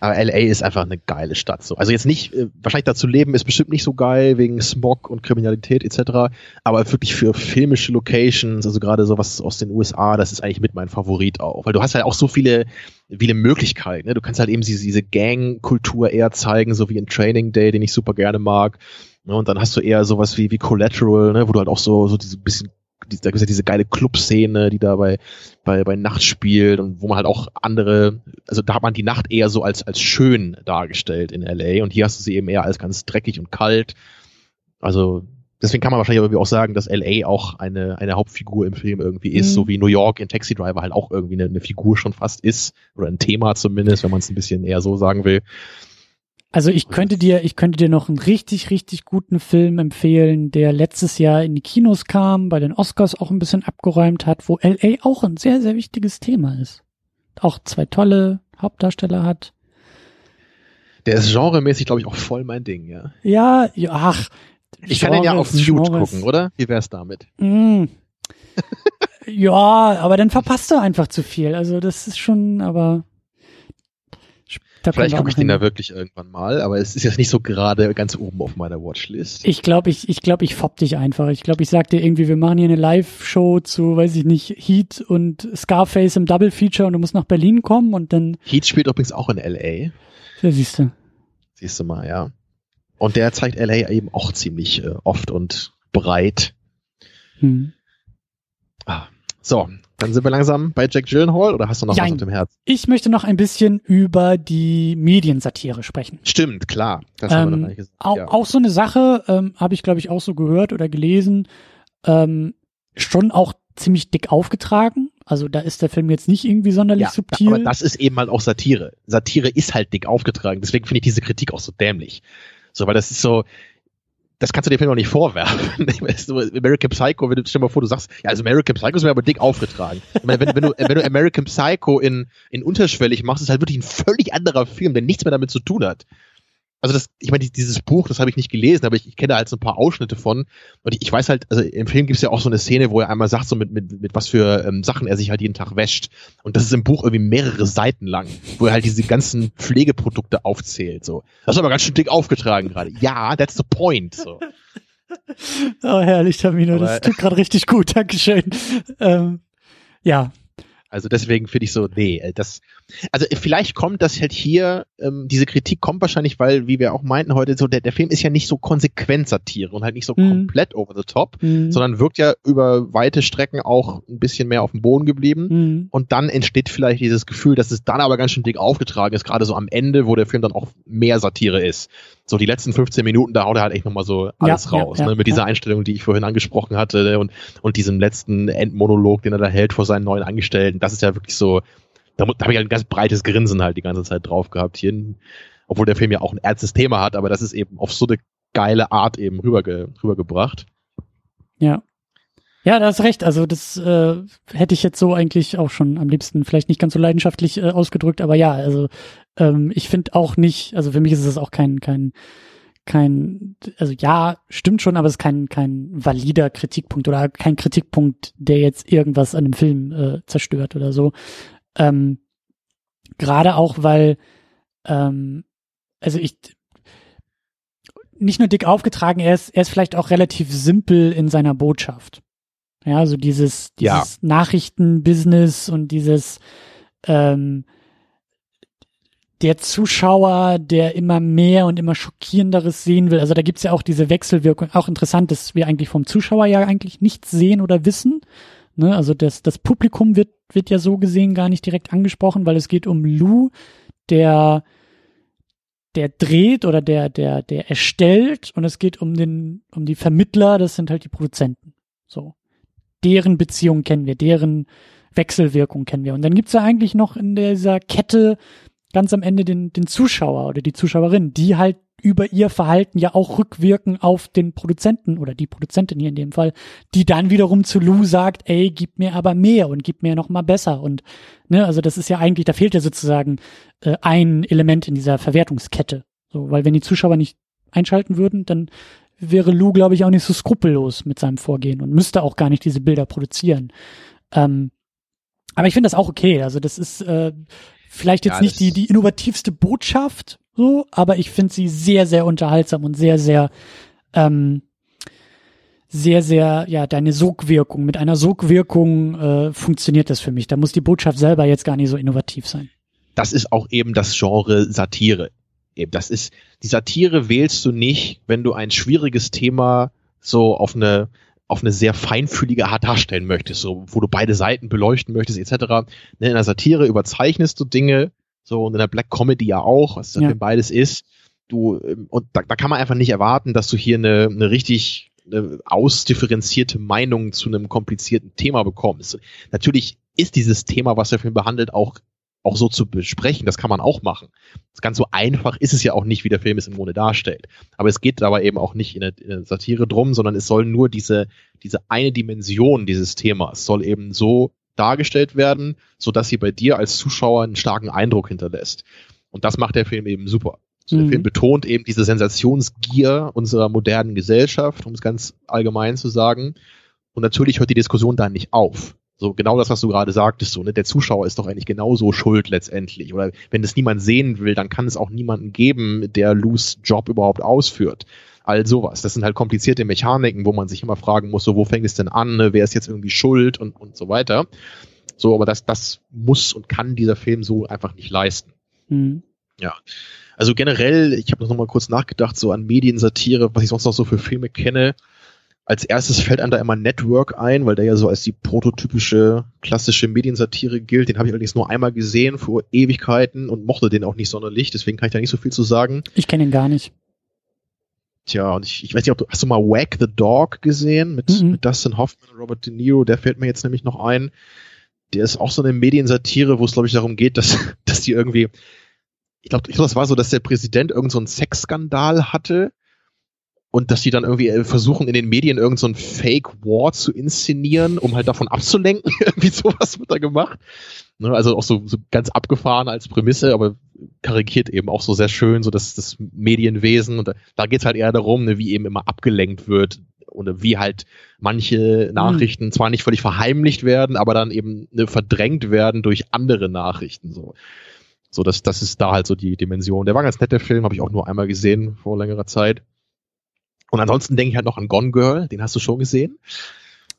Aber LA ist einfach eine geile Stadt. So. Also jetzt nicht, äh, wahrscheinlich da zu leben ist bestimmt nicht so geil wegen Smog und Kriminalität etc. Aber wirklich für filmische Locations, also gerade sowas aus den USA, das ist eigentlich mit mein Favorit auch. Weil du hast halt auch so viele, viele Möglichkeiten. Ne? Du kannst halt eben diese, diese Gang-Kultur eher zeigen, so wie in Training Day, den ich super gerne mag. Ne? Und dann hast du eher sowas wie, wie Collateral, ne? wo du halt auch so, so diese bisschen da gibt es ja diese geile Clubszene, die da bei, bei, bei Nacht spielt und wo man halt auch andere, also da hat man die Nacht eher so als, als schön dargestellt in LA und hier hast du sie eben eher als ganz dreckig und kalt. Also deswegen kann man wahrscheinlich irgendwie auch sagen, dass LA auch eine, eine Hauptfigur im Film irgendwie ist, mhm. so wie New York in Taxi Driver halt auch irgendwie eine, eine Figur schon fast ist oder ein Thema zumindest, wenn man es ein bisschen eher so sagen will. Also ich könnte dir, ich könnte dir noch einen richtig, richtig guten Film empfehlen, der letztes Jahr in die Kinos kam, bei den Oscars auch ein bisschen abgeräumt hat, wo LA auch ein sehr, sehr wichtiges Thema ist. Auch zwei tolle Hauptdarsteller hat. Der ist genremäßig, glaube ich, auch voll mein Ding, ja. Ja, ja ach. Ich Genre, kann den ja auf Mute gucken, oder? Wie wär's damit? Mm. *laughs* ja, aber dann verpasst du einfach zu viel. Also das ist schon, aber da Vielleicht gucke ich den da wirklich irgendwann mal, aber es ist jetzt nicht so gerade ganz oben auf meiner Watchlist. Ich glaube, ich, ich glaube, ich fopp dich einfach. Ich glaube, ich sag dir irgendwie, wir machen hier eine Live-Show zu, weiß ich nicht, Heat und Scarface im Double-Feature und du musst nach Berlin kommen und dann. Heat spielt übrigens auch in L.A. Ja, siehst du. Siehst du mal, ja. Und der zeigt L.A. eben auch ziemlich äh, oft und breit. Hm. Ah, so, dann sind wir langsam bei Jack Gyllenhaal oder hast du noch Jein. was auf dem Herz? Ich möchte noch ein bisschen über die Mediensatire sprechen. Stimmt, klar. Das ähm, haben wir ähm, noch gesagt. Auch, ja. auch so eine Sache, ähm, habe ich glaube ich auch so gehört oder gelesen, ähm, schon auch ziemlich dick aufgetragen. Also da ist der Film jetzt nicht irgendwie sonderlich ja, subtil. Aber das ist eben halt auch Satire. Satire ist halt dick aufgetragen. Deswegen finde ich diese Kritik auch so dämlich. So, weil das ist so, das kannst du dem Film auch nicht vorwerfen. *laughs* American Psycho, wenn du, stell dir mal vor, du sagst, ja, also American Psycho ist mir aber dick aufgetragen. Ich meine, wenn, wenn, du, wenn du American Psycho in, in unterschwellig machst, ist halt wirklich ein völlig anderer Film, der nichts mehr damit zu tun hat also das, ich meine, dieses Buch, das habe ich nicht gelesen, aber ich, ich kenne halt so ein paar Ausschnitte von. Und ich, ich weiß halt, also im Film gibt es ja auch so eine Szene, wo er einmal sagt, so mit, mit, mit was für ähm, Sachen er sich halt jeden Tag wäscht. Und das ist im Buch irgendwie mehrere Seiten lang, wo er halt diese ganzen Pflegeprodukte aufzählt. So. Das ist aber ganz schön dick aufgetragen gerade. Ja, that's the point. So. *laughs* Oh, herrlich, Tamino, das tut gerade richtig gut, Dankeschön. Ähm, ja, also deswegen finde ich so, nee, äh, das, also vielleicht kommt das halt hier, ähm, diese Kritik kommt wahrscheinlich, weil, wie wir auch meinten heute, so der, der Film ist ja nicht so konsequent Satire und halt nicht so mhm. komplett over the top, mhm. sondern wirkt ja über weite Strecken auch ein bisschen mehr auf dem Boden geblieben. Mhm. Und dann entsteht vielleicht dieses Gefühl, dass es dann aber ganz schön dick aufgetragen ist, gerade so am Ende, wo der Film dann auch mehr Satire ist so die letzten 15 Minuten, da haut er halt echt nochmal so alles ja, raus. Ja, ne? Mit dieser Einstellung, die ich vorhin angesprochen hatte ne? und, und diesem letzten Endmonolog, den er da hält vor seinen neuen Angestellten. Das ist ja wirklich so, da, da habe ich halt ein ganz breites Grinsen halt die ganze Zeit drauf gehabt hier. Obwohl der Film ja auch ein ernstes Thema hat, aber das ist eben auf so eine geile Art eben rüberge, rübergebracht. Ja. Ja, da hast recht. Also das äh, hätte ich jetzt so eigentlich auch schon am liebsten vielleicht nicht ganz so leidenschaftlich äh, ausgedrückt, aber ja, also ähm, ich finde auch nicht, also für mich ist es auch kein, kein, kein, also ja, stimmt schon, aber es ist kein, kein valider Kritikpunkt oder kein Kritikpunkt, der jetzt irgendwas an dem Film äh, zerstört oder so. Ähm, Gerade auch, weil, ähm, also ich, nicht nur dick aufgetragen, er ist, er ist vielleicht auch relativ simpel in seiner Botschaft. Ja, so dieses, dieses ja. Nachrichtenbusiness und dieses, ähm, der Zuschauer, der immer mehr und immer schockierenderes sehen will. Also da gibt's ja auch diese Wechselwirkung. Auch interessant, dass wir eigentlich vom Zuschauer ja eigentlich nichts sehen oder wissen. Ne? Also das, das Publikum wird, wird ja so gesehen gar nicht direkt angesprochen, weil es geht um Lou, der, der dreht oder der, der, der erstellt und es geht um den, um die Vermittler, das sind halt die Produzenten. So. Deren Beziehung kennen wir, deren Wechselwirkung kennen wir. Und dann gibt's ja eigentlich noch in dieser Kette ganz am Ende den, den Zuschauer oder die Zuschauerin, die halt über ihr Verhalten ja auch rückwirken auf den Produzenten oder die Produzentin hier in dem Fall, die dann wiederum zu Lou sagt, ey, gib mir aber mehr und gib mir noch mal besser und ne, also das ist ja eigentlich, da fehlt ja sozusagen äh, ein Element in dieser Verwertungskette, so, weil wenn die Zuschauer nicht einschalten würden, dann wäre Lou, glaube ich, auch nicht so skrupellos mit seinem Vorgehen und müsste auch gar nicht diese Bilder produzieren. Ähm, aber ich finde das auch okay. Also das ist äh, Vielleicht jetzt ja, nicht die, die innovativste Botschaft, so, aber ich finde sie sehr, sehr unterhaltsam und sehr, sehr, ähm, sehr, sehr, ja, deine Sogwirkung. Mit einer Sogwirkung äh, funktioniert das für mich. Da muss die Botschaft selber jetzt gar nicht so innovativ sein. Das ist auch eben das Genre Satire. Eben, das ist, die Satire wählst du nicht, wenn du ein schwieriges Thema so auf eine auf eine sehr feinfühlige Art darstellen möchtest, so, wo du beide Seiten beleuchten möchtest, etc. Ne, in der Satire überzeichnest du Dinge, so, und in der Black Comedy ja auch, was ja. beides ist. Du, ähm, und da, da kann man einfach nicht erwarten, dass du hier eine, eine richtig eine ausdifferenzierte Meinung zu einem komplizierten Thema bekommst. Natürlich ist dieses Thema, was der Film behandelt, auch auch so zu besprechen. Das kann man auch machen. Ganz so einfach ist es ja auch nicht, wie der Film es im Grunde darstellt. Aber es geht dabei eben auch nicht in der, in der Satire drum, sondern es soll nur diese, diese eine Dimension dieses Themas soll eben so dargestellt werden, so dass sie bei dir als Zuschauer einen starken Eindruck hinterlässt. Und das macht der Film eben super. Also der mhm. Film betont eben diese Sensationsgier unserer modernen Gesellschaft, um es ganz allgemein zu sagen. Und natürlich hört die Diskussion da nicht auf. So genau das, was du gerade sagtest, so, ne, der Zuschauer ist doch eigentlich genauso schuld letztendlich. Oder wenn es niemand sehen will, dann kann es auch niemanden geben, der Lus Job überhaupt ausführt. All sowas. Das sind halt komplizierte Mechaniken, wo man sich immer fragen muss, so, wo fängt es denn an, ne? wer ist jetzt irgendwie schuld und, und so weiter. So, aber das, das muss und kann dieser Film so einfach nicht leisten. Mhm. Ja. Also generell, ich habe noch mal kurz nachgedacht, so an Mediensatire, was ich sonst noch so für Filme kenne als erstes fällt einem da immer Network ein, weil der ja so als die prototypische klassische Mediensatire gilt. Den habe ich allerdings nur einmal gesehen vor Ewigkeiten und mochte den auch nicht sonderlich, deswegen kann ich da nicht so viel zu sagen. Ich kenne ihn gar nicht. Tja, und ich, ich weiß nicht, ob du, hast du mal Wag the Dog gesehen mit, mhm. mit Dustin Hoffman und Robert De Niro? Der fällt mir jetzt nämlich noch ein. Der ist auch so eine Mediensatire, wo es, glaube ich, darum geht, dass, *laughs* dass die irgendwie, ich glaube, ich glaub, das war so, dass der Präsident irgendeinen so Sexskandal hatte und dass die dann irgendwie äh, versuchen, in den Medien irgendein so Fake War zu inszenieren, um halt davon abzulenken. *laughs* irgendwie sowas wird da gemacht. Ne, also auch so, so ganz abgefahren als Prämisse, aber karikiert eben auch so sehr schön, so das, das Medienwesen. Und da, da geht es halt eher darum, ne, wie eben immer abgelenkt wird oder wie halt manche mhm. Nachrichten mhm. zwar nicht völlig verheimlicht werden, aber dann eben ne, verdrängt werden durch andere Nachrichten. So. So, das, das ist da halt so die Dimension. Der war ganz nett, der Film, habe ich auch nur einmal gesehen vor längerer Zeit. Und ansonsten denke ich halt noch an Gone Girl, den hast du schon gesehen.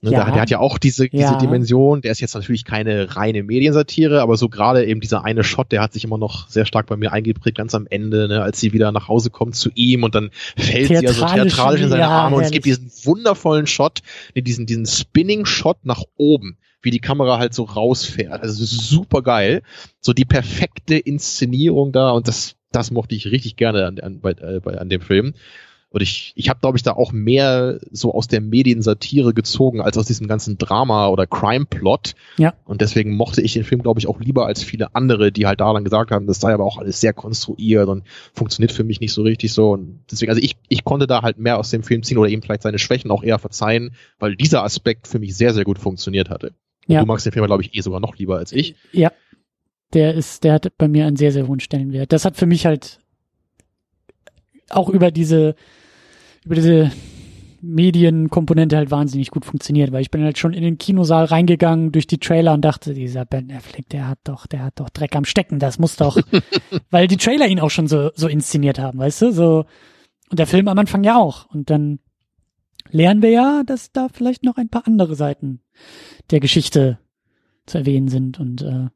Ne, ja. der, der, hat ja auch diese, diese ja. Dimension. Der ist jetzt natürlich keine reine Mediensatire, aber so gerade eben dieser eine Shot, der hat sich immer noch sehr stark bei mir eingeprägt, ganz am Ende, ne, als sie wieder nach Hause kommt zu ihm und dann fällt sie ja so theatralisch in seine ja, Arme und es gibt diesen wundervollen Shot, diesen, diesen Spinning-Shot nach oben wie die Kamera halt so rausfährt. Also super geil. So die perfekte Inszenierung da und das, das mochte ich richtig gerne an, an, bei, äh, bei, an dem Film. Und ich, ich habe, glaube ich, da auch mehr so aus der Mediensatire gezogen, als aus diesem ganzen Drama- oder Crime-Plot. Ja. Und deswegen mochte ich den Film, glaube ich, auch lieber als viele andere, die halt da dann gesagt haben, das sei aber auch alles sehr konstruiert und funktioniert für mich nicht so richtig so. Und deswegen, also ich, ich konnte da halt mehr aus dem Film ziehen oder ihm vielleicht seine Schwächen auch eher verzeihen, weil dieser Aspekt für mich sehr, sehr gut funktioniert hatte. Ja. Du magst den Film, glaube ich, eh sogar noch lieber als ich. Ja. Der ist, der hat bei mir einen sehr, sehr hohen Stellenwert. Das hat für mich halt auch über diese, über diese Medienkomponente halt wahnsinnig gut funktioniert, weil ich bin halt schon in den Kinosaal reingegangen durch die Trailer und dachte, dieser Ben Affleck, der hat doch, der hat doch Dreck am Stecken, das muss doch, *laughs* weil die Trailer ihn auch schon so, so inszeniert haben, weißt du, so, und der Film am Anfang ja auch. Und dann lernen wir ja, dass da vielleicht noch ein paar andere Seiten der Geschichte zu erwähnen sind und äh,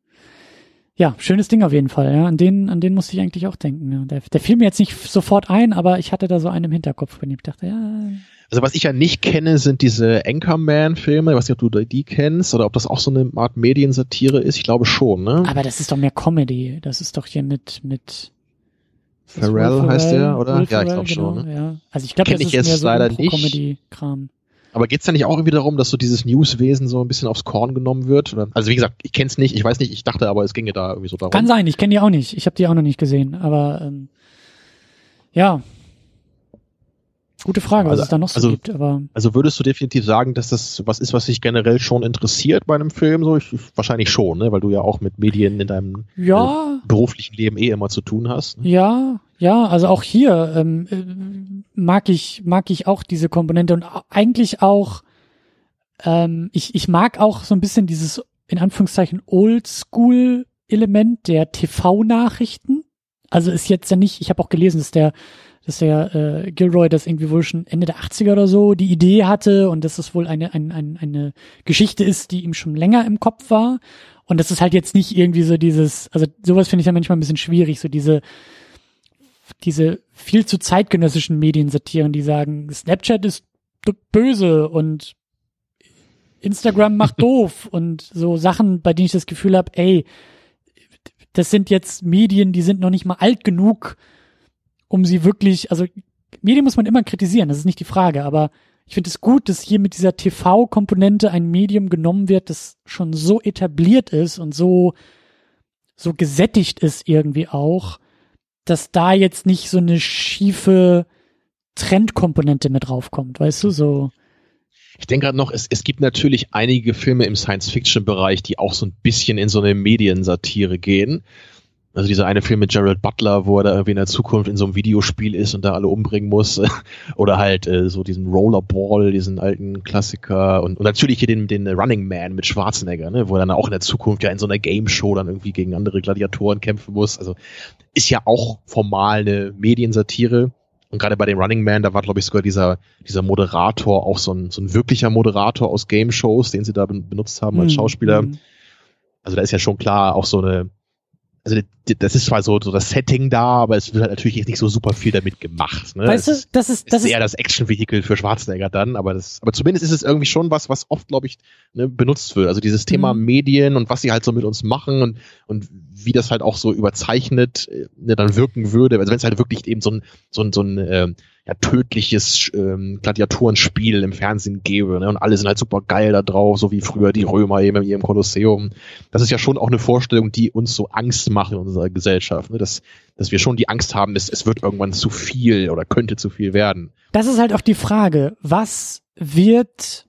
ja, schönes Ding auf jeden Fall. Ja, an den, an den musste ich eigentlich auch denken. Ja. Der, der fiel mir jetzt nicht sofort ein, aber ich hatte da so einen im Hinterkopf, wenn ich dachte, ja. Also was ich ja nicht kenne, sind diese Anchorman-Filme. Ich weiß nicht, ob du die kennst oder ob das auch so eine Art Mediensatire ist. Ich glaube schon, ne? Aber das ist doch mehr Comedy. Das ist doch hier mit mit Pharrell heißt der, oder? Will ja, ich glaube genau, schon. Ne? Ja. Also ich glaube, das ist mehr so leider Comedy-Kram. Aber geht's da nicht auch irgendwie darum, dass so dieses Newswesen so ein bisschen aufs Korn genommen wird? Oder? Also wie gesagt, ich kenn's nicht, ich weiß nicht, ich dachte aber, es ginge da irgendwie so darum. Kann sein, ich kenne die auch nicht. Ich habe die auch noch nicht gesehen. Aber ähm, ja, Gute Frage, also, was es da noch so also, gibt. Aber also würdest du definitiv sagen, dass das was ist, was dich generell schon interessiert bei einem Film? So, ich, wahrscheinlich schon, ne? weil du ja auch mit Medien in deinem ja. äh, beruflichen Leben eh immer zu tun hast. Ne? Ja, ja, also auch hier ähm, äh, mag ich mag ich auch diese Komponente und eigentlich auch ähm, ich ich mag auch so ein bisschen dieses in Anführungszeichen Oldschool Element der TV-Nachrichten. Also ist jetzt ja nicht, ich habe auch gelesen, dass der dass der äh, Gilroy das irgendwie wohl schon Ende der 80er oder so die Idee hatte und dass das wohl eine, eine, eine, eine Geschichte ist, die ihm schon länger im Kopf war. Und das ist halt jetzt nicht irgendwie so dieses, also sowas finde ich ja manchmal ein bisschen schwierig, so diese, diese viel zu zeitgenössischen Mediensatiren, die sagen, Snapchat ist böse und Instagram macht *laughs* doof und so Sachen, bei denen ich das Gefühl habe, ey, das sind jetzt Medien, die sind noch nicht mal alt genug, um sie wirklich, also Medien muss man immer kritisieren, das ist nicht die Frage, aber ich finde es gut, dass hier mit dieser TV-Komponente ein Medium genommen wird, das schon so etabliert ist und so, so gesättigt ist irgendwie auch, dass da jetzt nicht so eine schiefe Trendkomponente mit draufkommt, weißt du, so. Ich denke gerade noch, es, es gibt natürlich einige Filme im Science-Fiction-Bereich, die auch so ein bisschen in so eine Mediensatire gehen. Also dieser eine Film mit Gerald Butler, wo er da irgendwie in der Zukunft in so einem Videospiel ist und da alle umbringen muss. *laughs* Oder halt äh, so diesen Rollerball, diesen alten Klassiker. Und, und natürlich hier den, den Running Man mit Schwarzenegger, ne? wo er dann auch in der Zukunft ja in so einer Game Show dann irgendwie gegen andere Gladiatoren kämpfen muss. Also ist ja auch formal eine Mediensatire. Und gerade bei dem Running Man, da war, glaube ich, sogar dieser, dieser Moderator auch so ein, so ein wirklicher Moderator aus Game Shows, den sie da benutzt haben als hm, Schauspieler. Mhm. Also da ist ja schon klar auch so eine also das ist zwar so, so das Setting da, aber es wird halt natürlich jetzt nicht so super viel damit gemacht. Ne? Weißt du, das ist, das ist eher das Action-Vehikel für Schwarzenegger dann, aber das, aber zumindest ist es irgendwie schon was, was oft, glaube ich, ne, benutzt wird. Also dieses Thema mhm. Medien und was sie halt so mit uns machen und, und wie das halt auch so überzeichnet äh, ne, dann wirken würde. Also wenn es halt wirklich eben so ein, so ein, so ein äh, ja, tödliches ähm, Gladiatorenspiel im Fernsehen gäbe ne, und alle sind halt super geil da drauf, so wie früher die Römer eben in ihrem Kolosseum. Das ist ja schon auch eine Vorstellung, die uns so Angst macht in unserer Gesellschaft, ne, dass, dass wir schon die Angst haben, es, es wird irgendwann zu viel oder könnte zu viel werden. Das ist halt auch die Frage, was wird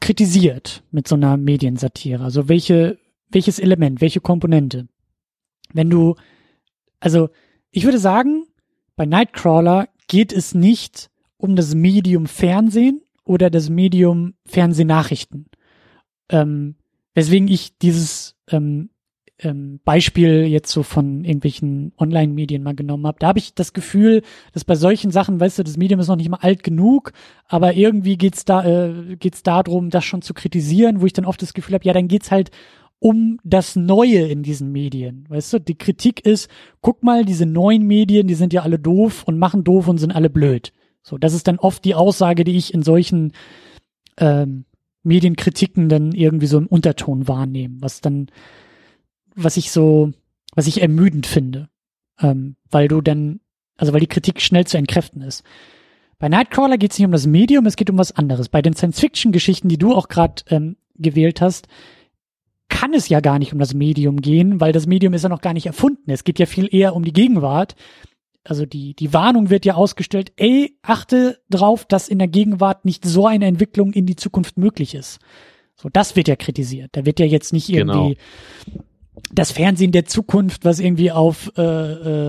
kritisiert mit so einer Mediensatire? Also welche, welches Element, welche Komponente? Wenn du, also ich würde sagen, bei Nightcrawler geht es nicht um das Medium Fernsehen oder das Medium Fernsehnachrichten. Ähm, weswegen ich dieses ähm, ähm, Beispiel jetzt so von irgendwelchen Online-Medien mal genommen habe. Da habe ich das Gefühl, dass bei solchen Sachen, weißt du, das Medium ist noch nicht mal alt genug, aber irgendwie geht's da äh, geht's darum, das schon zu kritisieren, wo ich dann oft das Gefühl habe, ja, dann geht's halt um das Neue in diesen Medien. Weißt du, die Kritik ist, guck mal, diese neuen Medien, die sind ja alle doof und machen doof und sind alle blöd. So, das ist dann oft die Aussage, die ich in solchen ähm, Medienkritiken dann irgendwie so im Unterton wahrnehme, was dann was ich so, was ich ermüdend finde, ähm, weil du dann, also weil die Kritik schnell zu entkräften ist. Bei Nightcrawler geht es nicht um das Medium, es geht um was anderes. Bei den Science-Fiction-Geschichten, die du auch gerade ähm, gewählt hast, kann es ja gar nicht um das Medium gehen, weil das Medium ist ja noch gar nicht erfunden. Es geht ja viel eher um die Gegenwart. Also die, die Warnung wird ja ausgestellt, ey, achte drauf, dass in der Gegenwart nicht so eine Entwicklung in die Zukunft möglich ist. So, das wird ja kritisiert. Da wird ja jetzt nicht irgendwie genau das Fernsehen der Zukunft, was irgendwie auf äh,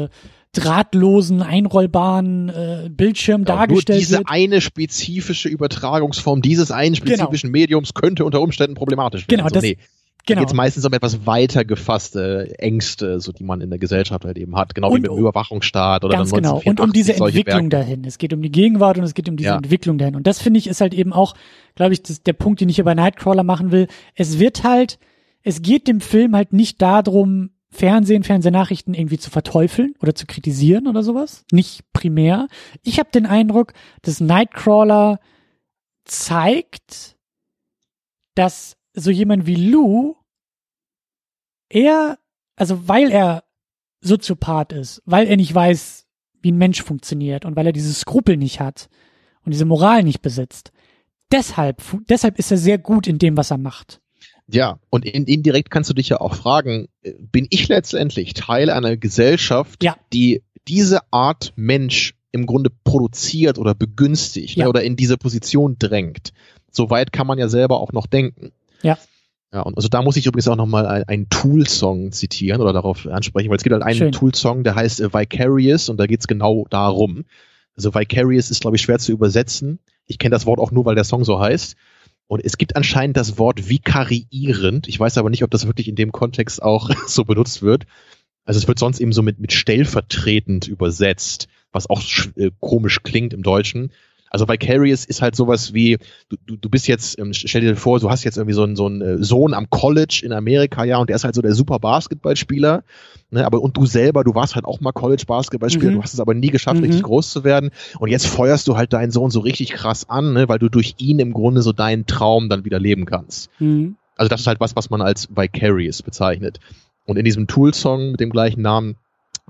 äh, drahtlosen, einrollbaren äh, Bildschirm ja, dargestellt nur diese wird. eine spezifische Übertragungsform dieses einen genau. spezifischen genau. Mediums könnte unter Umständen problematisch werden. Genau, also, das, nee. Genau. Da geht es meistens um etwas weiter gefasste Ängste, so die man in der Gesellschaft halt eben hat, genau und, wie mit dem Überwachungsstaat oder ganz genau. Und um diese Entwicklung dahin. Es geht um die Gegenwart und es geht um diese ja. Entwicklung dahin. Und das finde ich ist halt eben auch, glaube ich, das, der Punkt, den ich hier bei Nightcrawler machen will. Es wird halt es geht dem Film halt nicht darum, Fernsehen, Fernsehnachrichten irgendwie zu verteufeln oder zu kritisieren oder sowas. Nicht primär. Ich habe den Eindruck, dass Nightcrawler zeigt, dass so jemand wie Lou er, also weil er Soziopath ist, weil er nicht weiß, wie ein Mensch funktioniert und weil er diese Skrupel nicht hat und diese Moral nicht besitzt. Deshalb, deshalb ist er sehr gut in dem, was er macht. Ja, und in, indirekt kannst du dich ja auch fragen, äh, bin ich letztendlich Teil einer Gesellschaft, ja. die diese Art Mensch im Grunde produziert oder begünstigt ja. ne, oder in diese Position drängt? Soweit kann man ja selber auch noch denken. Ja. Ja, und also da muss ich übrigens auch nochmal einen, Tool-Song zitieren oder darauf ansprechen, weil es gibt halt einen Tool-Song, der heißt äh, Vicarious und da geht's genau darum. Also Vicarious ist, glaube ich, schwer zu übersetzen. Ich kenne das Wort auch nur, weil der Song so heißt. Und es gibt anscheinend das Wort vikariierend. Ich weiß aber nicht, ob das wirklich in dem Kontext auch *laughs* so benutzt wird. Also es wird sonst eben so mit, mit stellvertretend übersetzt, was auch äh, komisch klingt im Deutschen. Also Vicarious ist halt sowas wie, du, du, du bist jetzt, ähm, stell dir vor, du hast jetzt irgendwie so einen, so einen äh, Sohn am College in Amerika, ja, und der ist halt so der super Basketballspieler, ne, aber und du selber, du warst halt auch mal College-Basketballspieler, mhm. du hast es aber nie geschafft, mhm. richtig groß zu werden und jetzt feuerst du halt deinen Sohn so richtig krass an, ne, weil du durch ihn im Grunde so deinen Traum dann wieder leben kannst. Mhm. Also das ist halt was, was man als Vicarious bezeichnet. Und in diesem Tool-Song mit dem gleichen Namen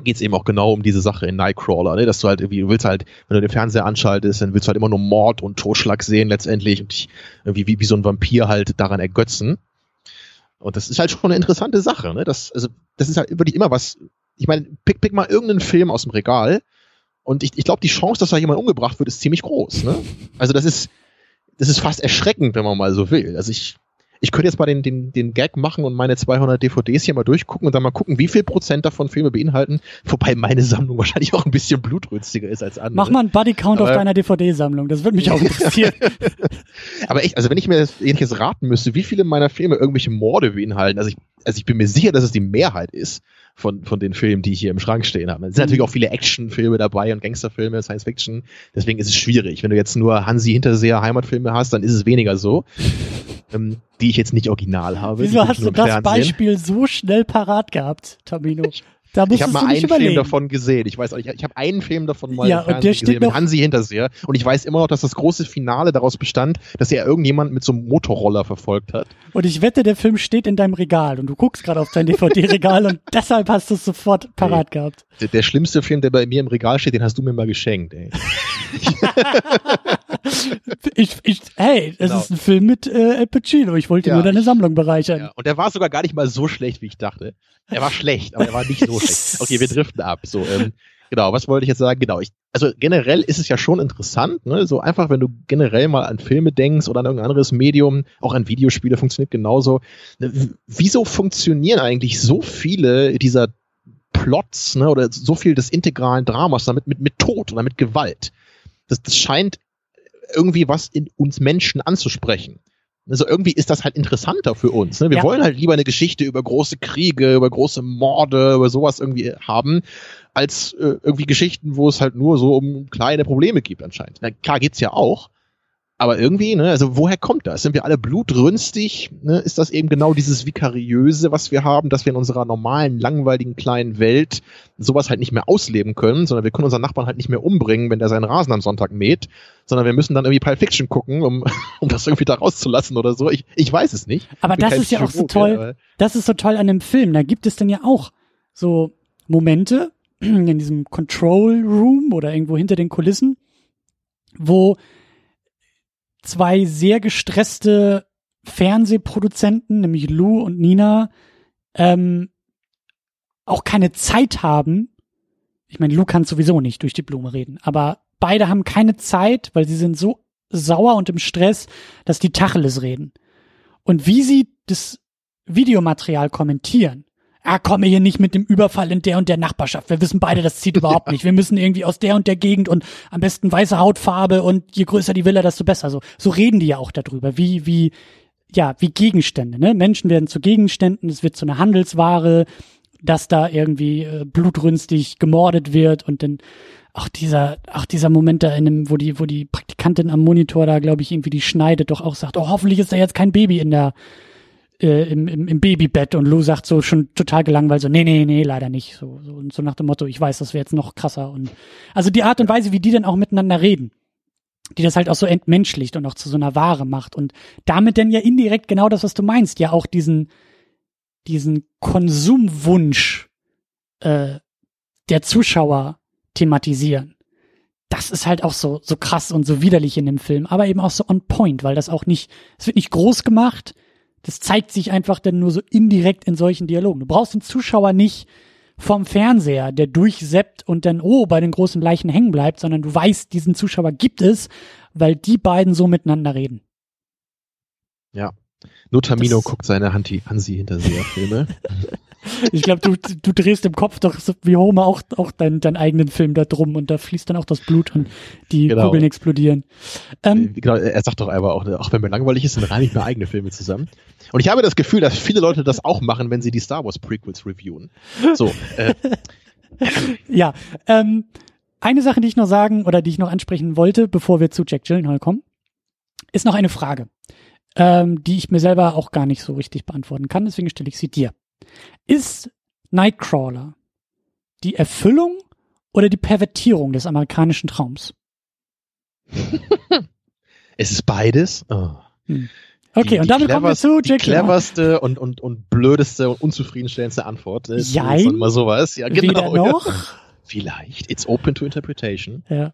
geht es eben auch genau um diese Sache in Nightcrawler, ne? dass du halt irgendwie, du willst halt, wenn du den Fernseher anschaltest, dann willst du halt immer nur Mord und Totschlag sehen letztendlich und dich irgendwie wie, wie so ein Vampir halt daran ergötzen. Und das ist halt schon eine interessante Sache, ne? Das, also, das ist halt wirklich immer was, ich meine, pick, pick mal irgendeinen Film aus dem Regal und ich, ich glaube, die Chance, dass da jemand umgebracht wird, ist ziemlich groß, ne? Also das ist, das ist fast erschreckend, wenn man mal so will. Also ich, ich könnte jetzt mal den, den, den Gag machen und meine 200 DVDs hier mal durchgucken und dann mal gucken, wie viel Prozent davon Filme beinhalten, wobei meine Sammlung wahrscheinlich auch ein bisschen blutrünstiger ist als andere. Mach mal einen Buddy-Count auf deiner DVD-Sammlung, das würde mich auch interessieren. *laughs* Aber echt, also wenn ich mir das ähnliches raten müsste, wie viele meiner Filme irgendwelche Morde beinhalten, also ich, also ich bin mir sicher, dass es die Mehrheit ist von, von den Filmen, die ich hier im Schrank stehen habe. Es sind mhm. natürlich auch viele Actionfilme dabei und Gangsterfilme, Science Fiction. Deswegen ist es schwierig. Wenn du jetzt nur Hansi Hinterseher Heimatfilme hast, dann ist es weniger so. Ähm, die ich jetzt nicht original habe. Wieso hast du das Fernsehen. Beispiel so schnell parat gehabt, Tamino? Da ich habe mal einen überlegen. Film davon gesehen. Ich weiß ich, ich habe einen Film davon mal ja, im Fernsehen gesehen mit Hansi Hinterseher. Und ich weiß immer noch, dass das große Finale daraus bestand, dass er irgendjemand mit so einem Motorroller verfolgt hat. Und ich wette, der Film steht in deinem Regal und du guckst gerade auf dein DVD-Regal und *laughs* deshalb hast du es sofort parat Ey, gehabt. Der, der, schlimmste Film, der bei mir im Regal steht, den hast du mir mal geschenkt, ey. *laughs* *laughs* ich, ich, hey, es genau. ist ein Film mit äh, Al Pacino. Ich wollte ja, nur deine Sammlung bereichern. Ja. Und der war sogar gar nicht mal so schlecht, wie ich dachte. Er war schlecht, aber er war nicht so schlecht. *laughs* Okay, wir driften ab. So, ähm, genau, was wollte ich jetzt sagen? Genau, ich, also generell ist es ja schon interessant, ne? So einfach, wenn du generell mal an Filme denkst oder an irgendein anderes Medium, auch an Videospiele funktioniert genauso. Ne, wieso funktionieren eigentlich so viele dieser Plots, ne, oder so viel des integralen Dramas damit mit, mit Tod oder mit Gewalt? Das, das scheint irgendwie was in uns Menschen anzusprechen. Also irgendwie ist das halt interessanter für uns. Ne? Wir ja. wollen halt lieber eine Geschichte über große Kriege, über große Morde, über sowas irgendwie haben, als äh, irgendwie Geschichten, wo es halt nur so um kleine Probleme gibt anscheinend. Na, klar geht's ja auch, aber irgendwie, ne, also woher kommt das? Sind wir alle blutrünstig? Ne? Ist das eben genau dieses Vikariöse, was wir haben, dass wir in unserer normalen, langweiligen kleinen Welt sowas halt nicht mehr ausleben können, sondern wir können unseren Nachbarn halt nicht mehr umbringen, wenn der seinen Rasen am Sonntag mäht, sondern wir müssen dann irgendwie Pulp Fiction gucken, um, *laughs* um das irgendwie da rauszulassen oder so. Ich, ich weiß es nicht. Aber das ist ja auch so toll. Das ist so toll an dem Film. Da gibt es dann ja auch so Momente *clears throat* in diesem Control Room oder irgendwo hinter den Kulissen, wo zwei sehr gestresste Fernsehproduzenten, nämlich Lou und Nina, ähm, auch keine Zeit haben. Ich meine, Lou kann sowieso nicht durch die Blume reden, aber beide haben keine Zeit, weil sie sind so sauer und im Stress, dass die Tacheles reden. Und wie sie das Videomaterial kommentieren, ah, komme hier nicht mit dem Überfall in der und der Nachbarschaft. Wir wissen beide, das zieht *laughs* überhaupt ja. nicht. Wir müssen irgendwie aus der und der Gegend und am besten weiße Hautfarbe und je größer die Villa, desto besser. So, so reden die ja auch darüber, wie, wie, ja, wie Gegenstände, ne? Menschen werden zu Gegenständen, es wird zu einer Handelsware, dass da irgendwie äh, blutrünstig gemordet wird und dann auch dieser, auch dieser Moment da in dem, wo die, wo die Praktikantin am Monitor da, glaube ich, irgendwie die schneidet, doch auch sagt, oh, hoffentlich ist da jetzt kein Baby in der, äh, im, im, im Babybett und Lou sagt so schon total gelangweilt so, nee, nee, nee, leider nicht. So, so, und so nach dem Motto, ich weiß, das wäre jetzt noch krasser. Und also die Art und Weise, wie die dann auch miteinander reden, die das halt auch so entmenschlicht und auch zu so einer Ware macht und damit dann ja indirekt genau das, was du meinst, ja auch diesen, diesen Konsumwunsch äh, der Zuschauer thematisieren. Das ist halt auch so, so krass und so widerlich in dem Film, aber eben auch so on point, weil das auch nicht, es wird nicht groß gemacht, das zeigt sich einfach dann nur so indirekt in solchen Dialogen. Du brauchst den Zuschauer nicht vom Fernseher, der durchseppt und dann, oh, bei den großen Leichen hängen bleibt, sondern du weißt, diesen Zuschauer gibt es, weil die beiden so miteinander reden. Ja. Nur Tamino das guckt seine Hansi Hinterseher-Filme. *laughs* Ich glaube, du, du drehst im Kopf doch so wie Homer auch, auch deinen, deinen eigenen Film da drum und da fließt dann auch das Blut und die genau. Kugeln explodieren. Ähm, äh, genau, er sagt doch einfach auch, auch wenn mir langweilig ist, dann rein ich mir eigene Filme zusammen. Und ich habe das Gefühl, dass viele Leute das auch machen, wenn sie die Star Wars Prequels reviewen. So. Äh. *laughs* ja, ähm, eine Sache, die ich noch sagen oder die ich noch ansprechen wollte, bevor wir zu Jack Gyllenhaal kommen, ist noch eine Frage, ähm, die ich mir selber auch gar nicht so richtig beantworten kann. Deswegen stelle ich sie dir. Ist Nightcrawler die Erfüllung oder die Pervertierung des amerikanischen Traums? *laughs* es ist beides. Oh. Hm. Okay, die, und damit kommen wir zu Jack Die cleverste und, und, und blödeste und unzufriedenstellendste Antwort. Ist Jein. Mal sowas. Ja, genau. Weder noch. *laughs* Vielleicht. It's open to interpretation. Ja.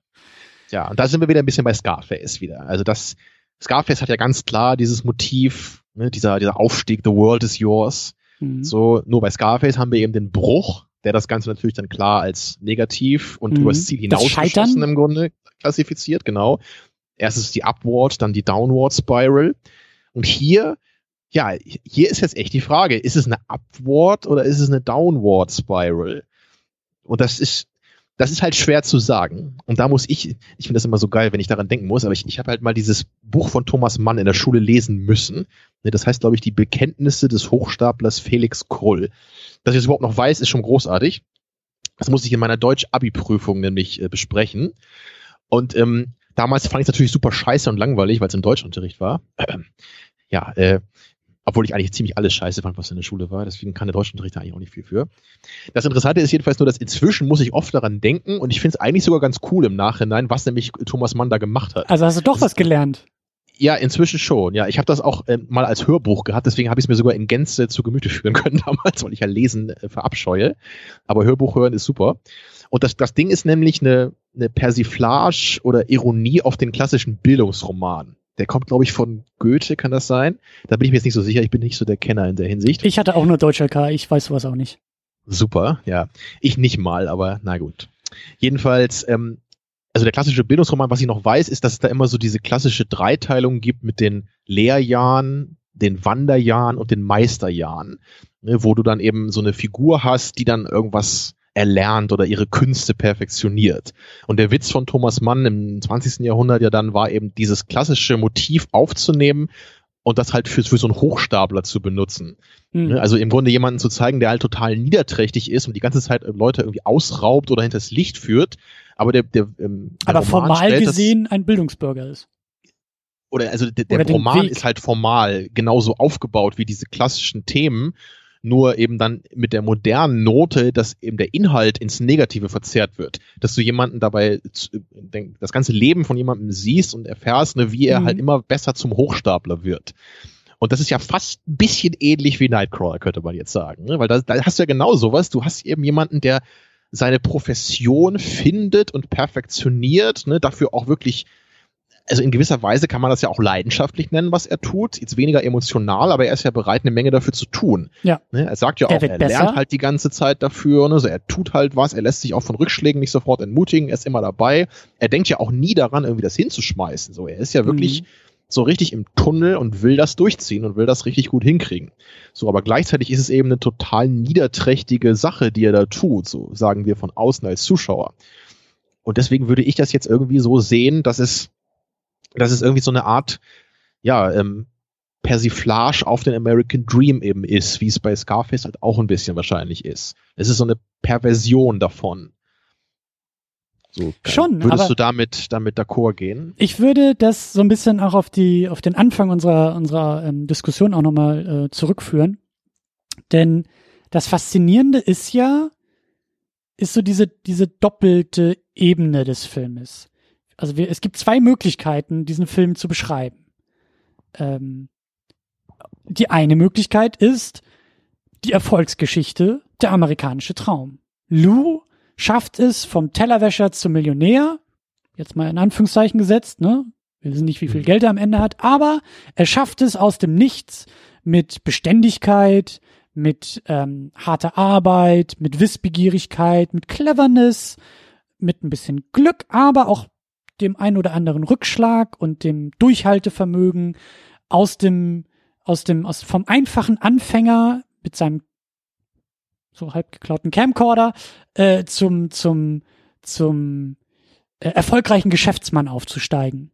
Ja, und da sind wir wieder ein bisschen bei Scarface wieder. Also das, Scarface hat ja ganz klar dieses Motiv, ne, dieser, dieser Aufstieg, the world is yours. Mhm. So, nur bei Scarface haben wir eben den Bruch, der das Ganze natürlich dann klar als negativ und mhm. übers Ziel hinausgeschossen im Grunde klassifiziert, genau. Erstens die Upward, dann die Downward Spiral. Und hier, ja, hier ist jetzt echt die Frage, ist es eine Upward oder ist es eine Downward Spiral? Und das ist das ist halt schwer zu sagen. Und da muss ich, ich finde das immer so geil, wenn ich daran denken muss, aber ich, ich habe halt mal dieses Buch von Thomas Mann in der Schule lesen müssen. Ne, das heißt, glaube ich, die Bekenntnisse des Hochstaplers Felix Krull. Dass ich das überhaupt noch weiß, ist schon großartig. Das muss ich in meiner Deutsch-Abi-Prüfung nämlich äh, besprechen. Und ähm, damals fand ich es natürlich super scheiße und langweilig, weil es im Deutschunterricht war. *clears throat* ja, äh, obwohl ich eigentlich ziemlich alles scheiße fand, was in der Schule war. Deswegen kann der Deutschunterricht eigentlich auch nicht viel für. Das Interessante ist jedenfalls nur, dass inzwischen muss ich oft daran denken und ich finde es eigentlich sogar ganz cool im Nachhinein, was nämlich Thomas Mann da gemacht hat. Also hast du doch das was gelernt. Ja, inzwischen schon. Ja, ich habe das auch äh, mal als Hörbuch gehabt, deswegen habe ich es mir sogar in Gänze zu Gemüte führen *laughs* können damals, weil ich ja Lesen äh, verabscheue. Aber Hörbuch hören ist super. Und das, das Ding ist nämlich eine, eine Persiflage oder Ironie auf den klassischen Bildungsroman. Der kommt, glaube ich, von Goethe, kann das sein? Da bin ich mir jetzt nicht so sicher, ich bin nicht so der Kenner in der Hinsicht. Ich hatte auch nur Deutscher K, ich weiß sowas auch nicht. Super, ja. Ich nicht mal, aber na gut. Jedenfalls, ähm, also der klassische Bildungsroman, was ich noch weiß, ist, dass es da immer so diese klassische Dreiteilung gibt mit den Lehrjahren, den Wanderjahren und den Meisterjahren, ne, wo du dann eben so eine Figur hast, die dann irgendwas erlernt oder ihre Künste perfektioniert. Und der Witz von Thomas Mann im 20. Jahrhundert ja dann war eben dieses klassische Motiv aufzunehmen und das halt für, für so einen Hochstapler zu benutzen. Mhm. Also im Grunde jemanden zu zeigen, der halt total niederträchtig ist und die ganze Zeit Leute irgendwie ausraubt oder hinters Licht führt, aber der, der, ähm, der aber Roman formal gesehen ein Bildungsbürger ist. Oder also der, der Roman ist halt formal genauso aufgebaut wie diese klassischen Themen nur eben dann mit der modernen Note, dass eben der Inhalt ins Negative verzerrt wird. Dass du jemanden dabei, das ganze Leben von jemandem siehst und erfährst, ne, wie er mhm. halt immer besser zum Hochstapler wird. Und das ist ja fast ein bisschen ähnlich wie Nightcrawler, könnte man jetzt sagen. Ne? Weil da, da hast du ja genau sowas. Du hast eben jemanden, der seine Profession findet und perfektioniert, ne, dafür auch wirklich also in gewisser Weise kann man das ja auch leidenschaftlich nennen, was er tut. Jetzt weniger emotional, aber er ist ja bereit, eine Menge dafür zu tun. Ja. Ne? Er sagt ja auch, er, er lernt halt die ganze Zeit dafür. Ne? Also er tut halt was, er lässt sich auch von Rückschlägen nicht sofort entmutigen, er ist immer dabei. Er denkt ja auch nie daran, irgendwie das hinzuschmeißen. So, er ist ja wirklich mhm. so richtig im Tunnel und will das durchziehen und will das richtig gut hinkriegen. So, aber gleichzeitig ist es eben eine total niederträchtige Sache, die er da tut, so sagen wir von außen als Zuschauer. Und deswegen würde ich das jetzt irgendwie so sehen, dass es dass es irgendwie so eine Art, ja, ähm, Persiflage auf den American Dream eben ist, wie es bei Scarface halt auch ein bisschen wahrscheinlich ist. Es ist so eine Perversion davon. So, Schon. Würdest du damit, damit d'accord gehen? Ich würde das so ein bisschen auch auf die, auf den Anfang unserer, unserer ähm, Diskussion auch nochmal äh, zurückführen. Denn das Faszinierende ist ja, ist so diese, diese doppelte Ebene des Filmes also wir, es gibt zwei Möglichkeiten, diesen Film zu beschreiben. Ähm, die eine Möglichkeit ist die Erfolgsgeschichte, der amerikanische Traum. Lou schafft es vom Tellerwäscher zum Millionär, jetzt mal in Anführungszeichen gesetzt, ne? Wir wissen nicht, wie viel mhm. Geld er am Ende hat, aber er schafft es aus dem Nichts mit Beständigkeit, mit ähm, harter Arbeit, mit Wissbegierigkeit, mit Cleverness, mit ein bisschen Glück, aber auch dem ein oder anderen Rückschlag und dem Durchhaltevermögen aus dem, aus dem, aus, vom einfachen Anfänger mit seinem so halb geklauten Camcorder äh, zum, zum, zum äh, erfolgreichen Geschäftsmann aufzusteigen,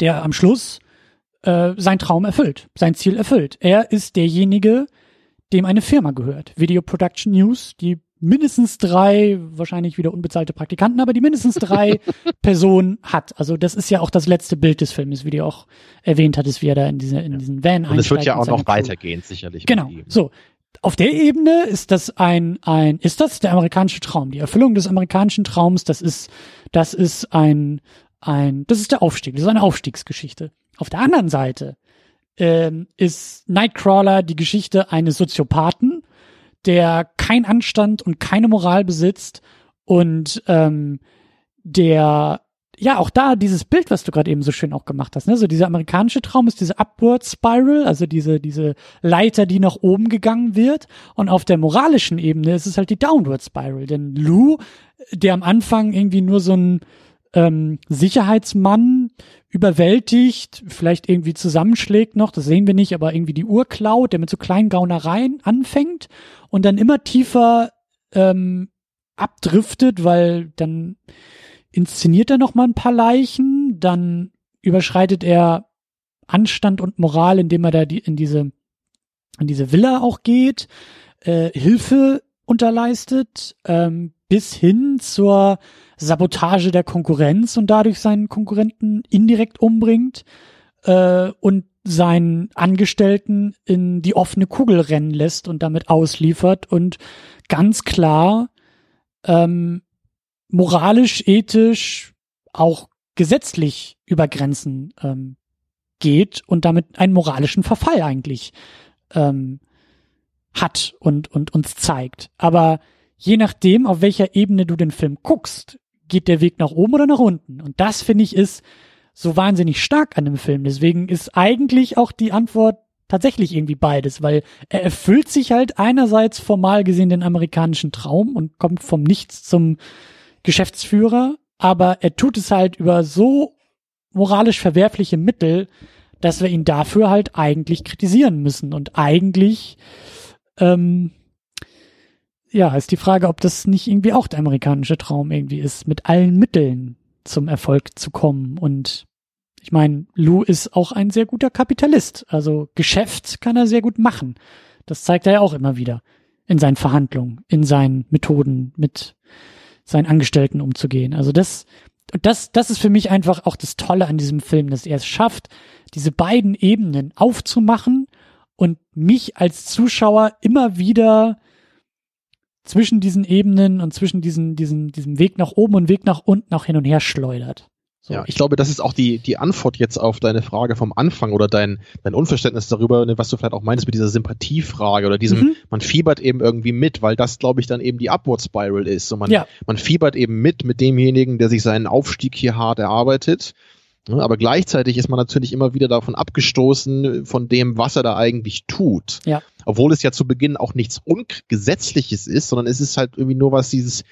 der am Schluss äh, sein Traum erfüllt, sein Ziel erfüllt. Er ist derjenige, dem eine Firma gehört. Video Production News, die mindestens drei, wahrscheinlich wieder unbezahlte Praktikanten, aber die mindestens drei *laughs* Personen hat. Also das ist ja auch das letzte Bild des Films, wie du auch erwähnt hattest, wie er da in, diese, in diesen Van Und es wird ja auch noch weitergehen, sicherlich. Genau. So. Auf der Ebene ist das ein, ein, ist das der amerikanische Traum, die Erfüllung des amerikanischen Traums, das ist, das ist ein, ein, das ist der Aufstieg, das ist eine Aufstiegsgeschichte. Auf der anderen Seite ähm, ist Nightcrawler die Geschichte eines Soziopathen, der kein Anstand und keine Moral besitzt und ähm, der ja auch da dieses Bild, was du gerade eben so schön auch gemacht hast, ne, so dieser amerikanische Traum ist diese Upward Spiral, also diese diese Leiter, die nach oben gegangen wird. Und auf der moralischen Ebene ist es halt die Downward Spiral, denn Lou, der am Anfang irgendwie nur so ein ähm, Sicherheitsmann überwältigt, vielleicht irgendwie zusammenschlägt noch, das sehen wir nicht, aber irgendwie die Uhr klaut, der mit so kleinen Gaunereien anfängt und dann immer tiefer ähm, abdriftet, weil dann inszeniert er noch mal ein paar Leichen, dann überschreitet er Anstand und Moral, indem er da die, in diese in diese Villa auch geht, äh, Hilfe unterleistet, ähm, bis hin zur Sabotage der Konkurrenz und dadurch seinen Konkurrenten indirekt umbringt. Äh, und seinen Angestellten in die offene Kugel rennen lässt und damit ausliefert und ganz klar ähm, moralisch, ethisch, auch gesetzlich über Grenzen ähm, geht und damit einen moralischen Verfall eigentlich ähm, hat und, und uns zeigt. Aber je nachdem, auf welcher Ebene du den Film guckst, geht der Weg nach oben oder nach unten. Und das finde ich ist so wahnsinnig stark an dem Film. Deswegen ist eigentlich auch die Antwort tatsächlich irgendwie beides, weil er erfüllt sich halt einerseits formal gesehen den amerikanischen Traum und kommt vom Nichts zum Geschäftsführer, aber er tut es halt über so moralisch verwerfliche Mittel, dass wir ihn dafür halt eigentlich kritisieren müssen. Und eigentlich, ähm, ja, ist die Frage, ob das nicht irgendwie auch der amerikanische Traum irgendwie ist, mit allen Mitteln zum Erfolg zu kommen. Und ich meine, Lou ist auch ein sehr guter Kapitalist. Also Geschäft kann er sehr gut machen. Das zeigt er ja auch immer wieder in seinen Verhandlungen, in seinen Methoden mit seinen Angestellten umzugehen. Also das, das, das ist für mich einfach auch das Tolle an diesem Film, dass er es schafft, diese beiden Ebenen aufzumachen und mich als Zuschauer immer wieder zwischen diesen Ebenen und zwischen diesen, diesen, diesem Weg nach oben und Weg nach unten auch hin und her schleudert. So, ja, ich glaube, das ist auch die, die Antwort jetzt auf deine Frage vom Anfang oder dein, dein Unverständnis darüber, ne, was du vielleicht auch meinst mit dieser Sympathiefrage oder diesem, mhm. man fiebert eben irgendwie mit, weil das, glaube ich, dann eben die Upward Spiral ist. So man, ja. man fiebert eben mit mit demjenigen, der sich seinen Aufstieg hier hart erarbeitet. Ne, aber gleichzeitig ist man natürlich immer wieder davon abgestoßen, von dem, was er da eigentlich tut. Ja. Obwohl es ja zu Beginn auch nichts Ungesetzliches ist, sondern es ist halt irgendwie nur was dieses,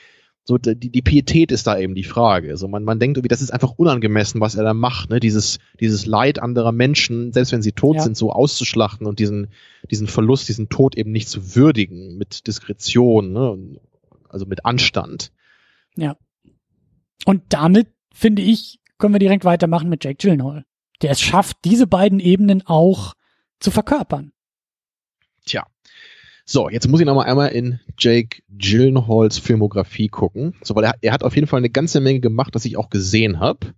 so die, die Pietät ist da eben die Frage. Also man, man denkt irgendwie, das ist einfach unangemessen, was er da macht, ne? Dieses, dieses Leid anderer Menschen, selbst wenn sie tot ja. sind, so auszuschlachten und diesen, diesen Verlust, diesen Tod eben nicht zu würdigen mit Diskretion, ne? Also mit Anstand. Ja. Und damit, finde ich, können wir direkt weitermachen mit Jake Gyllenhaal, der es schafft, diese beiden Ebenen auch zu verkörpern. Tja, so, jetzt muss ich noch mal einmal in Jake Gyllenhaals Filmografie gucken. So, weil er, er hat auf jeden Fall eine ganze Menge gemacht, das ich auch gesehen habe.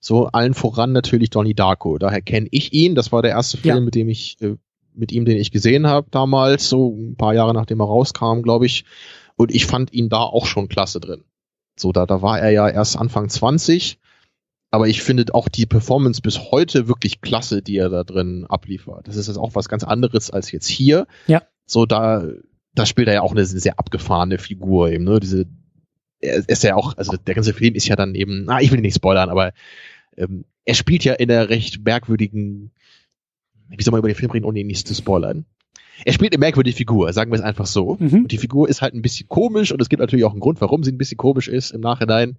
So, allen voran natürlich Donnie Darko. Daher kenne ich ihn. Das war der erste Film, ja. mit dem ich, äh, mit ihm, den ich gesehen habe damals, so ein paar Jahre nachdem er rauskam, glaube ich. Und ich fand ihn da auch schon klasse drin. So, da, da war er ja erst Anfang 20. Aber ich finde auch die Performance bis heute wirklich klasse, die er da drin abliefert. Das ist jetzt auch was ganz anderes als jetzt hier. Ja. So, da, da spielt er ja auch eine sehr abgefahrene Figur eben, ne? Diese, er ist ja auch, also der ganze Film ist ja dann eben, ah, ich will ihn nicht spoilern, aber ähm, er spielt ja in einer recht merkwürdigen, wie soll man über den Film reden, ohne ihn nicht zu spoilern? Er spielt eine merkwürdige Figur, sagen wir es einfach so. Mhm. Und die Figur ist halt ein bisschen komisch und es gibt natürlich auch einen Grund, warum sie ein bisschen komisch ist im Nachhinein.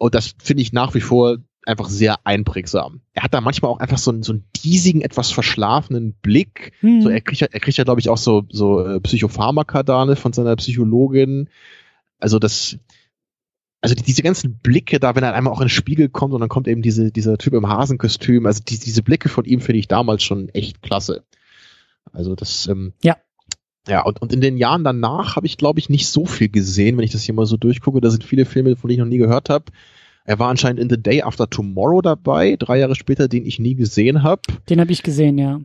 Und das finde ich nach wie vor einfach sehr einprägsam. Er hat da manchmal auch einfach so einen, so einen diesigen, etwas verschlafenen Blick. Hm. So, er kriegt ja, er kriegt ja, glaube ich, auch so, so äh, Psychopharmaka da ne, von seiner Psychologin. Also das, also die, diese ganzen Blicke da, wenn er einmal auch in den Spiegel kommt und dann kommt eben diese, dieser Typ im Hasenkostüm, also die, diese Blicke von ihm finde ich damals schon echt klasse. Also das, ähm, ja. Ja, und, und in den Jahren danach habe ich, glaube ich, nicht so viel gesehen, wenn ich das hier mal so durchgucke. Da sind viele Filme, von denen ich noch nie gehört habe. Er war anscheinend in The Day After Tomorrow dabei, drei Jahre später, den ich nie gesehen habe. Den habe ich gesehen, ja.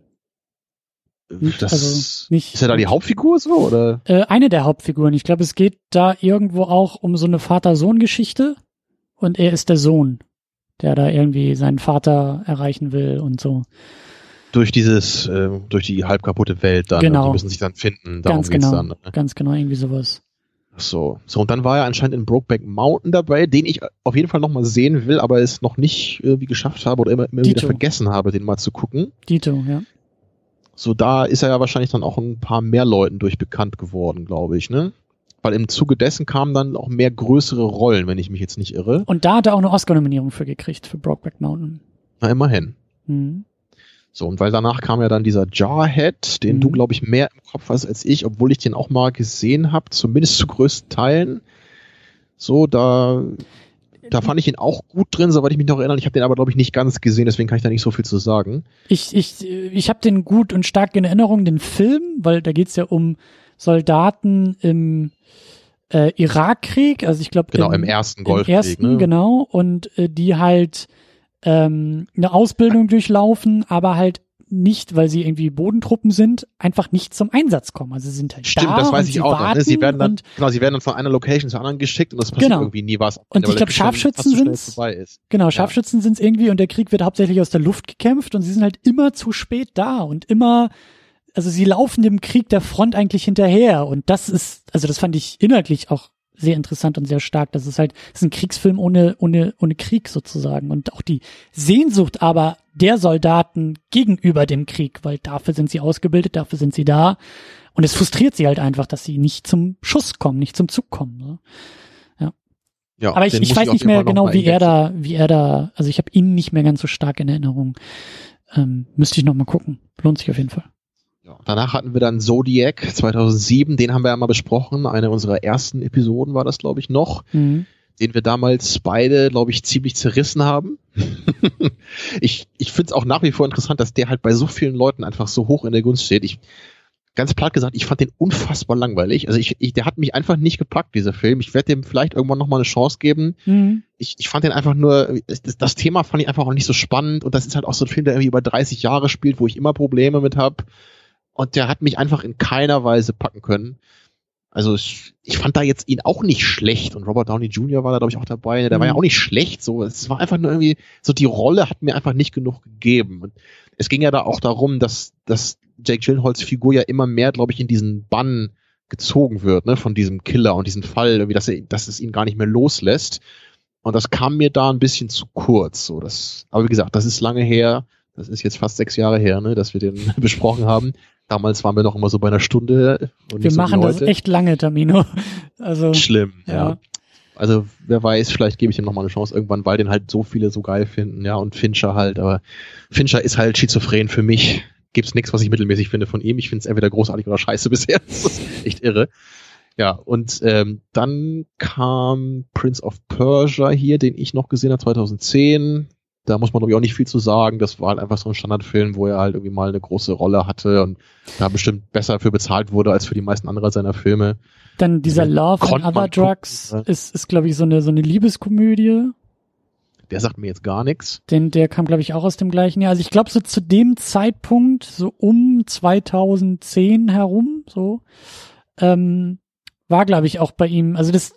Das, also nicht, ist er da die Hauptfigur so oder? Äh, eine der Hauptfiguren. Ich glaube, es geht da irgendwo auch um so eine Vater-Sohn-Geschichte und er ist der Sohn, der da irgendwie seinen Vater erreichen will und so. Durch dieses, äh, durch die halb kaputte Welt dann. Genau. Die müssen sich dann finden. Darum Ganz genau. Dann, ne? Ganz genau, irgendwie sowas. So, so und dann war er anscheinend in Brokeback Mountain dabei, den ich auf jeden Fall nochmal sehen will, aber es noch nicht irgendwie geschafft habe oder immer, immer wieder vergessen habe, den mal zu gucken. Dito, ja. So, da ist er ja wahrscheinlich dann auch ein paar mehr Leuten durch bekannt geworden, glaube ich, ne? Weil im Zuge dessen kamen dann auch mehr größere Rollen, wenn ich mich jetzt nicht irre. Und da hat er auch eine Oscar-Nominierung für gekriegt, für Brokeback Mountain. Na, immerhin. Mhm. So, und weil danach kam ja dann dieser Jarhead, den mhm. du, glaube ich, mehr im Kopf hast als ich, obwohl ich den auch mal gesehen habe, zumindest zu größten Teilen. So, da, da fand ich ihn auch gut drin, soweit ich mich noch erinnere. Ich habe den aber, glaube ich, nicht ganz gesehen, deswegen kann ich da nicht so viel zu sagen. Ich, ich, ich habe den gut und stark in Erinnerung, den Film, weil da geht's ja um Soldaten im äh, Irakkrieg, also ich glaube genau im, im ersten Golfkrieg, im ersten ne? genau und äh, die halt ähm, eine Ausbildung durchlaufen, aber halt nicht, weil sie irgendwie Bodentruppen sind, einfach nicht zum Einsatz kommen. Also sie sind halt Stimmt, da das weiß und ich sie auch noch. Ne? Sie werden dann, genau, sie werden dann von einer Location zur anderen geschickt und das passiert Genau. irgendwie nie was. Und ich der glaub, Krieg schon Scharfschützen sind's. Genau, Scharfschützen sind's irgendwie und der Krieg wird hauptsächlich aus der Luft gekämpft und sie sind halt immer zu spät da und immer, also sie laufen dem Krieg der Front eigentlich hinterher und das ist, also das fand ich inhaltlich auch sehr interessant und sehr stark. Das ist halt, das ist ein Kriegsfilm ohne, ohne, ohne Krieg sozusagen und auch die Sehnsucht aber der Soldaten gegenüber dem Krieg, weil dafür sind sie ausgebildet, dafür sind sie da und es frustriert sie halt einfach, dass sie nicht zum Schuss kommen, nicht zum Zug kommen. Ne? Ja, Aber ich, ich weiß auf nicht mehr genau, wie er da, wie er da, also ich habe ihn nicht mehr ganz so stark in Erinnerung. Ähm, müsste ich noch mal gucken. Lohnt sich auf jeden Fall. Ja, danach hatten wir dann Zodiac 2007, den haben wir ja mal besprochen. Eine unserer ersten Episoden war das, glaube ich, noch. Mhm. den wir damals beide, glaube ich, ziemlich zerrissen haben. *laughs* ich ich finde es auch nach wie vor interessant, dass der halt bei so vielen Leuten einfach so hoch in der Gunst steht. Ich ganz platt gesagt, ich fand den unfassbar langweilig. Also ich, ich der hat mich einfach nicht gepackt, dieser Film. Ich werde dem vielleicht irgendwann noch mal eine Chance geben. Mhm. Ich, ich fand den einfach nur, das, das Thema fand ich einfach auch nicht so spannend und das ist halt auch so ein Film, der irgendwie über 30 Jahre spielt, wo ich immer Probleme mit habe. Und der hat mich einfach in keiner Weise packen können. Also ich, ich fand da jetzt ihn auch nicht schlecht und Robert Downey Jr. war da glaube ich auch dabei. Der war ja Mhm. auch nicht schlecht. So, es war einfach nur irgendwie so die Rolle hat mir einfach nicht genug gegeben. Und es ging ja da auch darum, dass dass Jake Gyllenhaals Figur ja immer mehr, glaube ich, in diesen Bann gezogen wird, ne, von diesem Killer und diesem Fall, irgendwie, dass er, dass es ihn gar nicht mehr loslässt. Und das kam mir da ein bisschen zu kurz. So, das, aber wie gesagt, das ist lange her. Das ist jetzt fast sechs Jahre her, ne, dass wir den *laughs* besprochen haben. Damals waren wir noch immer so bei einer Stunde und Wir machen so wie das echt lange, Tamino. *laughs* Also, schlimm, ja. ja. Also wer weiß, vielleicht gebe ich ihm noch mal eine Chance irgendwann, weil den halt so viele so geil finden, ja, und Fincher halt, aber Fincher ist halt schizophren für mich. Gibt's nichts, was ich mittelmäßig finde von ihm. Ich finde es entweder großartig oder scheiße *laughs* bisher. Das ist echt irre. Ja, und ähm, dann kam Prince of Persia hier, den ich noch gesehen habe, 2010. Da muss man, glaube ich, auch nicht viel zu sagen. Das war halt einfach so ein Standardfilm, wo er halt irgendwie mal eine große Rolle hatte und da bestimmt besser für bezahlt wurde als für die meisten anderer seiner Filme. dann dieser Ja, Love and Other Drugs gucken, ja. ist, ist glaube ich, so eine, so eine Liebeskomödie. Der sagt mir jetzt gar nichts. Den, der kam, glaube ich, auch aus dem gleichen Jahr. Also ich glaube, so zu dem Zeitpunkt, so um 2010 herum, so, ähm, war, glaube ich, auch bei ihm, also das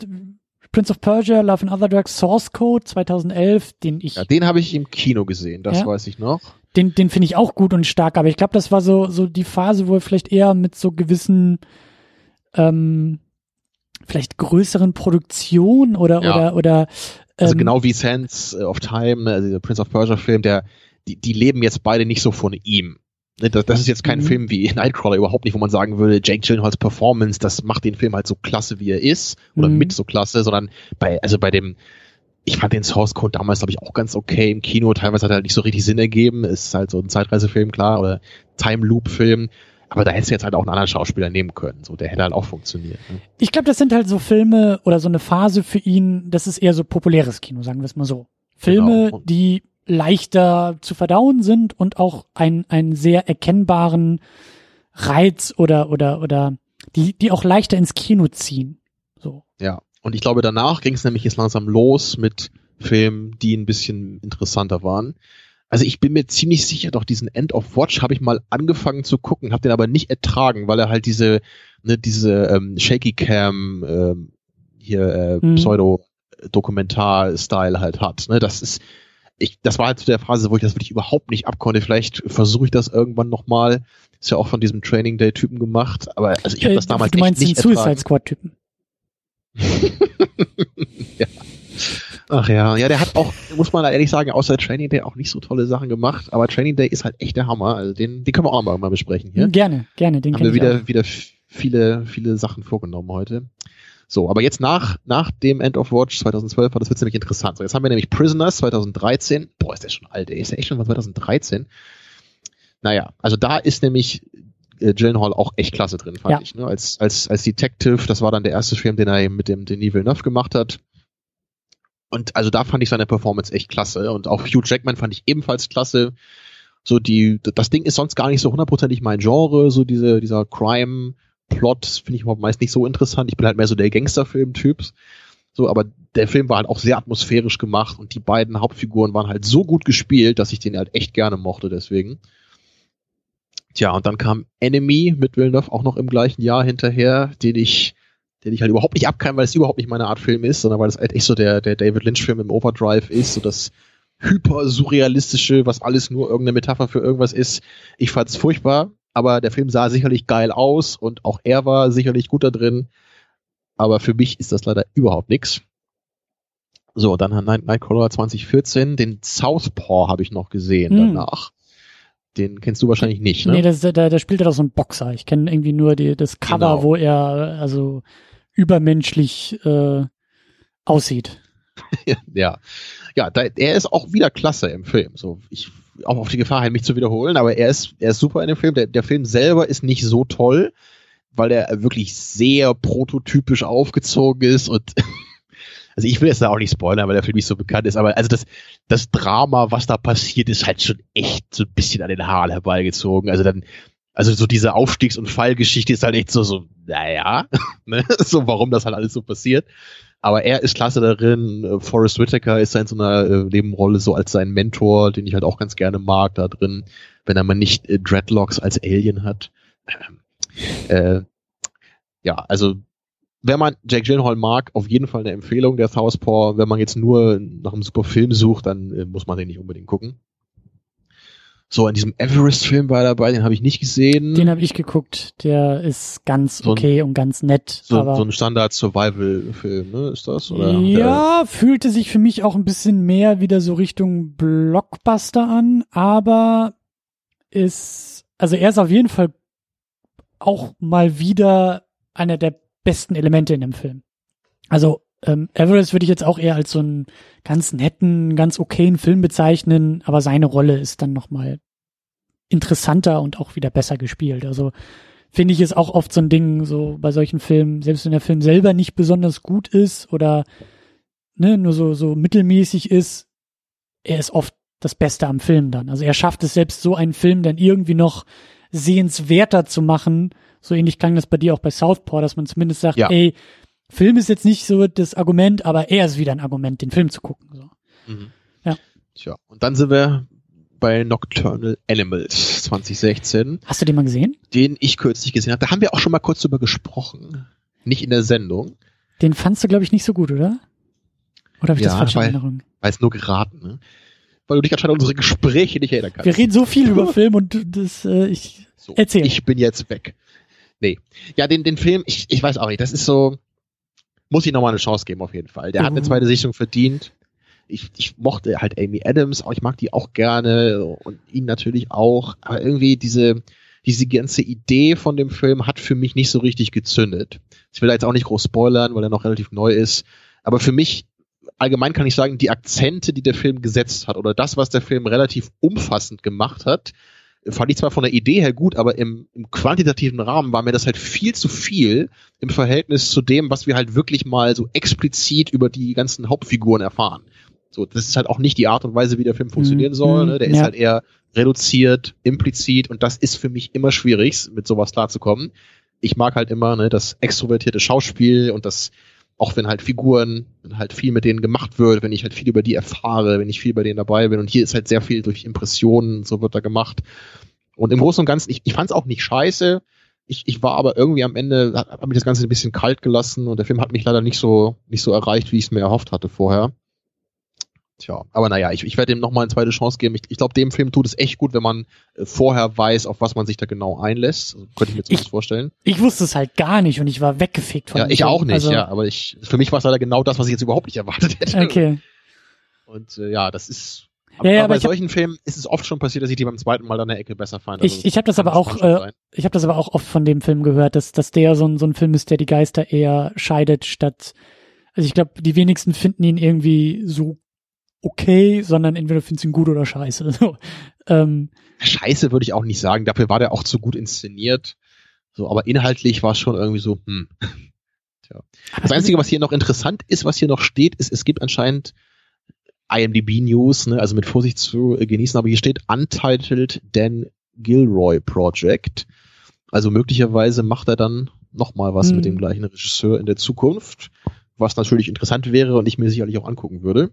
Prince of Persia, Love and Other Drugs, Source Code 2011, den ich, Ja, den habe ich im Kino gesehen, das Ja. weiß ich noch. den, den finde ich auch gut und stark, aber ich glaube, das war so, so die Phase, wo er vielleicht eher mit so gewissen, ähm, vielleicht größeren Produktionen oder, Ja. oder, oder, Also ähm, genau wie Sands of Time, also der Prince of Persia Film, der, die, die leben jetzt beide nicht so von ihm. Ne, Das, das ist jetzt kein Mhm. Film wie *laughs* Nightcrawler überhaupt nicht, wo man sagen würde, Jake Gyllenhaals Performance, das macht den Film halt so klasse, wie er ist, oder Mhm. mit so klasse, sondern bei, also bei dem, ich fand den Source Code damals, glaube ich, auch ganz okay im Kino. Teilweise hat er halt nicht so richtig Sinn ergeben. Ist halt so ein Zeitreisefilm, klar, oder Time Loop Film. Aber da hättest du jetzt halt auch einen anderen Schauspieler nehmen können. So, der hätte halt auch funktioniert. Ne? Ich glaube, das sind halt so Filme oder so eine Phase für ihn, das ist eher so populäres Kino, sagen wir es mal so. Filme, Genau. die leichter zu verdauen sind und auch einen, einen sehr erkennbaren Reiz oder, oder, oder die, die auch leichter ins Kino ziehen. So. Ja. Und ich glaube, danach ging es nämlich jetzt langsam los mit Filmen, die ein bisschen interessanter waren. Also ich bin mir ziemlich sicher, doch diesen End of Watch habe ich mal angefangen zu gucken, habe den aber nicht ertragen, weil er halt diese, ne, diese ähm, Shaky Cam ähm, hier äh, Mhm. Pseudo-Dokumentar-Style halt hat. Ne? Das ist, ich, das war halt zu der Phase, wo ich das wirklich überhaupt nicht abkonnte. Vielleicht versuche ich das irgendwann nochmal. Ist ja auch von diesem Training Day-Typen gemacht, aber also ich habe das Äh, damals du meinst echt den nicht Suicide ertragen. Squad-Typen. *laughs* ja. Ach ja, ja, der hat auch, muss man ehrlich sagen, außer Training Day auch nicht so tolle Sachen gemacht, aber Training Day ist halt echt der Hammer. Also den, den können wir auch mal besprechen hier. Gerne, gerne, den Haben wir ich auch. wieder, wieder viele, viele Sachen vorgenommen heute. So, aber jetzt nach, nach dem End of Watch 2012 war das wird's nämlich interessant. So, jetzt haben wir nämlich Prisoners 2013. Boah, ist der schon alt, ey. Ist der echt schon von 2013? Naja, also da ist nämlich äh, Gyllenhaal auch echt klasse drin, fand Ja. ich. Ne? Als, als, als Detective, das war dann der erste Film, den er mit dem Denis Villeneuve gemacht hat. Und also da fand ich seine Performance echt klasse. Und auch Hugh Jackman fand ich ebenfalls klasse. So die, das Ding ist sonst gar nicht so hundertprozentig mein Genre, so diese, dieser Crime-Plot finde ich meist nicht so interessant. Ich bin halt mehr so der Gangsterfilm-Typ. So, aber der Film war halt auch sehr atmosphärisch gemacht und die beiden Hauptfiguren waren halt so gut gespielt, dass ich den halt echt gerne mochte, deswegen. Tja, und dann kam Enemy mit Villeneuve auch noch im gleichen Jahr hinterher, den ich, den ich halt überhaupt nicht abkam, weil es überhaupt nicht meine Art Film ist, sondern weil es halt echt so der, der David Lynch-Film im Overdrive ist, so das hyper surrealistische, was alles nur irgendeine Metapher für irgendwas ist. Ich fand's furchtbar, aber der Film sah sicherlich geil aus und auch er war sicherlich gut da drin. Aber für mich ist das leider überhaupt nichts. So, dann hat Nightcrawler 2014, den Southpaw habe ich noch gesehen hm. danach. Den kennst du wahrscheinlich nicht, ne? Nee, das, da, da spielt er doch so ein Boxer. Ich kenne irgendwie nur die, das Cover, genau. wo er also übermenschlich äh, aussieht. *laughs* ja, ja, da, er ist auch wieder klasse im Film. So, ich auch auf die Gefahr hin, mich zu wiederholen, aber er ist, er ist super in dem Film. Der, der Film selber ist nicht so toll, weil er wirklich sehr prototypisch aufgezogen ist und *laughs* also ich will jetzt da auch nicht spoilern, weil der Film nicht so bekannt ist, aber also das, das Drama, was da passiert, ist halt schon echt so ein bisschen an den Haaren herbeigezogen. Also dann, also so diese Aufstiegs- und Fallgeschichte ist halt echt so, so, naja, *laughs* ne? so warum das halt alles so passiert. Aber er ist klasse darin. Forrest Whitaker ist in so einer äh, Nebenrolle so als sein Mentor, den ich halt auch ganz gerne mag da drin, wenn er mal nicht äh, Dreadlocks als Alien hat. Äh, ja, also wenn man Jack Gyllenhaal mag, auf jeden Fall eine Empfehlung, der Southpaw. Wenn man jetzt nur nach einem super Film sucht, dann äh, muss man den nicht unbedingt gucken. So, in diesem Everest-Film war er dabei, den habe ich nicht gesehen. Den habe ich geguckt, der ist ganz so okay und ganz nett. So, aber so ein Standard-Survival-Film, ne? Ist das? Oder ja, fühlte sich für mich auch ein bisschen mehr wieder so Richtung Blockbuster an, aber ist, also er ist auf jeden Fall auch mal wieder einer der besten Elemente in dem Film. Also ähm, Everest würde ich jetzt auch eher als so einen ganz netten, ganz okayen Film bezeichnen, aber seine Rolle ist dann nochmal interessanter und auch wieder besser gespielt. Also finde ich es auch oft so ein Ding, so bei solchen Filmen, selbst wenn der Film selber nicht besonders gut ist oder ne, nur so, so mittelmäßig ist, er ist oft das Beste am Film dann. Also er schafft es selbst so einen Film dann irgendwie noch sehenswerter zu machen. So ähnlich klang das bei dir auch bei Southpaw, dass man zumindest sagt, ja. ey, Film ist jetzt nicht so das Argument, aber er ist wieder ein Argument, den Film zu gucken. So. Mhm. Ja. Tja, und dann sind wir bei Nocturnal Animals 2016. Hast du den mal gesehen? Den ich kürzlich gesehen habe. Da haben wir auch schon mal kurz drüber gesprochen. Nicht in der Sendung. Den fandst du, glaube ich, nicht so gut, oder? Oder habe ich ja, das falsch in Erinnerung? Weiß nur geraten, ne? Weil du dich anscheinend an unsere Gespräche nicht erinnern kannst. Wir reden so viel über *laughs* Film und das, äh, ich so, erzähl. Ich bin jetzt weg. Nee. Ja, den, den Film, ich, ich weiß auch nicht, das ist so, muss ich nochmal eine Chance geben auf jeden Fall. Der mhm. hat eine mhm. zweite Sichtung verdient. Ich, ich mochte halt Amy Adams, auch ich mag die auch gerne und ihn natürlich auch, aber irgendwie diese, diese ganze Idee von dem Film hat für mich nicht so richtig gezündet. Ich will da jetzt auch nicht groß spoilern, weil er noch relativ neu ist, aber für mich allgemein kann ich sagen, die Akzente, die der Film gesetzt hat oder das, was der Film relativ umfassend gemacht hat, fand ich zwar von der Idee her gut, aber im, im quantitativen Rahmen war mir das halt viel zu viel im Verhältnis zu dem, was wir halt wirklich mal so explizit über die ganzen Hauptfiguren erfahren. So, das ist halt auch nicht die Art und Weise, wie der Film funktionieren mhm. soll. Ne? Der ja. ist halt eher reduziert, implizit und das ist für mich immer schwierig, mit sowas klarzukommen. Ich mag halt immer ne, das extrovertierte Schauspiel und das auch wenn halt Figuren, wenn halt viel mit denen gemacht wird, wenn ich halt viel über die erfahre, wenn ich viel bei denen dabei bin. Und hier ist halt sehr viel durch Impressionen, so wird da gemacht. Und im Großen und Ganzen, ich, ich fand es auch nicht scheiße. Ich, ich war aber irgendwie am Ende, hat, hat mich das Ganze ein bisschen kalt gelassen und der Film hat mich leider nicht so, nicht so erreicht, wie ich es mir erhofft hatte vorher. Tja, aber naja, ich, ich werde ihm nochmal eine zweite Chance geben. Ich, ich glaube, dem Film tut es echt gut, wenn man äh, vorher weiß, auf was man sich da genau einlässt. Also, könnte ich mir zumindest vorstellen. Ich wusste es halt gar nicht und ich war weggefickt von Ja, ich auch nicht, also, ja. Aber ich, für mich war es leider genau das, was ich jetzt überhaupt nicht erwartet hätte. Okay. Und äh, ja, das ist. Aber, ja, aber bei solchen hab, Filmen ist es oft schon passiert, dass ich die beim zweiten Mal an der Ecke besser fand. Also ich ich habe das aber auch, äh, ich habe das aber auch oft von dem Film gehört, dass, dass der so ein, so ein Film ist, der die Geister eher scheidet, statt also ich glaube, die wenigsten finden ihn irgendwie so okay, sondern entweder findest du ihn gut oder scheiße. *laughs* So, ähm, scheiße würde ich auch nicht sagen, dafür war der auch zu gut inszeniert. So, aber inhaltlich war es schon irgendwie so, hm. *laughs* Tja. Das Einzige, was hier noch interessant ist, was hier noch steht, ist, es gibt anscheinend IMDb News, ne, also mit Vorsicht zu genießen, aber hier steht Untitled Dan Gilroy Project. Also möglicherweise macht er dann nochmal was hm. mit dem gleichen Regisseur in der Zukunft was natürlich interessant wäre und ich mir sicherlich auch angucken würde.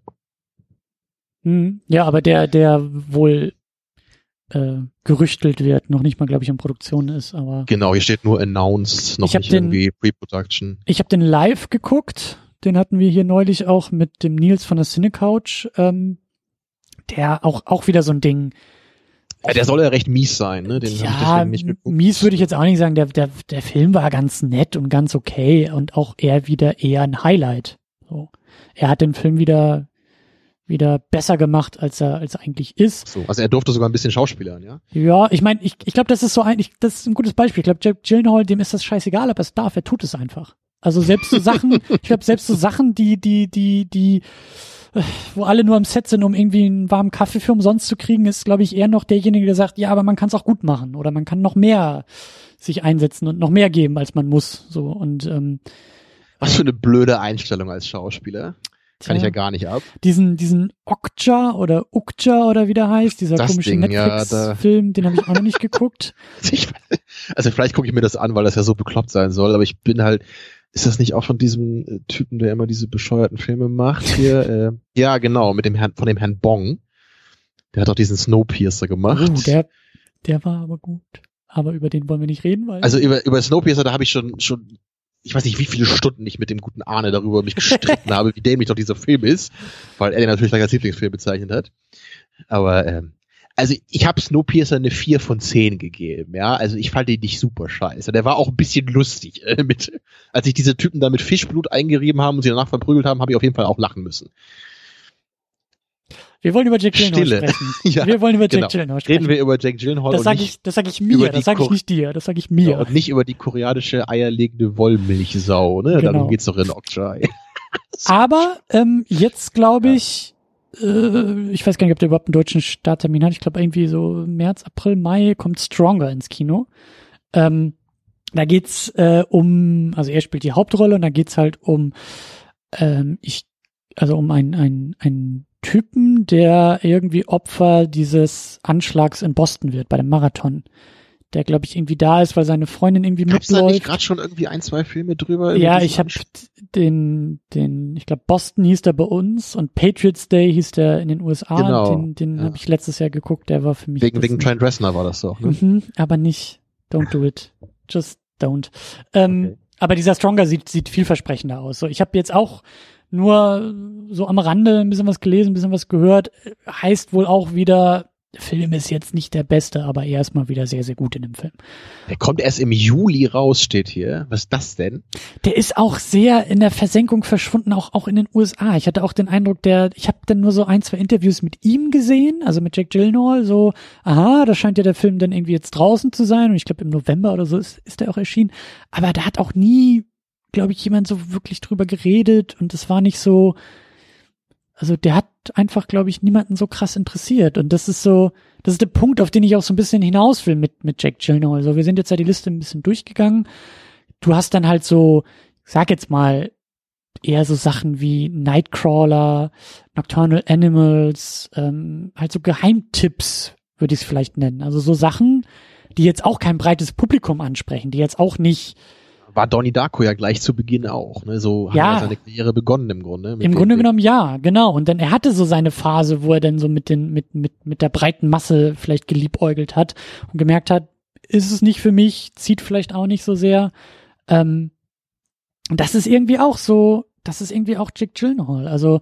Hm, ja, aber der, der wohl äh, gerüchtelt wird, noch nicht mal, glaube ich, in Produktion ist, aber. Genau, hier steht nur announced, noch Ich nicht den- irgendwie Pre-Production. Ich habe den live geguckt, den hatten wir hier neulich auch mit dem Nils von der Cinecouch, ähm, der auch, auch wieder so ein Ding. Ja, der soll ja recht mies sein, ne? Den ich ja, deswegen nicht geguckt. mies würde ich jetzt auch nicht sagen. Der, der, der Film war ganz nett und ganz okay und auch eher wieder eher ein Highlight. So. Er hat den Film wieder, wieder besser gemacht, als er, als er eigentlich ist. So, also er durfte sogar ein bisschen schauspielern, ja? Ja, ich meine, ich, ich glaube, das ist so ein, ich, das ist ein gutes Beispiel. Ich glaube, Jack Gyllenhaal, dem ist das scheißegal, ob er es darf, er tut es einfach. Also selbst so Sachen, *laughs* ich glaube, selbst so Sachen, die, die, die, die, wo alle nur am Set sind, um irgendwie einen warmen Kaffee für umsonst zu kriegen, ist, glaube ich, eher noch derjenige, der sagt, ja, aber man kann es auch gut machen oder man kann noch mehr sich einsetzen und noch mehr geben, als man muss. So und ähm, Was für eine blöde Einstellung als Schauspieler. Kann ich ja gar nicht ab. diesen, diesen Okja oder Ukja oder wie der heißt, dieser Das komische Ding, ja, Netflix-Film, den habe ich auch noch nicht geguckt. *laughs* Ich, also vielleicht gucke ich mir das an, weil das ja so bekloppt sein soll, aber ich bin halt, ist das nicht auch von diesem äh, Typen, der immer diese bescheuerten Filme macht hier? *laughs* äh, ja, genau, mit dem Herrn, von dem Herrn Bong. Der hat auch diesen Snowpiercer gemacht. Oh, der, der war aber gut. Aber über den wollen wir nicht reden, weil. also über, über Snowpiercer, da habe ich schon, schon, ich weiß nicht, wie viele Stunden ich mit dem guten Arne darüber mich gestritten habe, wie dämlich doch dieser Film ist, weil er den natürlich als Lieblingsfilm bezeichnet hat. Aber ähm, also ich habe Snowpiercer eine 4 von 10 gegeben, ja. Also ich fand den nicht super scheiße. Der war auch ein bisschen lustig. Äh, mit, als sich diese Typen da mit Fischblut eingerieben haben und sie danach verprügelt haben, habe ich auf jeden Fall auch lachen müssen. Wir wollen über Jack Gyllenhaal Stille. sprechen. *laughs* Ja, wir wollen über Jack genau. Gyllenhaal sprechen. Reden wir über Jack Gyllenhaal das sage ich, das sage ich mir, das sage ich nicht dir, das sage ich ja, mir. und nicht über die koreanische eierlegende Wollmilchsau, ne? Genau. Darum geht's doch in Okjai. *laughs* Aber ähm, jetzt glaube ich, äh, ich weiß gar nicht, ob der überhaupt einen deutschen Starttermin hat. Ich glaube irgendwie so März, April, Mai kommt Stronger ins Kino. Ähm, da geht's äh, um, also er spielt die Hauptrolle und da geht's halt um, ähm, ich, also um einen, einen, einen Typen, der irgendwie Opfer dieses Anschlags in Boston wird bei dem Marathon. Der, glaube ich, irgendwie da ist, weil seine Freundin irgendwie Gab's da nicht mitläuft. gerade schon irgendwie ein, zwei Filme drüber? Ja, ich habe den, den, ich glaube Boston hieß der bei uns und Patriots Day hieß der in den USA. Genau, Den, den ja. habe ich letztes Jahr geguckt. Der war für mich Wegen, wegen Trent Reznor war das doch, ne? Mhm, aber nicht. Don't do it. Just don't. Ähm, Okay. Aber dieser Stronger sieht, sieht vielversprechender aus. So, ich habe jetzt auch nur so am Rande ein bisschen was gelesen, ein bisschen was gehört. Heißt wohl auch wieder, der Film ist jetzt nicht der beste, aber er ist mal wieder sehr, sehr gut in dem Film. Der kommt erst im Juli raus, steht hier. Was ist das denn? Der ist auch sehr in der Versenkung verschwunden, auch, auch in den USA. Ich hatte auch den Eindruck, der, ich habe dann nur so ein, zwei Interviews mit ihm gesehen, also mit Jack Gyllenhaal, so, aha, da scheint ja der Film dann irgendwie jetzt draußen zu sein und ich glaube im November oder so ist, ist der auch erschienen. Aber da hat auch nie, glaube ich, jemand so wirklich drüber geredet und es war nicht so, also der hat einfach, glaube ich, niemanden so krass interessiert und das ist so, das ist der Punkt, auf den ich auch so ein bisschen hinaus will mit, mit Jack Gyllenhaal. Also wir sind jetzt ja die Liste ein bisschen durchgegangen. Du hast dann halt so, sag jetzt mal, eher so Sachen wie Nightcrawler, Nocturnal Animals, ähm, halt so Geheimtipps, würde ich es vielleicht nennen. Also so Sachen, die jetzt auch kein breites Publikum ansprechen, die jetzt auch nicht, War Donnie Darko ja gleich zu Beginn auch, ne? So hat Ja. er seine Karriere begonnen im Grunde. im Grunde Ding. genommen ja, genau. Und dann er hatte so seine Phase, wo er dann so mit den, mit, mit, mit der breiten Masse vielleicht geliebäugelt hat und gemerkt hat, ist es nicht für mich, zieht vielleicht auch nicht so sehr. Ähm, und das ist irgendwie auch so, das ist irgendwie auch Jack Gyllenhaal. Also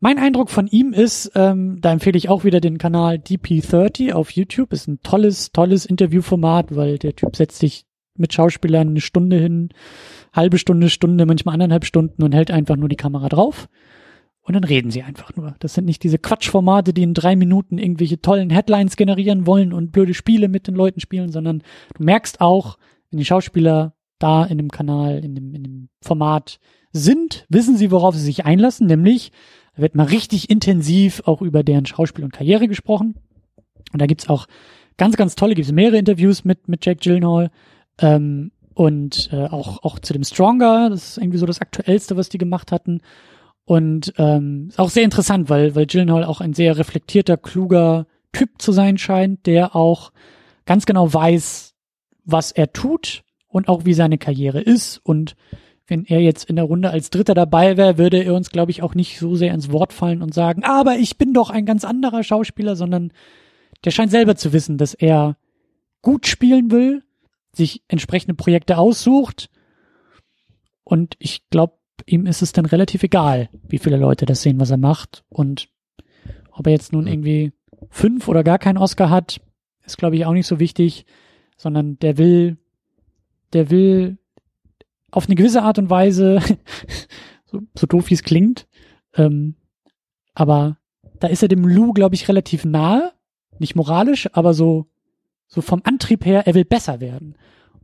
mein Eindruck von ihm ist, ähm, da empfehle ich auch wieder den Kanal DP30 auf YouTube. Ist ein tolles, tolles Interviewformat, weil der Typ setzt sich mit Schauspielern eine Stunde hin, halbe Stunde, Stunde, manchmal anderthalb Stunden und hält einfach nur die Kamera drauf. Und dann reden sie einfach nur. Das sind nicht diese Quatschformate, die in drei Minuten irgendwelche tollen Headlines generieren wollen und blöde Spiele mit den Leuten spielen, sondern du merkst auch, wenn die Schauspieler da in dem Kanal, in dem, in dem Format sind, wissen sie, worauf sie sich einlassen, nämlich da wird mal richtig intensiv auch über deren Schauspiel und Karriere gesprochen. Und da gibt's auch ganz, ganz tolle, gibt's mehrere Interviews mit, mit Jack Gyllenhaal ähm, und äh, auch, auch zu dem Stronger, das ist irgendwie so das Aktuellste, was die gemacht hatten. Und ähm, ist auch sehr interessant, weil, weil Gyllenhaal auch ein sehr reflektierter, kluger Typ zu sein scheint, der auch ganz genau weiß, was er tut und auch wie seine Karriere ist und wenn er jetzt in der Runde als Dritter dabei wäre, würde er uns, glaube ich, auch nicht so sehr ins Wort fallen und sagen, aber ich bin doch ein ganz anderer Schauspieler, sondern der scheint selber zu wissen, dass er gut spielen will, sich entsprechende Projekte aussucht. Und ich glaube, ihm ist es dann relativ egal, wie viele Leute das sehen, was er macht. Und ob er jetzt nun irgendwie fünf oder gar keinen Oscar hat, ist glaube ich auch nicht so wichtig, sondern der will, der will auf eine gewisse Art und Weise, *laughs* so, so doof wie es klingt, ähm, aber da ist er dem Lou, glaube ich, relativ nahe, nicht moralisch, aber so, so vom Antrieb her, er will besser werden.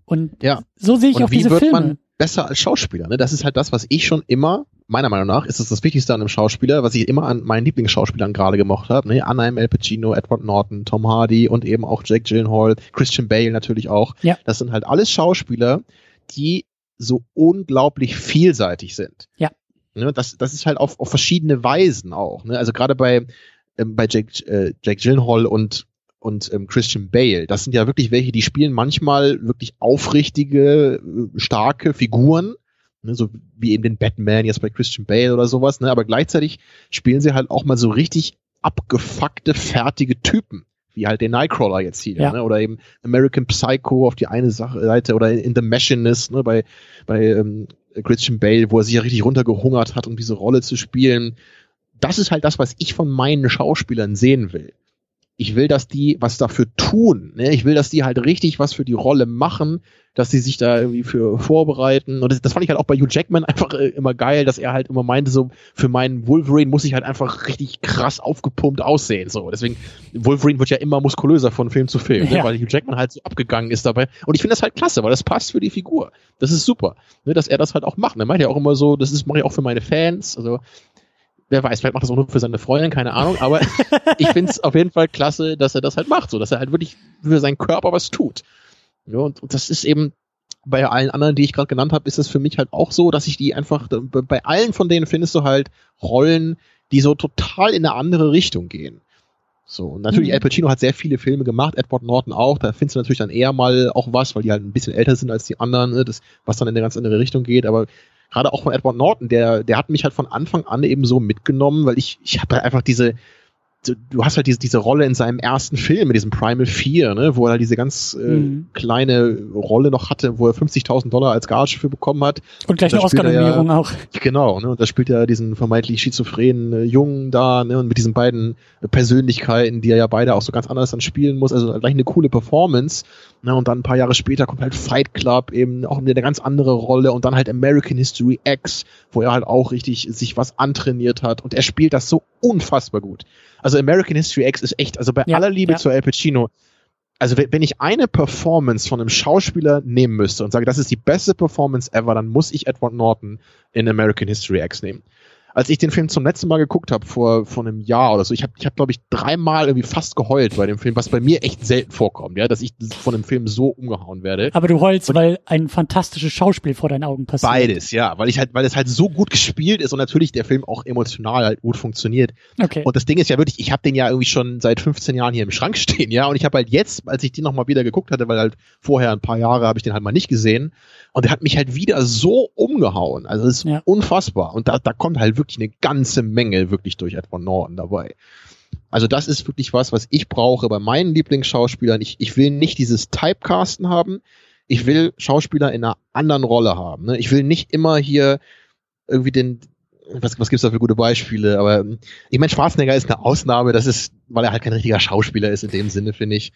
Und Ja. so sehe ich Und auch wie diese wird Filme. man besser als Schauspieler? Ne? Das ist halt das, was ich schon immer, meiner Meinung nach, ist es das Wichtigste an einem Schauspieler, was ich immer an meinen Lieblingsschauspielern gerade gemocht habe. Ne? Anna M. Al Pacino, Edward Norton, Tom Hardy und eben auch Jake Gyllenhaal, Christian Bale natürlich auch. Ja. Das sind halt alles Schauspieler, die so unglaublich vielseitig sind. Ja. Ne? Das, das ist halt auf, auf verschiedene Weisen auch. Ne? Also gerade bei, ähm, bei Jake, äh, Jake Gyllenhaal und und ähm, Christian Bale. Das sind ja wirklich welche, die spielen manchmal wirklich aufrichtige, äh, starke Figuren, ne, so wie eben den Batman jetzt bei Christian Bale oder sowas, ne, aber gleichzeitig spielen sie halt auch mal so richtig abgefuckte, fertige Typen, wie halt den Nightcrawler jetzt hier, Ja. ne, oder eben American Psycho auf die eine Seite oder in The Machinist, ne, bei, bei ähm, Christian Bale, wo er sich ja richtig runtergehungert hat, um diese Rolle zu spielen. Das ist halt das, was ich von meinen Schauspielern sehen will ich will, dass die was dafür tun. Ne? Ich will, dass die halt richtig was für die Rolle machen, dass die sich da irgendwie für vorbereiten. Und das, das fand ich halt auch bei Hugh Jackman *laughs* einfach äh, immer geil, dass er halt immer meinte, so für meinen Wolverine muss ich halt einfach richtig krass aufgepumpt aussehen. So, deswegen Wolverine wird ja immer muskulöser von Film zu Film, Ja. ne? weil Hugh Jackman halt so abgegangen ist dabei. Und ich finde das halt klasse, weil das passt für die Figur. Das ist super, ne? dass er das halt auch macht. Er meint ja auch immer so, das ist mache ich auch für meine Fans. Also wer weiß, vielleicht macht das auch nur für seine Freundin, keine Ahnung, aber *laughs* ich finde es auf jeden Fall klasse, dass er das halt macht, so dass er halt wirklich für seinen Körper was tut. Ja, und, und das ist eben bei allen anderen, die ich gerade genannt habe, ist es für mich halt auch so, dass ich die einfach, bei allen von denen findest du halt Rollen, die so total in eine andere Richtung gehen. So, und natürlich, Mhm. Al Pacino hat sehr viele Filme gemacht, Edward Norton auch, da findest du natürlich dann eher mal auch was, weil die halt ein bisschen älter sind als die anderen, ne, das, was dann in eine ganz andere Richtung geht, aber gerade auch von Edward Norton, der, der hat mich halt von Anfang an eben so mitgenommen, weil ich, ich habe einfach diese, so, du hast halt diese, diese Rolle in seinem ersten Film, mit diesem Primal 4, ne, wo er halt diese ganz äh, Mhm. kleine Rolle noch hatte, wo er 50.000 Dollar als Gage für bekommen hat. Und gleich Da eine er ja- Oscar-Nominierung auch. Genau, ne, und da spielt er diesen vermeintlich schizophrenen äh, Jungen da, ne, und mit diesen beiden äh, Persönlichkeiten, die er ja beide auch so ganz anders dann spielen muss, also gleich eine coole Performance, ne, und dann ein paar Jahre später kommt halt Fight Club, eben auch eine ganz andere Rolle, und dann halt American History X, wo er halt auch richtig sich was antrainiert hat, und er spielt das so unfassbar gut. Also American History X ist echt, also bei Ja, aller Liebe ja. zu Al Pacino, also wenn wenn ich eine Performance von einem Schauspieler nehmen müsste und sage, das ist die beste Performance ever, dann muss ich Edward Norton in American History X nehmen. Als ich den Film zum letzten Mal geguckt habe, vor, vor einem Jahr oder so, ich habe, ich hab, glaube ich, dreimal irgendwie fast geheult bei dem Film, was bei mir echt selten vorkommt, ja, dass ich von dem Film so umgehauen werde. Aber du heulst, weil ein fantastisches Schauspiel vor deinen Augen passiert. Beides, ja, weil ich halt, weil es halt so gut gespielt ist und natürlich der Film auch emotional halt gut funktioniert. Okay. Und das Ding ist ja wirklich, ich habe den ja irgendwie schon seit 15 Jahren hier im Schrank *laughs* stehen, ja. Und ich habe halt jetzt, als ich den nochmal wieder geguckt hatte, weil halt vorher ein paar Jahre habe ich den halt mal nicht gesehen. Und der hat mich halt wieder so umgehauen. Also es ist Ja. unfassbar. Und da, da kommt halt wirklich eine ganze Menge wirklich durch Edward Norton dabei. Also das ist wirklich was, was ich brauche bei meinen Lieblingsschauspielern. Ich, ich will nicht dieses Typecasten haben. Ich will Schauspieler in einer anderen Rolle haben. Ne? Ich will nicht immer hier irgendwie den, was, was gibt's da für gute Beispiele? Aber ähm, ich meine, Schwarzenegger ist eine Ausnahme, das ist, weil er halt kein richtiger Schauspieler ist in dem Sinne, finde ich.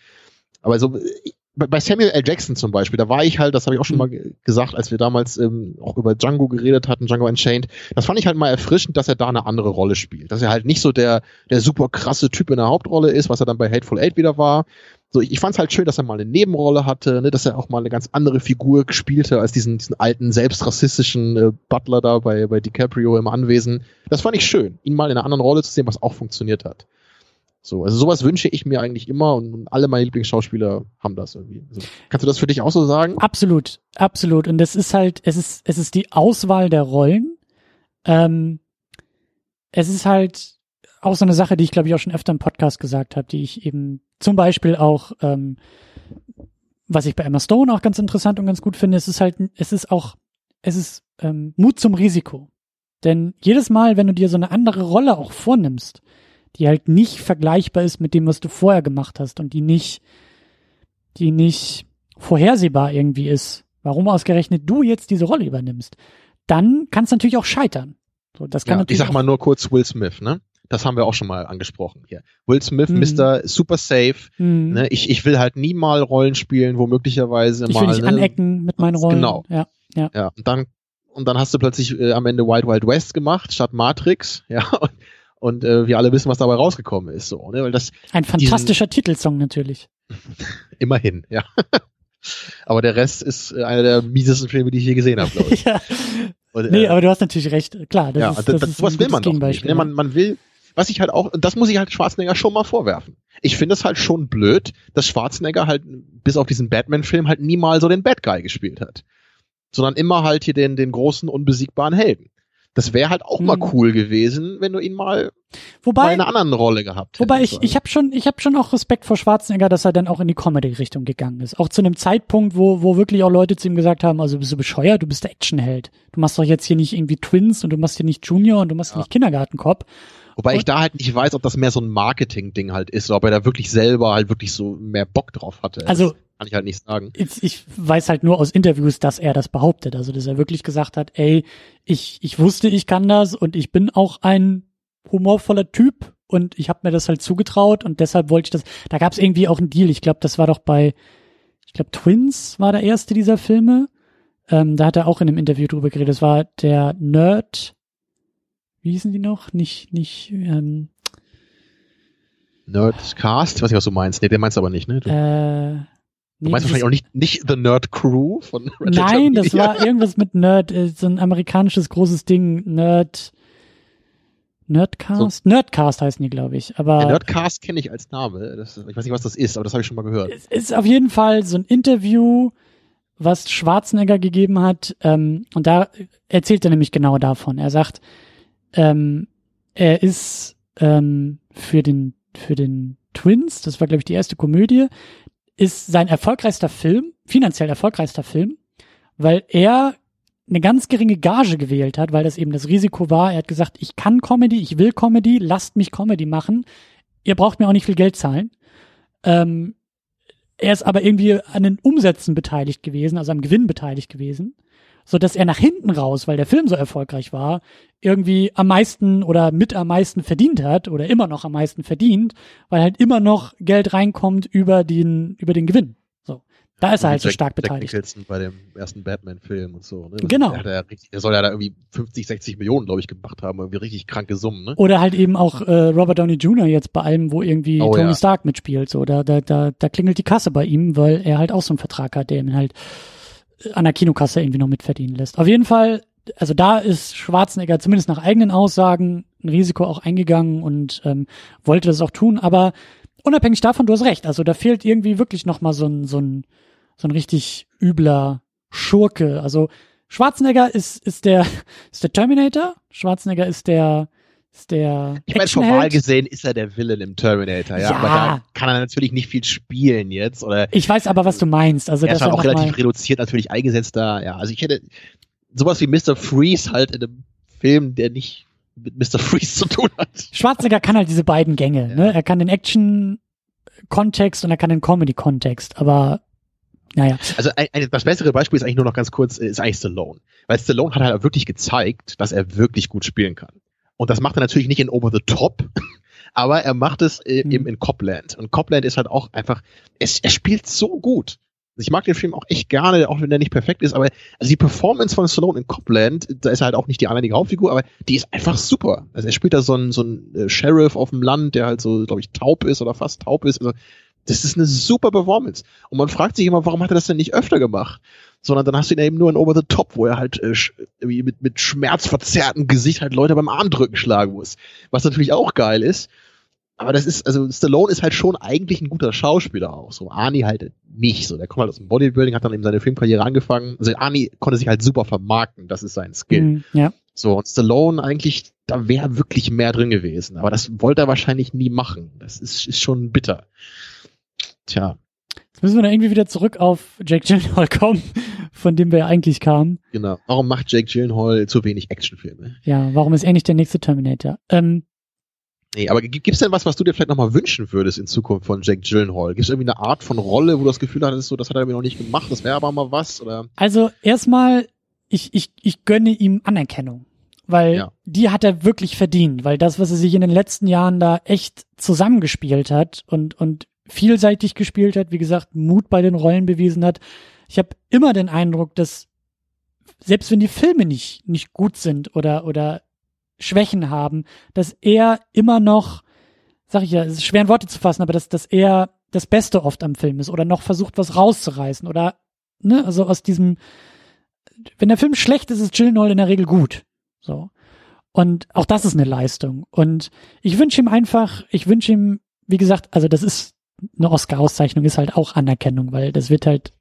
Aber so, äh, bei Samuel L. Jackson zum Beispiel, da war ich halt, das habe ich auch schon mal ge- gesagt, als wir damals ähm, auch über Django geredet hatten, Django Unchained, das fand ich halt mal erfrischend, dass er da eine andere Rolle spielt. Dass er halt nicht so der, der super krasse Typ in der Hauptrolle ist, was er dann bei Hateful Eight wieder war. So, ich, ich fand es halt schön, dass er mal eine Nebenrolle hatte, ne, dass er auch mal eine ganz andere Figur spielte als diesen, diesen alten, selbst rassistischen äh, Butler da bei, bei DiCaprio im Anwesen. Das fand ich schön, ihn mal in einer anderen Rolle zu sehen, was auch funktioniert hat. So, also sowas wünsche ich mir eigentlich immer und, alle meine Lieblingsschauspieler haben das irgendwie. Also, kannst du das für dich auch so sagen? Absolut, absolut. Und das ist halt, es ist, es ist die Auswahl der Rollen. Ähm, es ist halt auch so eine Sache, die ich glaube ich auch schon öfter im Podcast gesagt habe, die ich eben zum Beispiel auch, ähm, was ich bei Emma Stone auch ganz interessant und ganz gut finde, es ist halt, es ist auch es ist ähm, Mut zum Risiko. Denn jedes Mal, wenn du dir so eine andere Rolle auch vornimmst, die halt nicht vergleichbar ist mit dem, was du vorher gemacht hast und die nicht, die nicht vorhersehbar irgendwie ist, warum ausgerechnet du jetzt diese Rolle übernimmst, dann kann es natürlich auch scheitern. So, das kann ja, natürlich ich sag mal nur kurz Will Smith, ne? Das haben wir auch schon mal angesprochen hier. Will Smith, Mhm. Mr. Super Safe. Mhm. Ne? Ich, ich will halt nie mal Rollen spielen, wo möglicherweise ich mal. will nicht ne? anecken mit meinen Rollen. Genau. Ja. Ja, und dann, und dann hast du plötzlich äh, am Ende Wild Wild West gemacht, statt Matrix, *laughs* ja, und, und äh, wir alle wissen, was dabei rausgekommen ist, so, ne? Weil das Ein fantastischer Titelsong natürlich. *laughs* immerhin, ja. *laughs* Aber der Rest ist äh, einer der miesesten Filme, die ich je gesehen habe, glaube ich. *laughs* ja. Und, Nee, äh, aber du hast natürlich recht. Klar, das ja, ist, das, das ist ein will man doch nicht. Ne? Man, man will, was ich halt auch, und das muss ich halt Schwarzenegger schon mal vorwerfen. Ich finde es halt schon blöd, dass Schwarzenegger halt bis auf diesen Batman-Film halt nie mal so den Bad Guy gespielt hat. Sondern immer halt hier den, den großen, unbesiegbaren Helden. Das wäre halt auch mal Mhm. cool gewesen, wenn du ihn mal bei Wobei, einer anderen Rolle gehabt wobei hättest. ich, ich habe schon, ich habe schon auch Respekt vor Schwarzenegger, dass er dann auch in die Comedy-Richtung gegangen ist. Auch zu einem Zeitpunkt, wo, wo wirklich auch Leute zu ihm gesagt haben, also bist du bescheuert, du bist der Actionheld. Du machst doch jetzt hier nicht irgendwie Twins und du machst hier nicht Junior und du machst Ja. nicht Kindergartenkopf. Wobei ich da halt nicht weiß, ob das mehr so ein Marketing-Ding halt ist, oder ob er da wirklich selber halt wirklich so mehr Bock drauf hatte. Also- kann ich halt nicht sagen. ich, ich weiß halt nur aus Interviews, dass er das behauptet. Also, dass er wirklich gesagt hat, ey, ich, ich wusste, ich kann das und ich bin auch ein humorvoller Typ und ich habe mir das halt zugetraut und deshalb wollte ich das. Da gab es irgendwie auch einen Deal. Ich glaube, das war doch bei, ich glaube, Twins war der erste dieser Filme. Ähm, da hat er auch in einem Interview drüber geredet. Das war der Nerd. Wie hießen die noch? Nicht, nicht, ähm, Nerdcast, ich weiß nicht, was du meinst. Nee, den meinst du aber nicht, ne? Du, äh, du meinst wahrscheinlich auch nicht, nicht The Nerd Crew von Red Nein, das war irgendwas mit Nerd, äh, so ein amerikanisches großes Ding, Nerd, Nerdcast? Nerdcast heißen die, glaube ich. Aber Der Nerdcast kenne ich als Name. Das, ich weiß nicht, was das ist, aber das habe ich schon mal gehört. es ist auf jeden Fall so ein Interview, was Schwarzenegger gegeben hat. Ähm, und da erzählt er nämlich genau davon. Er sagt, ähm, er ist ähm, für den für den Twins, das war glaube ich die erste Komödie, ist sein erfolgreichster Film, finanziell erfolgreichster Film, weil er eine ganz geringe Gage gewählt hat, weil das eben das Risiko war. Er hat gesagt, ich kann Comedy, ich will Comedy, lasst mich Comedy machen. Ihr braucht mir auch nicht viel Geld zahlen. Ähm, er ist aber irgendwie an den Umsätzen beteiligt gewesen, also am Gewinn beteiligt gewesen, so dass er nach hinten raus, weil der Film so erfolgreich war, irgendwie am meisten oder mit am meisten verdient hat oder immer noch am meisten verdient, weil halt immer noch Geld reinkommt über den über den Gewinn. So, da ist er halt so Jack- stark Jack beteiligt. Nicholson bei dem ersten Batman-Film und so. Ne? Das- Genau. Der, der soll ja da irgendwie 50, 60 Millionen, glaube ich, gemacht haben. Irgendwie richtig kranke Summen, ne? Oder halt eben auch äh, Robert Downey Jr. jetzt bei allem, wo irgendwie Oh, Tony ja. Stark mitspielt. So, da, da, da, da klingelt die Kasse bei ihm, weil er halt auch so einen Vertrag hat, der ihn halt an der Kinokasse irgendwie noch mitverdienen lässt. Auf jeden Fall, also da ist Schwarzenegger zumindest nach eigenen Aussagen ein Risiko auch eingegangen und ähm, wollte das auch tun, aber unabhängig davon, du hast recht, also da fehlt irgendwie wirklich nochmal so ein, so ein, so ein richtig übler Schurke. Also Schwarzenegger ist, ist der, *laughs* ist der Terminator, Schwarzenegger ist der, ist der Ich meine, formal gesehen ist er der Villain im Terminator, ja. Ja. Aber da kann er natürlich nicht viel spielen jetzt. Oder Ich weiß aber, was du meinst. Also, er ist halt auch relativ reduziert natürlich eingesetzt da. Ja, also ich hätte sowas wie Mr. Freeze halt in einem Film, der nicht mit Mr. Freeze zu tun hat. Schwarzenegger kann halt diese beiden Gänge. Ja. Ne? Er kann den Action-Kontext und er kann den Comedy-Kontext. Aber, naja. Also ein, ein, das bessere Beispiel ist eigentlich nur noch ganz kurz, äh, ist eigentlich Stallone. Weil Stallone hat halt wirklich gezeigt, dass er wirklich gut spielen kann. Und das macht er natürlich nicht in Over the Top, *laughs* aber er macht es äh, Mhm. eben in Copland. Und Copland ist halt auch einfach, es, er spielt so gut. Ich mag den Film auch echt gerne, auch wenn der nicht perfekt ist, aber also die Performance von Stallone in Copland, da ist er halt auch nicht die alleinige Hauptfigur, aber die ist einfach super. Also er spielt da so einen, so einen äh, Sheriff auf dem Land, der halt so, glaube ich, taub ist oder fast taub ist. Also das ist eine super Performance. Und man fragt sich immer, warum hat er das denn nicht öfter gemacht? Sondern dann hast du ihn eben nur in Over the Top, wo er halt äh, irgendwie mit, mit schmerzverzerrtem Gesicht halt Leute beim Armdrücken schlagen muss. Was natürlich auch geil ist. Aber das ist, also Stallone ist halt schon eigentlich ein guter Schauspieler auch. So Arnie halt nicht. So, der kommt halt aus dem Bodybuilding, hat dann eben seine Filmkarriere angefangen. Also Arnie konnte sich halt super vermarkten, das ist sein Skill. Mhm, ja. So, und Stallone eigentlich, da wäre wirklich mehr drin gewesen. Aber das wollte er wahrscheinlich nie machen. Das ist, ist schon bitter. Tja. Jetzt müssen wir dann irgendwie wieder zurück auf Jake Gyllenhaal kommen, *laughs* von dem wir ja eigentlich kamen. Genau. Warum macht Jake Gyllenhaal zu wenig Actionfilme? Ja, warum ist er nicht der nächste Terminator? Ähm, Nee, aber gibt es denn was, was du dir vielleicht nochmal wünschen würdest in Zukunft von Jake Gyllenhaal? Gibt es irgendwie eine Art von Rolle, wo du das Gefühl hattest, so, das hat er mir noch nicht gemacht, das wäre aber mal was? Oder? Also erstmal, ich, ich, ich gönne ihm Anerkennung, weil Ja. die hat er wirklich verdient, weil das, was er sich in den letzten Jahren da echt zusammengespielt hat und, und vielseitig gespielt hat, wie gesagt, Mut bei den Rollen bewiesen hat. Ich habe immer den Eindruck, dass selbst wenn die Filme nicht, nicht gut sind oder, oder Schwächen haben, dass er immer noch, sag ich ja, es ist schwer in Worte zu fassen, aber dass, dass er das Beste oft am Film ist oder noch versucht, was rauszureißen oder, ne, also aus diesem, wenn der Film schlecht ist, ist Gyllenhaal in der Regel gut. So. Und auch das ist eine Leistung. Und ich wünsche ihm einfach, ich wünsche ihm, wie gesagt, also das ist eine Oscar-Auszeichnung, ist halt auch Anerkennung, weil das wird halt,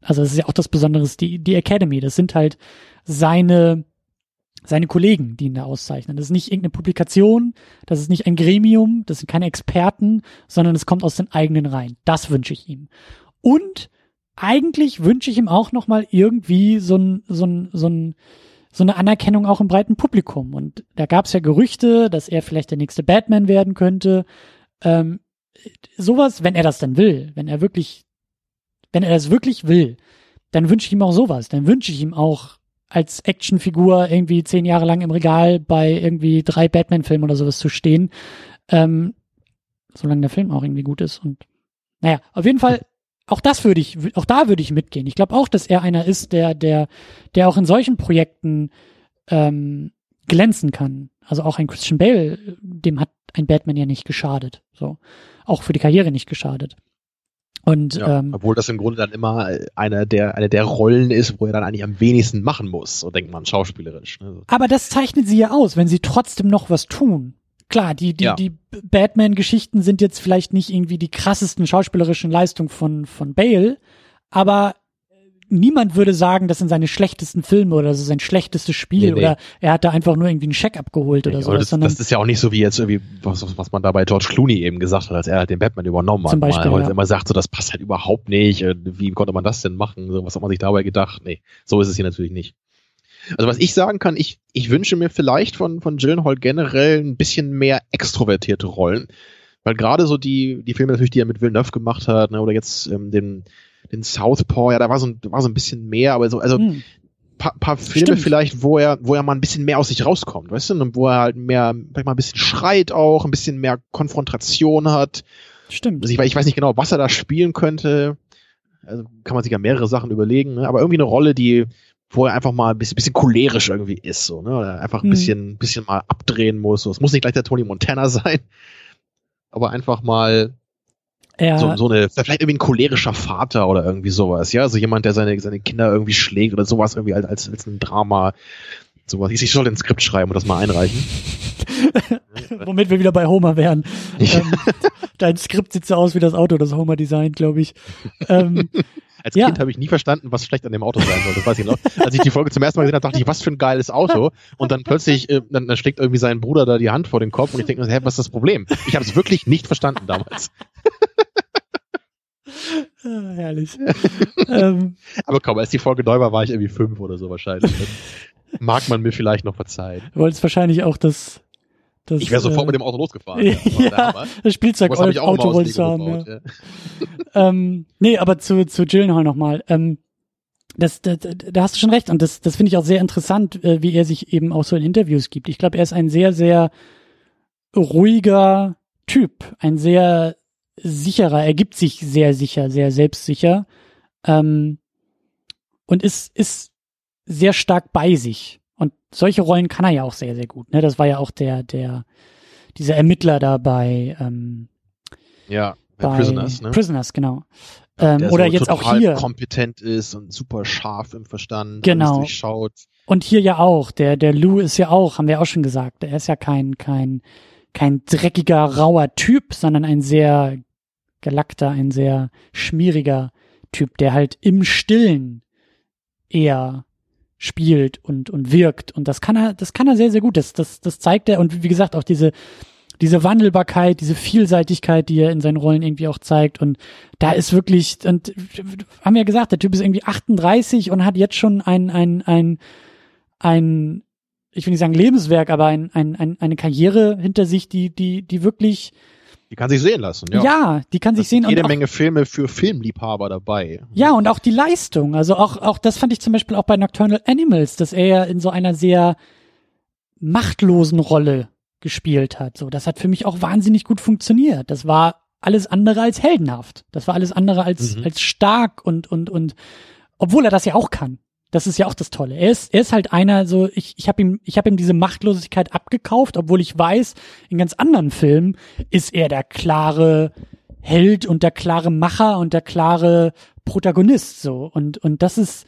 also das ist ja auch das Besondere, die, die Academy, das sind halt seine, seine Kollegen, die ihn da auszeichnen. Das ist nicht irgendeine Publikation, das ist nicht ein Gremium, das sind keine Experten, sondern es kommt aus den eigenen Reihen. Das wünsche ich ihm. Und eigentlich wünsche ich ihm auch noch mal irgendwie so ein, so ein, so ein, so eine Anerkennung auch im breiten Publikum. Und da gab es ja Gerüchte, dass er vielleicht der nächste Batman werden könnte. Ähm, sowas, wenn er das dann will, wenn er wirklich, wenn er das wirklich will, dann wünsche ich ihm auch sowas. Dann wünsche ich ihm auch als Actionfigur irgendwie zehn Jahre lang im Regal bei irgendwie drei Batman-Filmen oder sowas zu stehen. Ähm, solange der Film auch irgendwie gut ist. Und naja, auf jeden Fall, auch das würde ich, auch da würde ich mitgehen. Ich glaube auch, dass er einer ist, der, der, der auch in solchen Projekten ähm, glänzen kann. Also auch ein Christian Bale, dem hat ein Batman ja nicht geschadet. So. Auch für die Karriere nicht geschadet. Und Ja, ähm, obwohl das im Grunde dann immer eine der, eine der Rollen ist, wo er dann eigentlich am wenigsten machen muss, so denkt man schauspielerisch. Ne? Aber das zeichnet sie ja aus, wenn sie trotzdem noch was tun. Klar, die, die, Ja. die Batman-Geschichten sind jetzt vielleicht nicht irgendwie die krassesten schauspielerischen Leistungen von, von Bale, aber niemand würde sagen, das sind seine schlechtesten Filme oder das ist sein schlechtestes Spiel Nee, nee. oder er hat da einfach nur irgendwie einen Scheck abgeholt oder Aber sowas, das, das ist ja auch nicht so wie jetzt irgendwie, was, was man da bei George Clooney eben gesagt hat, als er halt den Batman übernommen hat. Zum Beispiel, man heute ja. immer sagt, so das passt halt überhaupt nicht. äh, Wie konnte man das denn machen? So, was hat man sich dabei gedacht? Nee, so ist es hier natürlich nicht. Also was ich sagen kann, ich, ich wünsche mir vielleicht von, von Gyllenhaal generell ein bisschen mehr extrovertierte Rollen. Weil gerade so die, die Filme natürlich, die er mit Villeneuve gemacht hat, ne, oder jetzt ähm, den, den Southpaw, ja, da war so ein, war so ein bisschen mehr, aber so, also hm, paar, paar Filme Stimmt. vielleicht, wo er, wo er mal ein bisschen mehr aus sich rauskommt, weißt du, und wo er halt mehr, vielleicht mal ein bisschen schreit auch, ein bisschen mehr Konfrontation hat. stimmt. Also ich, ich weiß nicht genau, was er da spielen könnte. Also kann man sich ja mehrere Sachen überlegen, ne? aber irgendwie eine Rolle, die, wo er einfach mal ein bisschen, bisschen cholerisch irgendwie ist, so, ne? Oder einfach ein Mhm. bisschen, bisschen mal abdrehen muss. So. Es muss nicht gleich der Tony Montana *laughs* sein, aber einfach mal Er, so, so eine, vielleicht irgendwie ein cholerischer Vater oder irgendwie sowas, ja, so jemand, der seine, seine Kinder irgendwie schlägt oder sowas irgendwie als, als, als ein Drama, sowas. Ich, ich soll ein Skript schreiben und das mal einreichen. *laughs* womit wir wieder bei Homer wären. ähm, dein Skript sieht so aus wie das Auto, das Homer designt, glaube ich. Ähm, *laughs* Als Ja. Kind habe ich nie verstanden, was schlecht an dem Auto sein soll. Das weiß ich noch. Als ich die Folge zum ersten Mal gesehen habe, dachte ich, was für ein geiles Auto. Und dann plötzlich, äh, dann, dann schlägt irgendwie sein Bruder da die Hand vor den Kopf und ich denke mir, hä, was ist das Problem? Ich habe es wirklich nicht verstanden damals. Ah, herrlich. *laughs* ähm, Aber komm, als die Folge neu war, war ich irgendwie fünf oder so wahrscheinlich. *laughs* Mag man mir vielleicht noch verzeihen. du wolltest wahrscheinlich auch das, das, Ich wäre sofort äh, mit dem Auto losgefahren. Ja, *laughs* Hammer. das Spielzeug habe ich auch Auto wolltest du haben. Ja. ja. Ähm, nee, aber zu, zu Gyllenhaal nochmal. Ähm, das, das, da hast du schon recht und das, das finde ich auch sehr interessant, äh, wie er sich eben auch so in Interviews gibt. Ich glaube, er ist ein sehr, sehr ruhiger Typ, ein sehr sicherer, er gibt sich sehr sicher, sehr selbstsicher ähm, und ist, ist sehr stark bei sich. Und solche Rollen kann er ja auch sehr, sehr gut. Ne? Das war ja auch der, der, dieser Ermittler da bei, ähm, Ja, bei bei Prisoners, ne? Prisoners, genau. Ähm, Der oder so jetzt auch hier. kompetent ist und super scharf im Verstand, Genau. durchschaut. Und hier ja auch. Der, der Lou ist ja auch, haben wir auch schon gesagt. Der ist ja kein, kein, kein dreckiger, rauer Typ, sondern ein sehr gelackter, ein sehr schmieriger Typ, der halt im Stillen eher spielt und, und wirkt. Und das kann er, das kann er sehr, sehr gut. Das, das, das zeigt er. Und wie gesagt, auch diese, diese Wandelbarkeit, diese Vielseitigkeit, die er in seinen Rollen irgendwie auch zeigt. Und da ist wirklich, und haben wir ja gesagt, der Typ ist irgendwie 38 und hat jetzt schon ein, ein, ein, ein, ich will nicht sagen Lebenswerk, aber ein, ein, ein, eine Karriere hinter sich, die, die, die wirklich die kann sich sehen lassen, ja. Ja, die kann sich sehen. Jede und auch, Menge Filme für Filmliebhaber dabei. Ja, und auch die Leistung. Also auch, auch das fand ich zum Beispiel auch bei Nocturnal Animals, dass er ja in so einer sehr machtlosen Rolle gespielt hat. So, das hat für mich auch wahnsinnig gut funktioniert. Das war alles andere als heldenhaft. Das war alles andere als, mhm. als stark und, und, und, obwohl er das ja auch kann. Das ist ja auch das Tolle. Er ist, er ist halt einer, so ich, ich habe ihm, ich habe ihm diese Machtlosigkeit abgekauft, obwohl ich weiß, in ganz anderen Filmen ist er der klare Held und der klare Macher und der klare Protagonist so. Und und das ist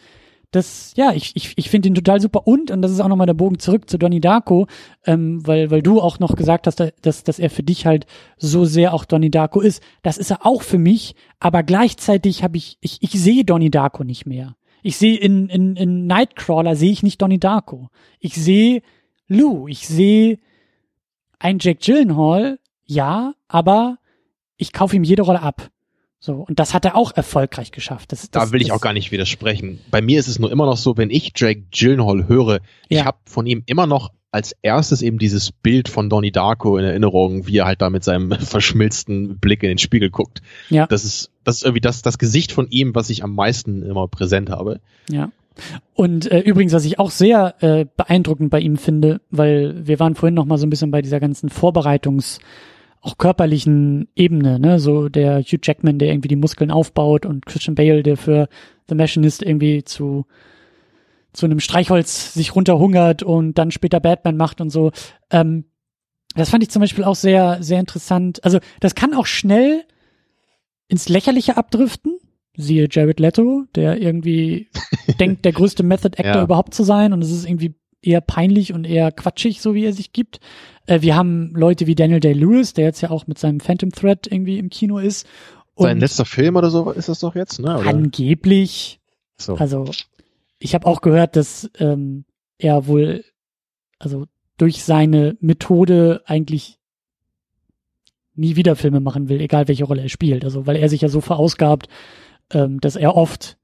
das ja ich ich, ich finde ihn total super. Und und das ist auch nochmal der Bogen zurück zu Donnie Darko ähm, weil weil du auch noch gesagt hast dass dass er für dich halt so sehr auch Donnie Darko ist. Das ist er auch für mich aber gleichzeitig habe ich ich ich sehe Donnie Darko nicht mehr ich sehe in, in, in Nightcrawler sehe ich nicht Donnie Darko. Ich sehe Lou. Ich sehe ein Jack Gyllenhaal, ja, aber ich kaufe ihm jede Rolle ab. So, und das hat er auch erfolgreich geschafft. Das, das, da will ich auch gar nicht widersprechen. Bei mir ist es nur immer noch so, wenn ich Jack Gyllenhaal höre, ja. ich habe von ihm immer noch als erstes eben dieses Bild von Donnie Darko in Erinnerung, wie er halt da mit seinem *laughs* verschmilzten Blick in den Spiegel guckt. Ja. Das ist, das ist irgendwie das, das Gesicht von ihm, was ich am meisten immer präsent habe. Ja. Und äh, übrigens, was ich auch sehr äh, beeindruckend bei ihm finde, weil wir waren vorhin noch mal so ein bisschen bei dieser ganzen Vorbereitungs- auch körperlichen Ebene, ne, so der Hugh Jackman, der irgendwie die Muskeln aufbaut und Christian Bale, der für The Machinist irgendwie zu zu einem Streichholz sich runterhungert und dann später Batman macht und so. Ähm, das fand ich zum Beispiel auch sehr, sehr interessant. Also das kann auch schnell ins Lächerliche abdriften. Siehe Jared Leto, der irgendwie *laughs* denkt, der größte Method Actor ja. überhaupt zu sein und es ist irgendwie eher peinlich und eher quatschig, so wie er sich gibt. Äh, wir haben Leute wie Daniel Day-Lewis, der jetzt ja auch mit seinem Phantom Thread irgendwie im Kino ist. Sein letzter Film oder so ist das doch jetzt, ne? Oder? Angeblich. So. Also ich habe auch gehört, dass ähm, er wohl, also durch seine Methode eigentlich nie wieder Filme machen will, egal welche Rolle er spielt. Also weil er sich ja so verausgabt, ähm, dass er oft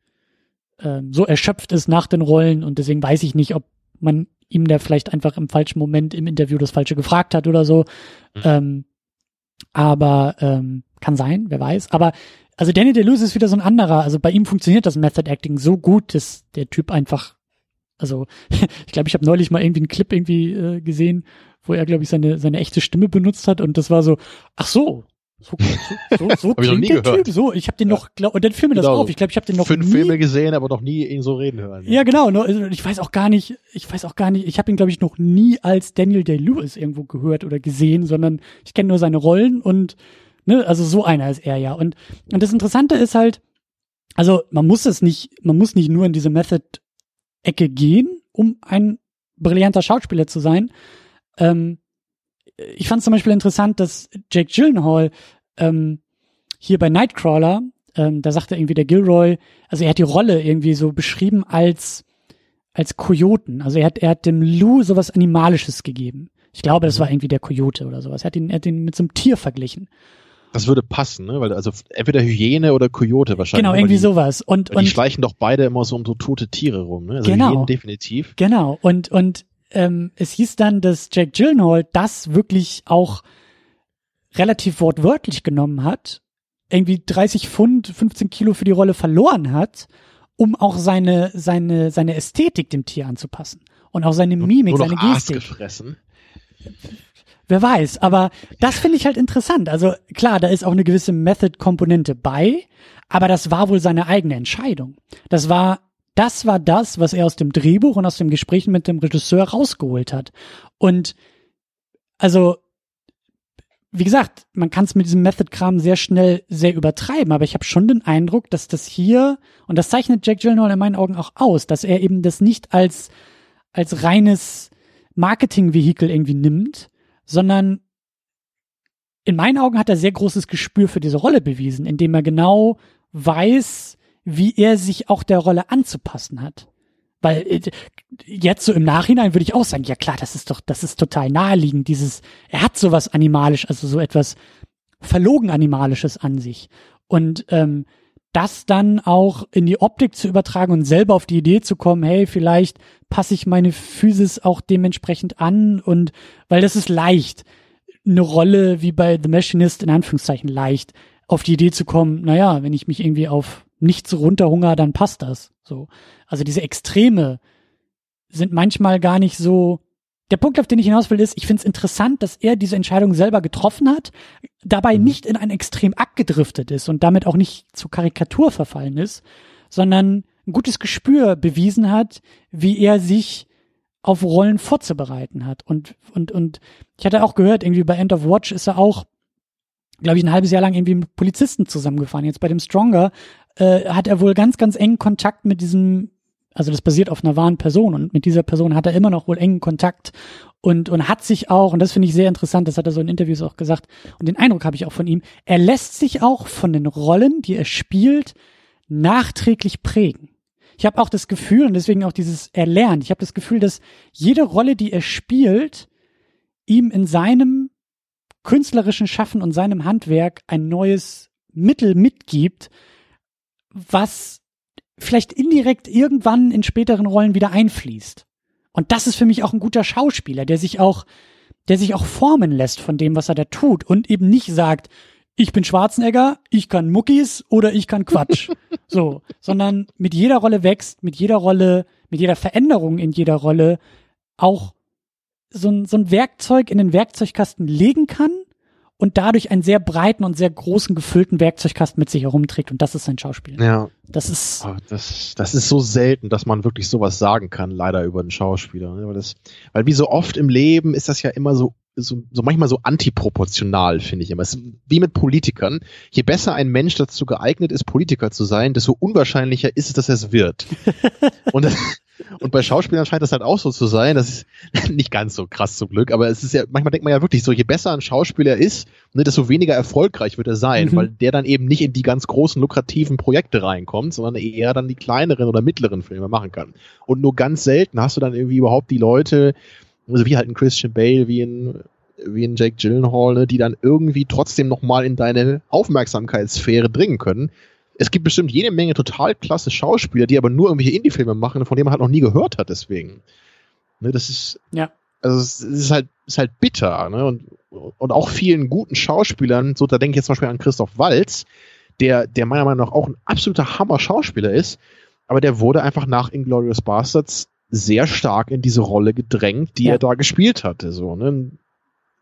ähm, so erschöpft ist nach den Rollen und deswegen weiß ich nicht, ob man ihm da vielleicht einfach im falschen Moment im Interview das Falsche gefragt hat oder so. Mhm. Ähm, aber ähm, kann sein, wer weiß. Aber also Danny DeLuise ist wieder so ein anderer. Also bei ihm funktioniert das Method Acting so gut, dass der Typ einfach, also *laughs* ich glaube, ich habe neulich mal irgendwie einen Clip irgendwie äh, gesehen, wo er, glaube ich, seine, seine echte Stimme benutzt hat und das war so, ach so, so, so, so, so *laughs* klingt der gehört. Typ. So, ich habe den noch, glaub, und dann fiel mir das genau. auf. Ich glaube, ich habe den noch fünf nie, Filme gesehen, aber noch nie ihn so reden hören. Ja, genau. Also ich weiß auch gar nicht, ich weiß auch gar nicht, ich habe ihn glaube ich noch nie als Daniel Day Lewis irgendwo gehört oder gesehen, sondern ich kenne nur seine Rollen und Ne? Also so einer ist er ja. Und, und das Interessante ist halt, also man muss es nicht, man muss nicht nur in diese Method-Ecke gehen, um ein brillanter Schauspieler zu sein. Ähm, ich fand zum Beispiel interessant, dass Jake Gyllenhaal ähm, hier bei Nightcrawler, ähm, da sagte irgendwie der Gilroy, also er hat die Rolle irgendwie so beschrieben als als Kojoten. Also er hat er hat dem Lou sowas Animalisches gegeben. Ich glaube, das war irgendwie der Kojote oder sowas. Er hat ihn, er hat ihn mit so einem Tier verglichen. Das würde passen, ne? Weil also entweder Hyäne oder Kojote wahrscheinlich. Genau, irgendwie die, sowas. Und, und die schleichen doch beide immer so um so tote Tiere rum, ne? Also genau, Hyänen definitiv. Genau. Und und ähm, es hieß dann, dass Jack Gyllenhaal das wirklich auch relativ wortwörtlich genommen hat, irgendwie 30 Pfund, 15 Kilo für die Rolle verloren hat, um auch seine seine seine Ästhetik dem Tier anzupassen und auch seine Mimik, nur, nur seine Gestik. Aas gefressen. Wer weiß, aber das finde ich halt interessant. Also klar, da ist auch eine gewisse Method-Komponente bei, aber das war wohl seine eigene Entscheidung. Das war, das war das, was er aus dem Drehbuch und aus dem Gespräch mit dem Regisseur rausgeholt hat. Und also, wie gesagt, man kann es mit diesem Method-Kram sehr schnell sehr übertreiben, aber ich habe schon den Eindruck, dass das hier, und das zeichnet Jack Gyllenhaal in meinen Augen auch aus, dass er eben das nicht als, als reines Marketing-Vehikel irgendwie nimmt, sondern in meinen Augen hat er sehr großes Gespür für diese Rolle bewiesen, indem er genau weiß, wie er sich auch der Rolle anzupassen hat. Weil äh, jetzt so im Nachhinein würde ich auch sagen, ja klar, das ist doch, das ist total naheliegend. Dieses, er hat sowas animalisch, also so etwas verlogen animalisches an sich. Und ähm, das dann auch in die Optik zu übertragen und selber auf die Idee zu kommen, hey, vielleicht passe ich meine Physis auch dementsprechend an und weil das ist leicht, eine Rolle wie bei The Machinist in Anführungszeichen leicht, auf die Idee zu kommen, naja, wenn ich mich irgendwie auf nichts runterhunger, dann passt das. So. Also diese Extreme sind manchmal gar nicht so. Der Punkt, auf den ich hinaus will, ist, ich finde es interessant, dass er diese Entscheidung selber getroffen hat, dabei mhm. nicht in ein Extrem abgedriftet ist und damit auch nicht zur Karikatur verfallen ist, sondern ein gutes Gespür bewiesen hat, wie er sich auf Rollen vorzubereiten hat. Und, und, und ich hatte auch gehört, irgendwie bei End of Watch ist er auch, glaube ich, ein halbes Jahr lang irgendwie mit Polizisten zusammengefahren. Jetzt bei dem Stronger äh, hat er wohl ganz, ganz engen Kontakt mit diesem, also das basiert auf einer wahren Person und mit dieser Person hat er immer noch wohl engen Kontakt und, und hat sich auch, und das finde ich sehr interessant, das hat er so in Interviews auch gesagt, und den Eindruck habe ich auch von ihm, er lässt sich auch von den Rollen, die er spielt, nachträglich prägen. Ich habe auch das Gefühl, und deswegen auch dieses Erlernt, ich habe das Gefühl, dass jede Rolle, die er spielt, ihm in seinem künstlerischen Schaffen und seinem Handwerk ein neues Mittel mitgibt, was vielleicht indirekt irgendwann in späteren Rollen wieder einfließt. Und das ist für mich auch ein guter Schauspieler, der sich auch, der sich auch formen lässt von dem, was er da tut und eben nicht sagt, ich bin Schwarzenegger, ich kann Muckis oder ich kann Quatsch. *laughs* so, sondern mit jeder Rolle wächst, mit jeder Rolle, mit jeder Veränderung in jeder Rolle auch so ein, so ein Werkzeug in den Werkzeugkasten legen kann und dadurch einen sehr breiten und sehr großen gefüllten Werkzeugkasten mit sich herumträgt und das ist sein Schauspiel. Ja. Das ist oh, das, das ist so selten, dass man wirklich sowas sagen kann, leider über einen Schauspieler. Ne? Weil, das, weil wie so oft im Leben ist das ja immer so so, so manchmal so antiproportional, finde ich immer. Es ist wie mit Politikern. Je besser ein Mensch dazu geeignet ist, Politiker zu sein, desto unwahrscheinlicher ist es, dass er es wird. *laughs* und, und bei Schauspielern scheint das halt auch so zu sein. Das ist *laughs* nicht ganz so krass zum Glück, aber es ist ja, manchmal denkt man ja wirklich so, je besser ein Schauspieler ist, ne, desto weniger erfolgreich wird er sein, mhm. weil der dann eben nicht in die ganz großen, lukrativen Projekte reinkommt, sondern eher dann die kleineren oder mittleren Filme machen kann. Und nur ganz selten hast du dann irgendwie überhaupt die Leute, also wie halt ein Christian Bale, wie ein, wie ein Jake Gyllenhaal, ne, die dann irgendwie trotzdem nochmal in deine Aufmerksamkeitssphäre dringen können. Es gibt bestimmt jede Menge total klasse Schauspieler, die aber nur irgendwelche Indie-Filme machen, von denen man halt noch nie gehört hat, deswegen. Ne, das ist, ja. also es ist halt, ist halt bitter, ne, und, und auch vielen guten Schauspielern, so, da denke ich jetzt zum Beispiel an Christoph Walz, der, der meiner Meinung nach auch ein absoluter Hammer-Schauspieler ist, aber der wurde einfach nach Inglourious Bastards sehr stark in diese Rolle gedrängt, die ja. er da gespielt hatte. So, ne?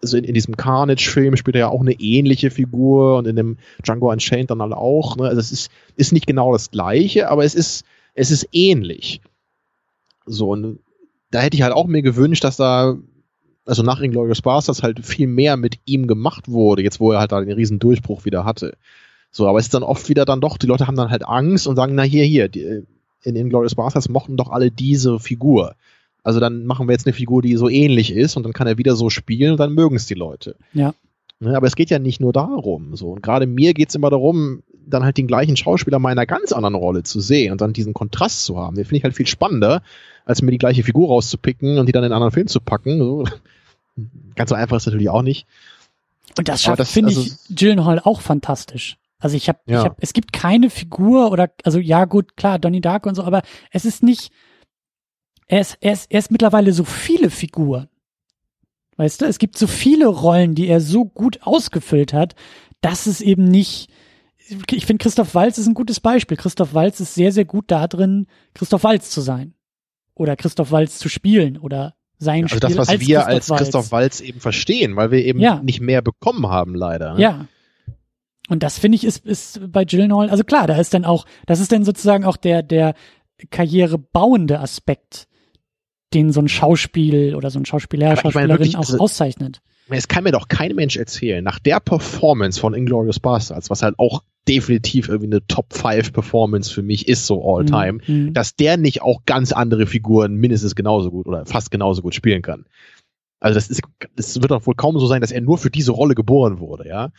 Also in, in diesem Carnage-Film spielt er ja auch eine ähnliche Figur und in dem Django Unchained dann halt auch. Ne? Also es ist, ist nicht genau das gleiche, aber es ist, es ist ähnlich. So, und da hätte ich halt auch mir gewünscht, dass da, also nach Inglourious Basterds halt viel mehr mit ihm gemacht wurde, jetzt wo er halt da den riesen Durchbruch wieder hatte. So, aber es ist dann oft wieder dann doch, die Leute haben dann halt Angst und sagen, na hier, hier, die, in Inglourious Basterds mochten doch alle diese Figur. Also dann machen wir jetzt eine Figur, die so ähnlich ist und dann kann er wieder so spielen und dann mögen es die Leute. Ja. Ne, aber es geht ja nicht nur darum. So. Und gerade mir geht es immer darum, dann halt den gleichen Schauspieler mal in einer ganz anderen Rolle zu sehen und dann diesen Kontrast zu haben. Den finde ich halt viel spannender, als mir die gleiche Figur rauszupicken und die dann in einen anderen Film zu packen. So. *laughs* Ganz so einfach ist natürlich auch nicht. Und das schafft, finde also, ich, Gyllenhaal auch fantastisch. Also ich habe, ja. ich hab, es gibt keine Figur oder, also ja gut, klar, Donnie Dark und so, aber es ist nicht, er ist, er ist, er ist mittlerweile so viele Figuren. Weißt du, es gibt so viele Rollen, die er so gut ausgefüllt hat, dass es eben nicht, ich finde Christoph Walz ist ein gutes Beispiel. Christoph Walz ist sehr, sehr gut da drin, Christoph Walz zu sein. Oder Christoph Walz zu spielen oder sein also Spiel das, was als wir Christoph als Waltz. Christoph Walz eben verstehen, weil wir eben Ja. nicht mehr bekommen haben, leider. ne? Ja. Und das finde ich ist, ist bei Gyllenhaal, also klar, da ist dann auch, das ist dann sozusagen auch der, der karrierebauende Aspekt, den so ein Schauspiel oder so ein Schauspieler, Aber Schauspielerin wirklich, auch also- auszeichnet. Es kann mir doch kein Mensch erzählen, nach der Performance von Inglourious Bastards, was halt auch definitiv irgendwie eine Top 5 Performance für mich ist, so all time, Mhm. dass der nicht auch ganz andere Figuren mindestens genauso gut oder fast genauso gut spielen kann. Also das ist, das wird doch wohl kaum so sein, dass er nur für diese Rolle geboren wurde, ja.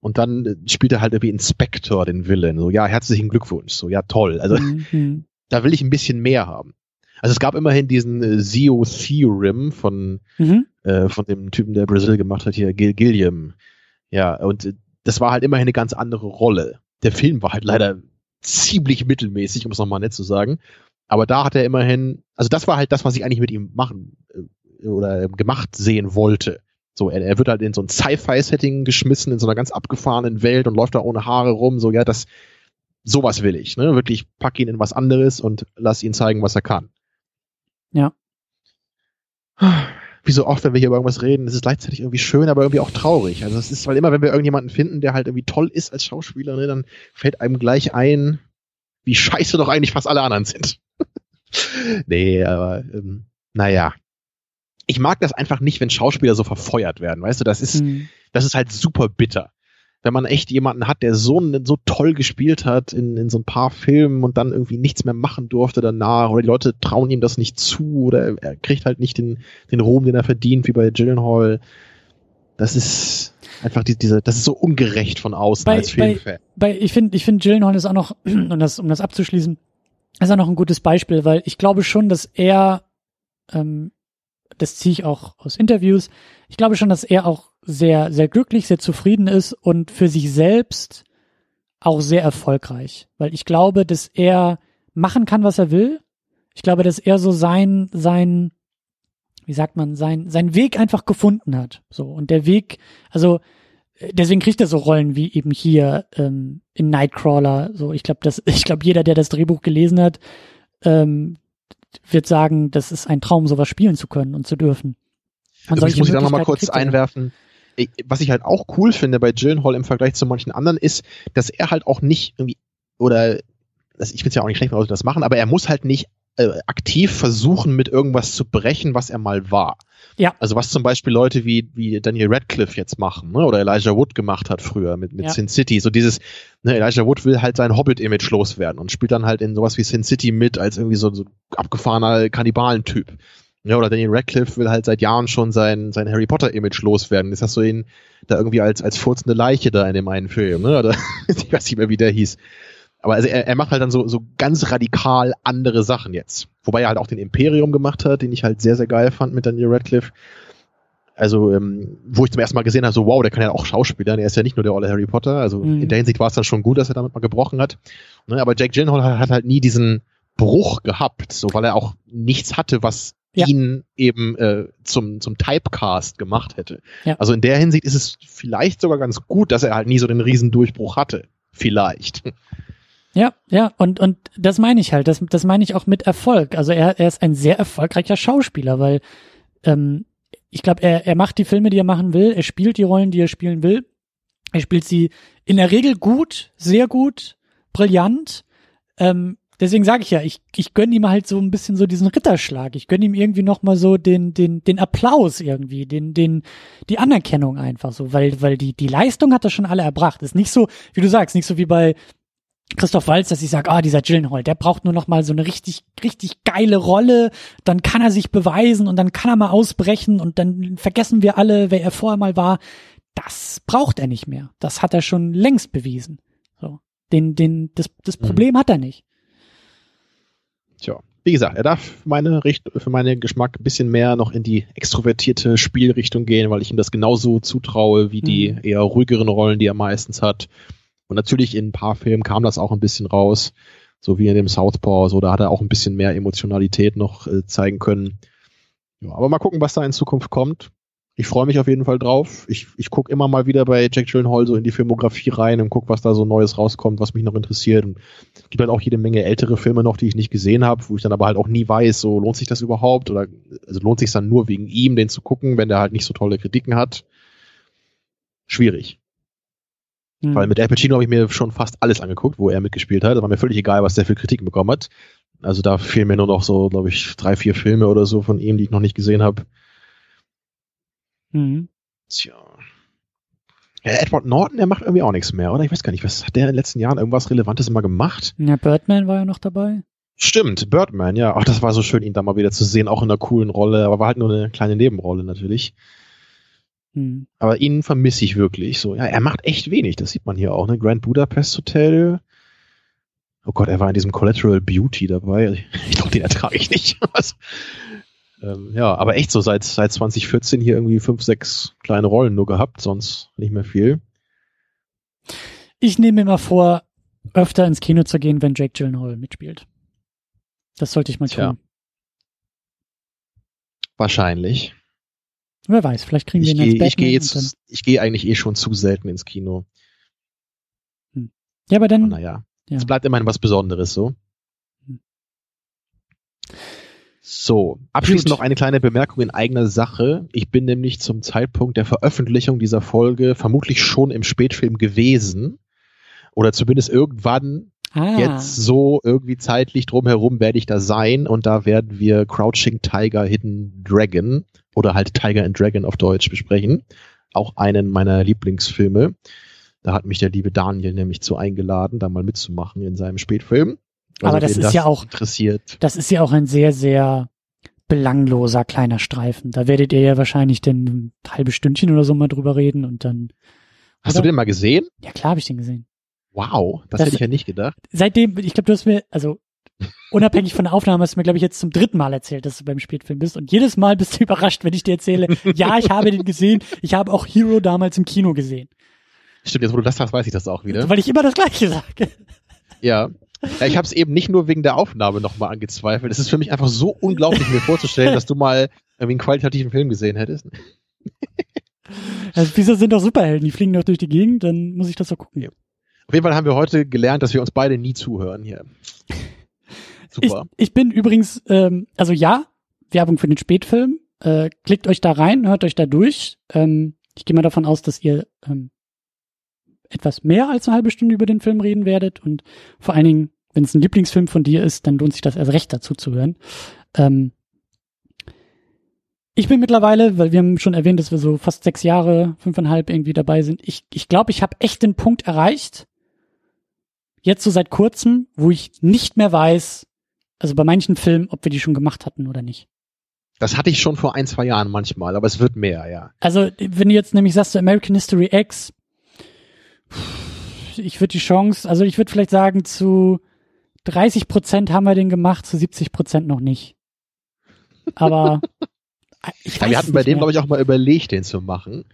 Und dann äh, spielt er halt irgendwie Inspector den Villain. So, ja, herzlichen Glückwunsch. So, ja, toll. Also Mhm. *laughs* da will ich ein bisschen mehr haben. Also es gab immerhin diesen äh, Zio Theorem von, mhm. äh, von dem Typen, der Brazil gemacht hat, hier, Gil Gilliam. Ja, und äh, das war halt immerhin eine ganz andere Rolle. Der Film war halt leider ziemlich mittelmäßig, um es nochmal nett zu sagen. Aber da hat er immerhin, also das war halt das, was ich eigentlich mit ihm machen äh, oder gemacht sehen wollte. So, er, er wird halt in so ein Sci-Fi-Setting geschmissen, in so einer ganz abgefahrenen Welt und läuft da ohne Haare rum. So, ja, das, sowas will ich, ne? Wirklich pack ihn in was anderes und lass ihn zeigen, was er kann. Ja. Wie so oft, wenn wir hier über irgendwas reden, ist es gleichzeitig irgendwie schön, aber irgendwie auch traurig. Also es ist, weil immer, wenn wir irgendjemanden finden, der halt irgendwie toll ist als Schauspieler, ne, dann fällt einem gleich ein, wie scheiße doch eigentlich fast alle anderen sind. *laughs* nee, aber ähm, naja. Ich mag das einfach nicht, wenn Schauspieler so verfeuert werden, weißt du, das ist, mhm. das ist halt super bitter wenn man echt jemanden hat, der so, so toll gespielt hat in, in so ein paar Filmen und dann irgendwie nichts mehr machen durfte danach oder die Leute trauen ihm das nicht zu oder er kriegt halt nicht den, den Ruhm, den er verdient, wie bei Gyllenhaal. Das ist einfach die, diese, das ist so ungerecht von außen bei, als Filmfan. Bei, bei, ich finde, ich finde Gyllenhaal ist auch noch, *clears throat* um das, um das abzuschließen, ist auch noch ein gutes Beispiel, weil ich glaube schon, dass er, ähm, das ziehe ich auch aus Interviews, ich glaube schon, dass er auch sehr, sehr glücklich, sehr zufrieden ist und für sich selbst auch sehr erfolgreich. Weil ich glaube, dass er machen kann, was er will. Ich glaube, dass er so sein, sein, wie sagt man, sein, sein Weg einfach gefunden hat. So. Und der Weg, also, deswegen kriegt er so Rollen wie eben hier ähm, in Nightcrawler. So, ich glaube, dass, *laughs* ich glaube, jeder, der das Drehbuch gelesen hat, ähm, wird sagen, das ist ein Traum, sowas spielen zu können und zu dürfen. Ich muss ich da nochmal kurz einwerfen was ich halt auch cool finde bei Gyllenhaal im Vergleich zu manchen anderen ist, dass er halt auch nicht irgendwie, oder das, ich finde es ja auch nicht schlecht, wenn Leute das machen, aber er muss halt nicht äh, aktiv versuchen, mit irgendwas zu brechen, was er mal war. Ja. Also was zum Beispiel Leute wie, wie Daniel Radcliffe jetzt machen, ne? oder Elijah Wood gemacht hat früher mit, mit ja. Sin City. So dieses, ne, Elijah Wood will halt sein Hobbit-Image loswerden und spielt dann halt in sowas wie Sin City mit als irgendwie so, so abgefahrener Kannibalentyp. Ja, oder Daniel Radcliffe will halt seit Jahren schon sein, sein Harry Potter-Image loswerden. Jetzt hast du ihn da irgendwie als, als furzende Leiche da in dem einen Film, ne? Oder, *laughs* ich weiß nicht mehr, wie der hieß. Aber also er, er macht halt dann so, so ganz radikal andere Sachen jetzt. Wobei er halt auch den Imperium gemacht hat, den ich halt sehr, sehr geil fand mit Daniel Radcliffe. Also, ähm, wo ich zum ersten Mal gesehen habe, so wow, der kann ja auch Schauspieler, der ist ja nicht nur der olle Harry Potter. Also mhm. in der Hinsicht war es dann schon gut, dass er damit mal gebrochen hat. Ne, aber Jack Gyllenhaal hat, hat halt nie diesen Bruch gehabt, so weil er auch nichts hatte, was ja. ihn eben äh, zum, zum Typecast gemacht hätte. Ja. Also in der Hinsicht ist es vielleicht sogar ganz gut, dass er halt nie so den Riesendurchbruch hatte. Vielleicht. Ja, ja, und, und das meine ich halt, das, das meine ich auch mit Erfolg. Also er, er ist ein sehr erfolgreicher Schauspieler, weil ähm, ich glaube, er, er macht die Filme, die er machen will, er spielt die Rollen, die er spielen will. Er spielt sie in der Regel gut, sehr gut, brillant. Ähm, deswegen sage ich ja, ich, ich gönne ihm halt so ein bisschen so diesen Ritterschlag. Ich gönne ihm irgendwie noch mal so den, den, den Applaus irgendwie, den, den, die Anerkennung einfach so, weil, weil die, die Leistung hat er schon alle erbracht. Ist nicht so, wie du sagst, nicht so wie bei Christoph Walz, dass ich sage, ah, dieser Gyllenhaal, der braucht nur noch mal so eine richtig, richtig geile Rolle, dann kann er sich beweisen und dann kann er mal ausbrechen und dann vergessen wir alle, wer er vorher mal war. Das braucht er nicht mehr. Das hat er schon längst bewiesen. So. Den, den, das, das mhm. Problem mhm. hat er nicht. Tja, wie gesagt, er darf für meine Richt für meinen Geschmack ein bisschen mehr noch in die extrovertierte Spielrichtung gehen, weil ich ihm das genauso zutraue wie die mhm. eher ruhigeren Rollen, die er meistens hat. Und natürlich in ein paar Filmen kam das auch ein bisschen raus, so wie in dem Southpaw, so da hat er auch ein bisschen mehr Emotionalität noch äh, zeigen können. Ja, aber mal gucken, was da in Zukunft kommt ich freue mich auf jeden Fall drauf. Ich, ich gucke immer mal wieder bei Jack Gyllenhaal so in die Filmografie rein und gucke, was da so Neues rauskommt, was mich noch interessiert. Und es gibt halt auch jede Menge ältere Filme noch, die ich nicht gesehen habe, wo ich dann aber halt auch nie weiß, so lohnt sich das überhaupt oder also lohnt sich dann nur wegen ihm, den zu gucken, wenn der halt nicht so tolle Kritiken hat. Schwierig. Mhm. Weil mit Al Pacino habe ich mir schon fast alles angeguckt, wo er mitgespielt hat. Da war mir völlig egal, was der für Kritiken bekommen hat. Also da fehlen mir nur noch so, glaube ich, drei, vier Filme oder so von ihm, die ich noch nicht gesehen habe. Mhm. Tja. Ja, Edward Norton, der macht irgendwie auch nichts mehr, oder? Ich weiß gar nicht, was hat der in den letzten Jahren irgendwas Relevantes mal gemacht? Ja, Birdman war ja noch dabei. Stimmt, Birdman, ja. Ach, das war so schön, ihn da mal wieder zu sehen, auch in einer coolen Rolle, aber war halt nur eine kleine Nebenrolle natürlich. Hm. Aber ihn vermisse ich wirklich so. Ja, er macht echt wenig, das sieht man hier auch, ne? Grand Budapest Hotel. Oh Gott, er war in diesem Collateral Beauty dabei. *laughs* Ich glaube, den ertrage ich nicht. *laughs* ähm, ja, aber echt so seit, seit 2014 hier irgendwie fünf, sechs kleine Rollen nur gehabt, sonst nicht mehr viel. Ich nehme mir mal vor, öfter ins Kino zu gehen, wenn Jake Gyllenhaal mitspielt. Das sollte ich mal Tja. tun. Wahrscheinlich. Wer weiß, vielleicht kriegen wir Ich ihn als gehe Batman ich geh dann, jetzt, ich gehe eigentlich eh schon zu selten ins Kino. Ja, aber dann, naja, ja. es bleibt immerhin was Besonderes so. Hm. So, abschließend noch eine kleine Bemerkung in eigener Sache. Ich bin nämlich zum Zeitpunkt der Veröffentlichung dieser Folge vermutlich schon im Spätfilm gewesen. Oder zumindest irgendwann ah, jetzt so irgendwie zeitlich drumherum werde ich da sein und da werden wir Crouching Tiger Hidden Dragon oder halt Tiger and Dragon auf Deutsch besprechen. Auch einen meiner Lieblingsfilme. Da hat mich der liebe Daniel nämlich zu eingeladen, da mal mitzumachen in seinem Spätfilm. Also Aber das wen ist ja auch- interessiert. das ist ja auch ein sehr, sehr belangloser kleiner Streifen. Da werdet ihr ja wahrscheinlich dann ein halbes Stündchen oder so mal drüber reden und dann, Hast oder? du den mal gesehen? ja klar habe ich den gesehen. Wow, das, Das- hätte ich ja nicht gedacht. Seitdem, ich glaube, du hast mir, also unabhängig von der Aufnahme, hast du mir, glaube ich, jetzt zum dritten Mal erzählt, dass du beim Spätfilm bist. Und jedes Mal bist du *laughs* überrascht, wenn ich dir erzähle, ja, ich habe den gesehen, ich habe auch Hero damals im Kino gesehen. Stimmt, jetzt wo du das sagst, weiß ich das auch wieder. Weil ich immer das Gleiche sage. Ja. Ja ich habe es eben nicht nur wegen der Aufnahme nochmal angezweifelt. Es ist für mich einfach so unglaublich, mir vorzustellen, dass du mal irgendwie einen qualitativen Film gesehen hättest. Also, wieso sind doch Superhelden? Die fliegen doch durch die Gegend, dann muss ich das doch gucken. Ja. Auf jeden Fall haben wir heute gelernt, dass wir uns beide nie zuhören hier. *laughs* Ich, Super. ich bin übrigens, ähm, also ja, Werbung für den Spätfilm. Äh, klickt euch da rein, hört euch da durch. Ähm, ich gehe mal davon aus, dass ihr ähm, etwas mehr als eine halbe Stunde über den Film reden werdet und vor allen Dingen, wenn es ein Lieblingsfilm von dir ist, dann lohnt sich das erst recht dazu zu hören. Ähm, ich bin mittlerweile, weil wir haben schon erwähnt, dass wir so fast sechs Jahre, fünfeinhalb irgendwie dabei sind. Ich glaube, ich, glaub, ich habe echt den Punkt erreicht, jetzt so seit kurzem, wo ich nicht mehr weiß, also bei manchen Filmen, ob wir die schon gemacht hatten oder nicht. Das hatte ich schon vor ein, zwei Jahren manchmal, aber es wird mehr, ja. Also, wenn du jetzt nämlich sagst, so American History X, ich würde die Chance, also ich würde vielleicht sagen, zu 30 Prozent haben wir den gemacht, zu 70 Prozent noch nicht. Aber *laughs* ich ja weiß wir hatten bei dem, glaube ich, auch mal überlegt, den zu machen.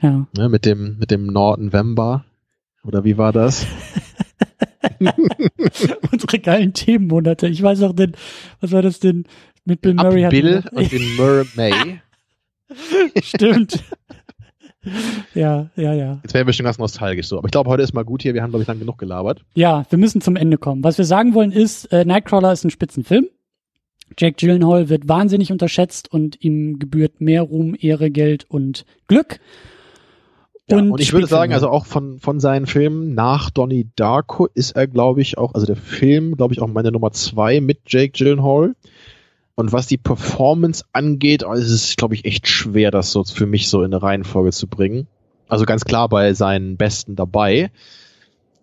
Ja. Ne, mit dem, mit dem November. Oder wie war das? *laughs* Unsere geilen Themenmonate. Ich weiß auch den, was war das denn? Mit Bill Ab Murray hatten Bill und den Mur May. *laughs* Stimmt. Ja, ja, ja. Jetzt wir schon ganz nostalgisch so. Aber ich glaube, heute ist mal gut hier. Wir haben, glaube ich, lang genug gelabert. Ja, wir müssen zum Ende kommen. Was wir sagen wollen ist, äh, Nightcrawler ist ein Spitzenfilm. Jack Gyllenhaal wird wahnsinnig unterschätzt und ihm gebührt mehr Ruhm, Ehre, Geld und Glück. Ja, und, ich würde sagen, also auch von, von seinen Filmen nach Donnie Darko ist er, glaube ich, auch, also der Film, glaube ich, auch meine Nummer zwei mit Jake Gyllenhaal. Und was die Performance angeht, es ist, glaube ich, echt schwer, das so für mich so in eine Reihenfolge zu bringen. Also ganz klar bei seinen Besten dabei.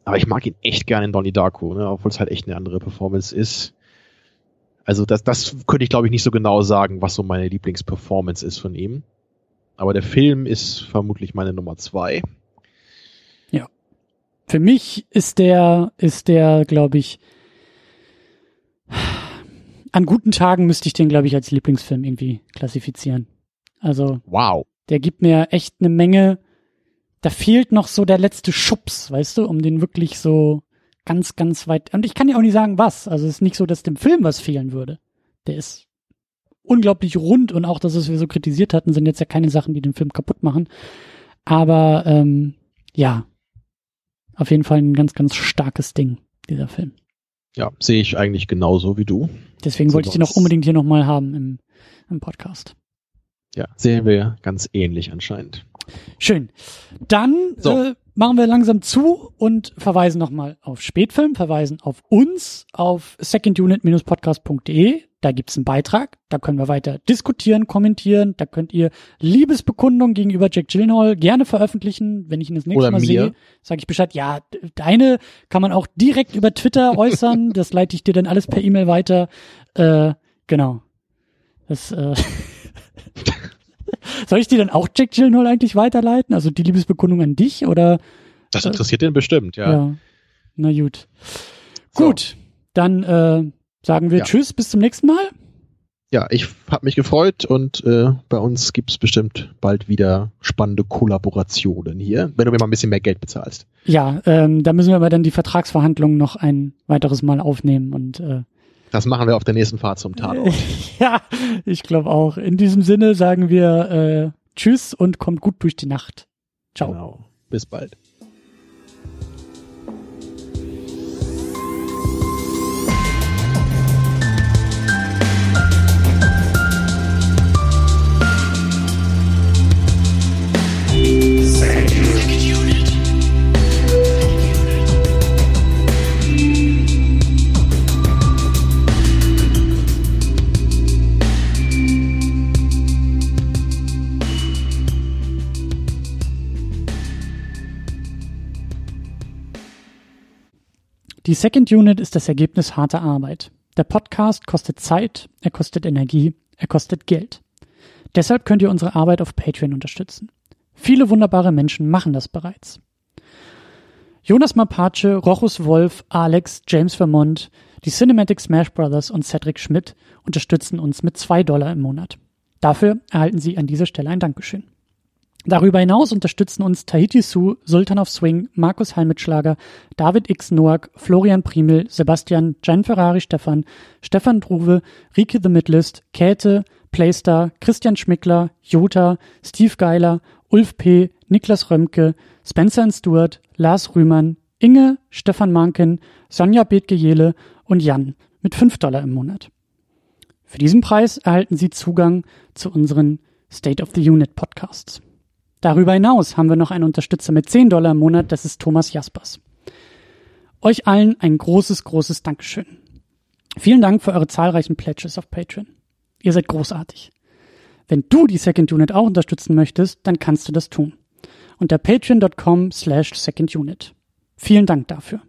Aber ich mag ihn echt gerne in Donnie Darko, ne? obwohl es halt echt eine andere Performance ist. Also das, das könnte ich, glaube ich, nicht so genau sagen, was so meine Lieblingsperformance ist von ihm. Aber der Film ist vermutlich meine Nummer zwei. Für mich ist der, ist der, glaube ich, an guten Tagen müsste ich den, glaube ich, als Lieblingsfilm irgendwie klassifizieren. Also, Wow. der gibt mir echt eine Menge. Da fehlt noch so der letzte Schubs, weißt du, um den wirklich so ganz, ganz weit. Und ich kann ja auch nicht sagen, was. Also es ist nicht so, dass dem Film was fehlen würde. Der ist unglaublich rund und auch das, was wir so kritisiert hatten, sind jetzt ja keine Sachen, die den Film kaputt machen. Aber ähm, ja, auf jeden Fall ein ganz, ganz starkes Ding, dieser Film. Ja, sehe ich eigentlich genauso wie du. Deswegen So wollte ich den was- unbedingt hier nochmal haben im, im Podcast. Ja, sehen wir ganz ähnlich anscheinend. Schön. Dann So. äh, machen wir langsam zu und verweisen nochmal auf Spätfilm, verweisen auf uns, auf secondunit-podcast.de. Da gibt's einen Beitrag, da können wir weiter diskutieren, kommentieren. Da könnt ihr Liebesbekundung gegenüber Jack Gyllenhaal gerne veröffentlichen. Wenn ich ihn das nächste Oder Mal mir. sehe, sage ich Bescheid. Ja, deine kann man auch direkt über Twitter *laughs* äußern. Das leite ich dir dann alles per E-Mail weiter. Äh, genau. Das, äh, *laughs* *laughs* Soll ich dir dann auch Jack Gyllenhaal eigentlich weiterleiten? Also die Liebesbekundung an dich oder? Das Äh, interessiert den bestimmt, ja. ja. Na gut. Gut, dann äh, sagen wir Ja. Tschüss, bis zum nächsten Mal. Ja, ich habe mich gefreut und äh, bei uns gibt's bestimmt bald wieder spannende Kollaborationen hier, wenn du mir mal ein bisschen mehr Geld bezahlst. Ja, ähm, da müssen wir aber dann die Vertragsverhandlungen noch ein weiteres Mal aufnehmen und äh, Das machen wir auf der nächsten Fahrt zum Tatort. *laughs* ja, ich glaube auch. In diesem Sinne sagen wir äh, Tschüss und kommt gut durch die Nacht. Ciao. Genau. Bis bald. Die Second Unit ist das Ergebnis harter Arbeit. Der Podcast kostet Zeit, er kostet Energie, er kostet Geld. Deshalb könnt ihr unsere Arbeit auf Patreon unterstützen. Viele wunderbare Menschen machen das bereits. Jonas Mapace, Rochus Wolf, Alex, James Vermont, die Cinematic Smash Brothers und Cedric Schmidt unterstützen uns mit zwei Dollar im Monat. Dafür erhalten Sie an dieser Stelle ein Dankeschön. Darüber hinaus unterstützen uns Tahiti Su, Sultan of Swing, Markus Halmitschlager, David X. Noack, Florian Primel, Sebastian, Gian Ferrari Stefan, Stefan Druwe, Rike The Midlist, Käthe, Playstar, Christian Schmickler, Jota, Steve Geiler, Ulf P., Niklas Römke, Spencer Stewart, Lars Rühmann, Inge, Stefan Manken, Sonja Bethgejele und Jan mit 5 Dollar im Monat. Für diesen Preis erhalten Sie Zugang zu unseren State of the Unit Podcasts. Darüber hinaus haben wir noch einen Unterstützer mit 10 Dollar im Monat, das ist Thomas Jaspers. Euch allen ein großes, großes Dankeschön. Vielen Dank für eure zahlreichen Pledges auf Patreon. Ihr seid großartig. Wenn du die Second Unit auch unterstützen möchtest, dann kannst du das tun. Unter patreon.com slash secondunit. Vielen Dank dafür.